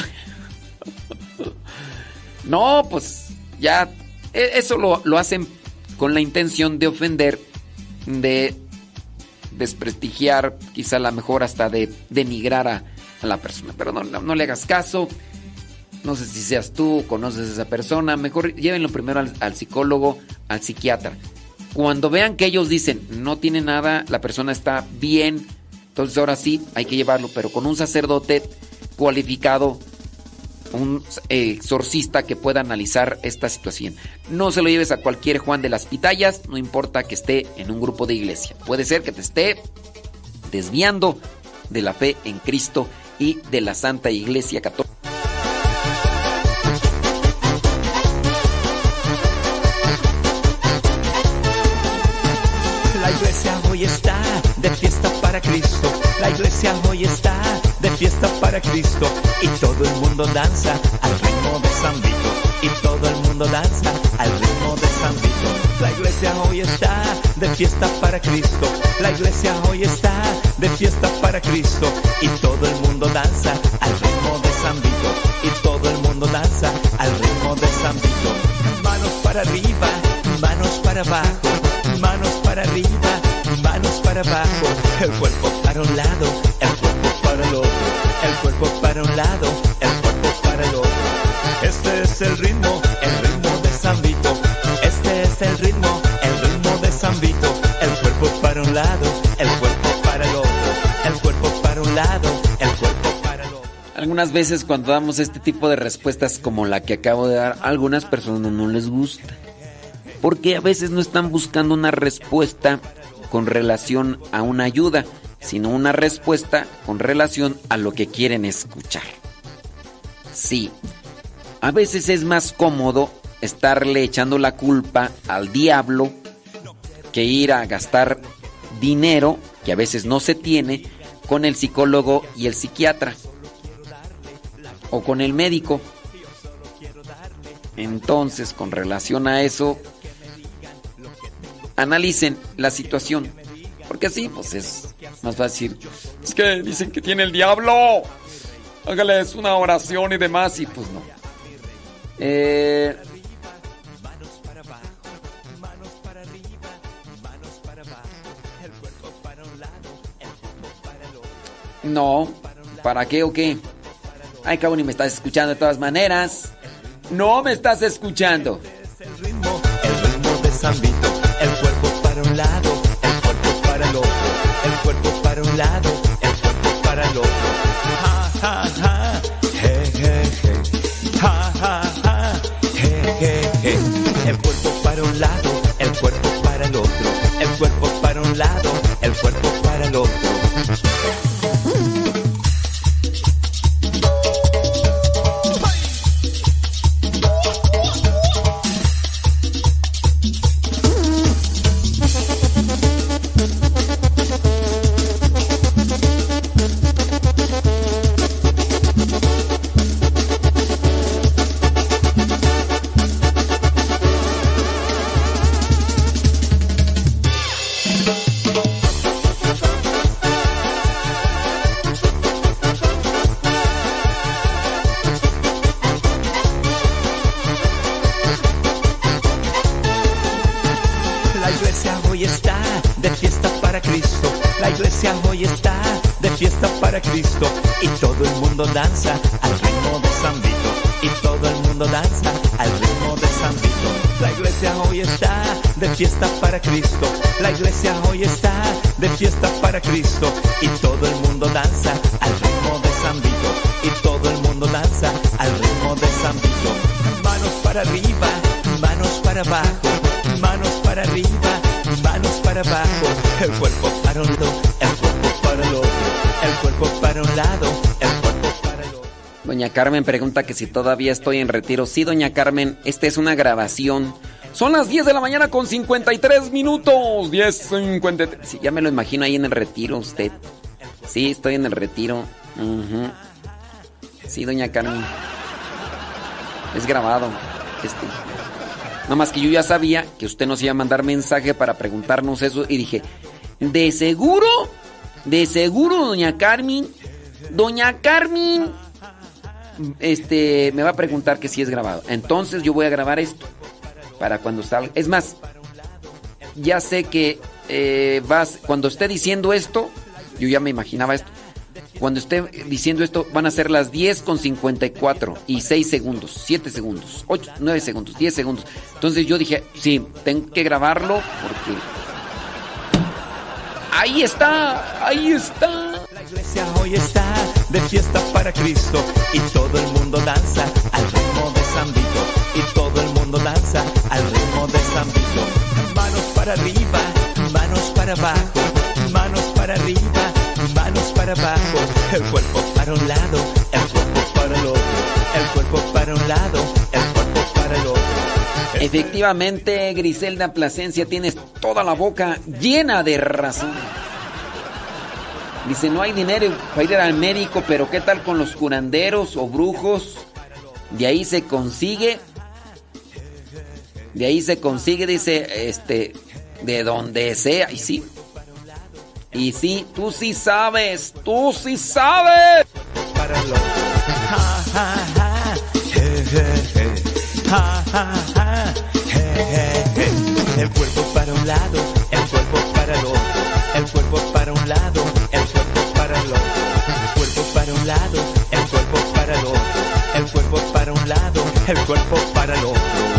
no, pues ya e, eso lo, hacen con la intención de ofender, de desprestigiar, quizá a lo mejor hasta de denigrar a, la persona. Pero no, no le hagas caso. No sé si seas tú, conoces a esa persona. Mejor llévenlo primero al, psicólogo, al psiquiatra. Cuando vean que ellos dicen no tiene nada, la persona está bien, entonces ahora sí hay que llevarlo, pero con un sacerdote cualificado, un exorcista que pueda analizar esta situación. No se lo lleves a cualquier Juan de las Pitayas, no importa que esté en un grupo de iglesia. Puede ser que te esté desviando de la fe en Cristo y de la Santa Iglesia Católica. Para Cristo. La iglesia hoy está de fiesta para Cristo. Y todo el mundo danza al ritmo de San Vito. Y todo el mundo danza al ritmo de San Vito. La iglesia hoy está de fiesta para Cristo. La iglesia hoy está de fiesta para Cristo. Y todo el mundo danza al ritmo de San Vito. Y todo el mundo danza al ritmo para arriba, manos para abajo, manos para arriba, manos para abajo, el cuerpo para un lado, el cuerpo para el otro, el cuerpo para un lado, el cuerpo para el otro. Este es el ritmo, el ritmo de San. Este es el ritmo, el ritmo de San. El cuerpo para un lado, el cuerpo para el otro, el cuerpo para un lado, el cuerpo para el otro. Algunas veces cuando damos este tipo de respuestas como la que acabo de dar, a algunas personas no les gusta. Porque a veces no están buscando una respuesta con relación a una ayuda, sino una respuesta con relación a lo que quieren escuchar. Sí, a veces es más cómodo estarle echando la culpa al diablo que ir a gastar dinero, que a veces no se tiene, con el psicólogo y el psiquiatra o con el médico. Entonces, con relación a eso, analicen la situación. Porque así, pues es más fácil. Es que dicen que tiene el diablo. Hágales una oración y demás, y pues no. Eh, no, ¿para qué o qué? Ay, cabrón, y me estás escuchando de todas maneras. No me estás escuchando. El ritmo de San Vito, lado, Carmen pregunta que si todavía estoy en retiro. Sí, doña Carmen, esta es una grabación. Son las 10 de la mañana con 53 minutos. 10.53. Sí, ya me lo imagino ahí en el retiro usted. Sí, estoy en el retiro. Sí, doña Carmen. Es grabado. Este. No más que yo ya sabía que usted nos iba a mandar mensaje para preguntarnos eso y dije, de seguro, de seguro, doña Carmen, doña Carmen, este, me va a preguntar que si es grabado. Entonces yo voy a grabar esto para cuando salga. Es más, ya sé que eh, vas, cuando esté diciendo esto, yo ya me imaginaba esto. Cuando esté diciendo esto, van a ser las 10 con 54 y 6 segundos, 7 segundos, 8, 9 segundos, 10 segundos. Entonces yo dije, sí, tengo que grabarlo porque. Ahí está, ahí está. Iglesia hoy está de fiesta para Cristo y todo el mundo danza al ritmo de San Vito y todo el mundo danza al ritmo de San Vito. Manos para arriba, manos para abajo, manos para arriba, manos para abajo, el cuerpo para un lado, el cuerpo para el otro, el cuerpo para un lado, el cuerpo para el otro. Efectivamente, Griselda Plasencia, tienes toda la boca llena de razón. Dice, no hay dinero para ir al médico, pero ¿qué tal con los curanderos o brujos? De ahí se consigue. De ahí se consigue, dice, este, de donde sea. Y sí. Y sí, tú sí sabes, tú sí sabes. El cuerpo para un lado, el cuerpo para el otro. El cuerpo para un lado, para un lado, el cuerpo para el otro. El cuerpo para un lado, el cuerpo para el otro.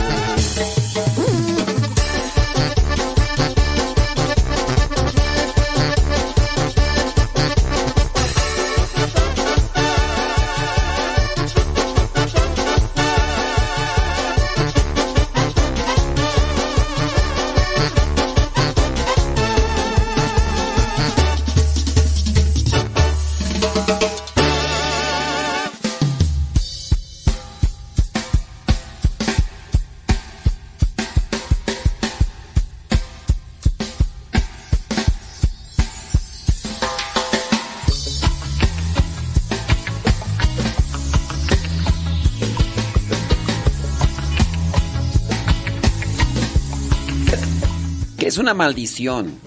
Es una maldición?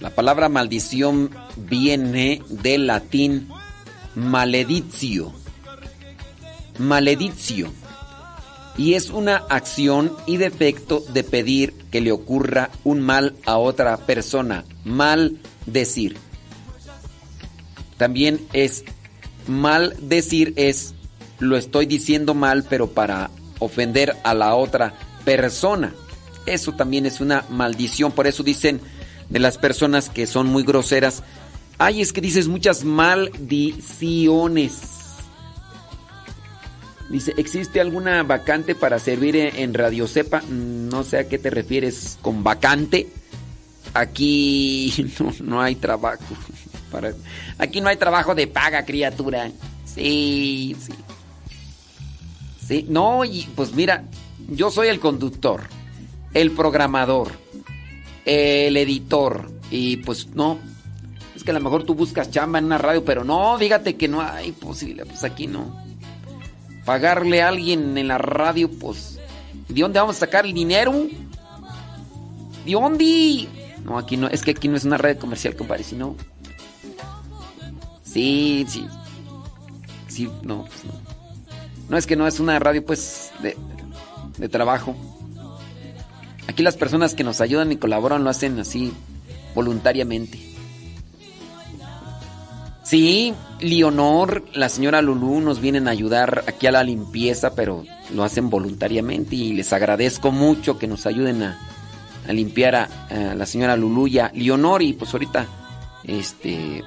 La palabra maldición viene del latín maledizio. Maledizio. Y es una acción y defecto de pedir que le ocurra un mal a otra persona. Mal decir. También es mal decir es lo estoy diciendo mal pero para ofender a la otra persona. Eso también es una maldición. Por eso dicen de las personas que son muy groseras, ay, es que dices muchas maldiciones. Dice, ¿existe alguna vacante para servir en Radio Cepa? No sé a qué te refieres con vacante. Aquí no, no hay trabajo. Aquí no hay trabajo de paga, criatura. Sí, sí. Sí, no, y pues mira, yo soy el conductor, el programador, el editor. Y pues no, es que a lo mejor tú buscas chamba en una radio, pero no, fíjate que no hay posibilidad, pues aquí no. Pagarle a alguien en la radio, pues, ¿de dónde vamos a sacar el dinero? ¿De dónde? No, aquí no, es que aquí no es una red comercial, compadre, si no. Sí, sí. Sí, no, pues no. No es que no es una radio, pues, de trabajo. Aquí las personas que nos ayudan y colaboran lo hacen así, voluntariamente. Sí, Leonor, la señora Lulú nos vienen a ayudar aquí a la limpieza, pero lo hacen voluntariamente y les agradezco mucho que nos ayuden a, limpiar a, a la señora Lulú y a Leonor y pues ahorita este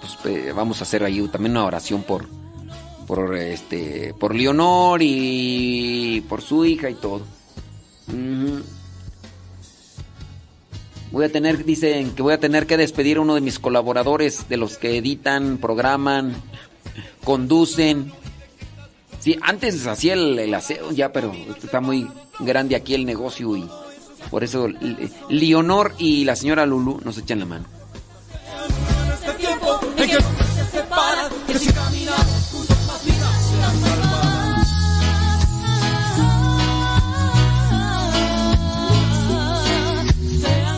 pues, eh, vamos a hacer ahí también una oración por por este por Leonor y por su hija y todo. Voy a tener, dicen que voy a tener que despedir a uno de mis colaboradores, de los que editan, programan, conducen. Sí, antes hacía el, el aseo ya, pero está muy grande aquí el negocio y por eso Leonor y la señora Lulu nos echan la mano.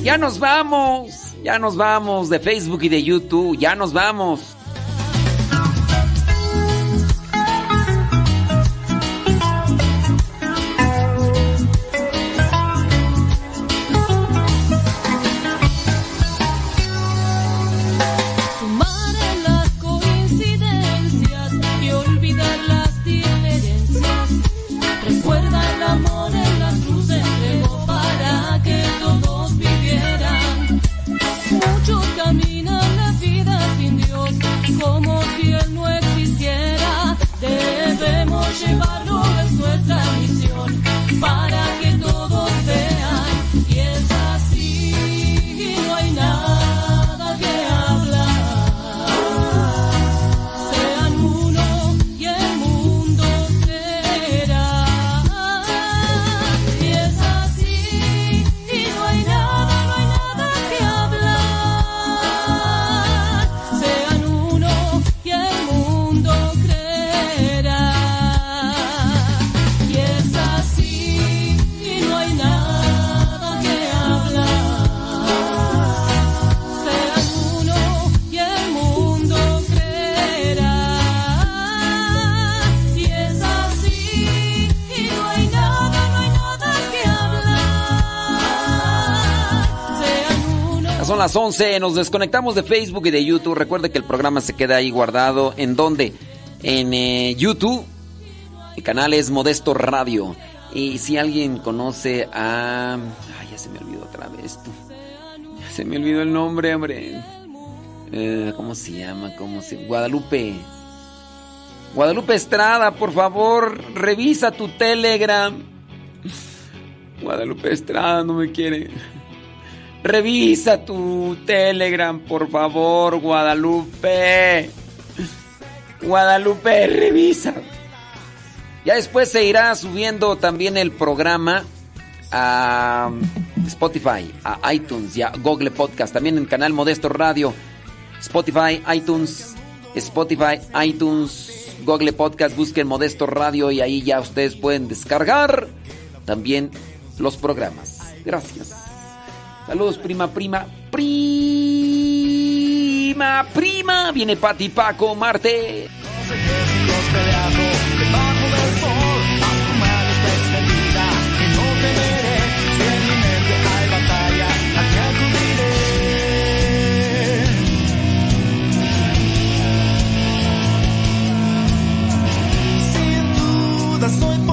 Ya nos vamos, ya nos vamos de Facebook y de YouTube, ya nos vamos. Las 11. Nos desconectamos de Facebook y de YouTube. Recuerde que el programa se queda ahí guardado. ¿En dónde? En eh, YouTube. El canal es Modesto Radio. Y si alguien conoce a... Ay, ya se me olvidó otra vez. Ya se me olvidó el nombre, hombre. Eh, ¿Cómo se llama? ¿Cómo se Guadalupe. Guadalupe Estrada, por favor, revisa tu Telegram. Guadalupe Estrada no me quiere. Revisa tu Telegram, por favor, Guadalupe. Guadalupe, revisa. Ya después se irá subiendo también el programa a Spotify, a iTunes y a Google Podcast. También en canal Modesto Radio. Spotify, iTunes, Spotify, iTunes, Google Podcast. Busquen Modesto Radio y ahí ya ustedes pueden descargar también los programas. Gracias. Saludos, prima, prima, prima, prima. Viene Pati Paco Marte. soy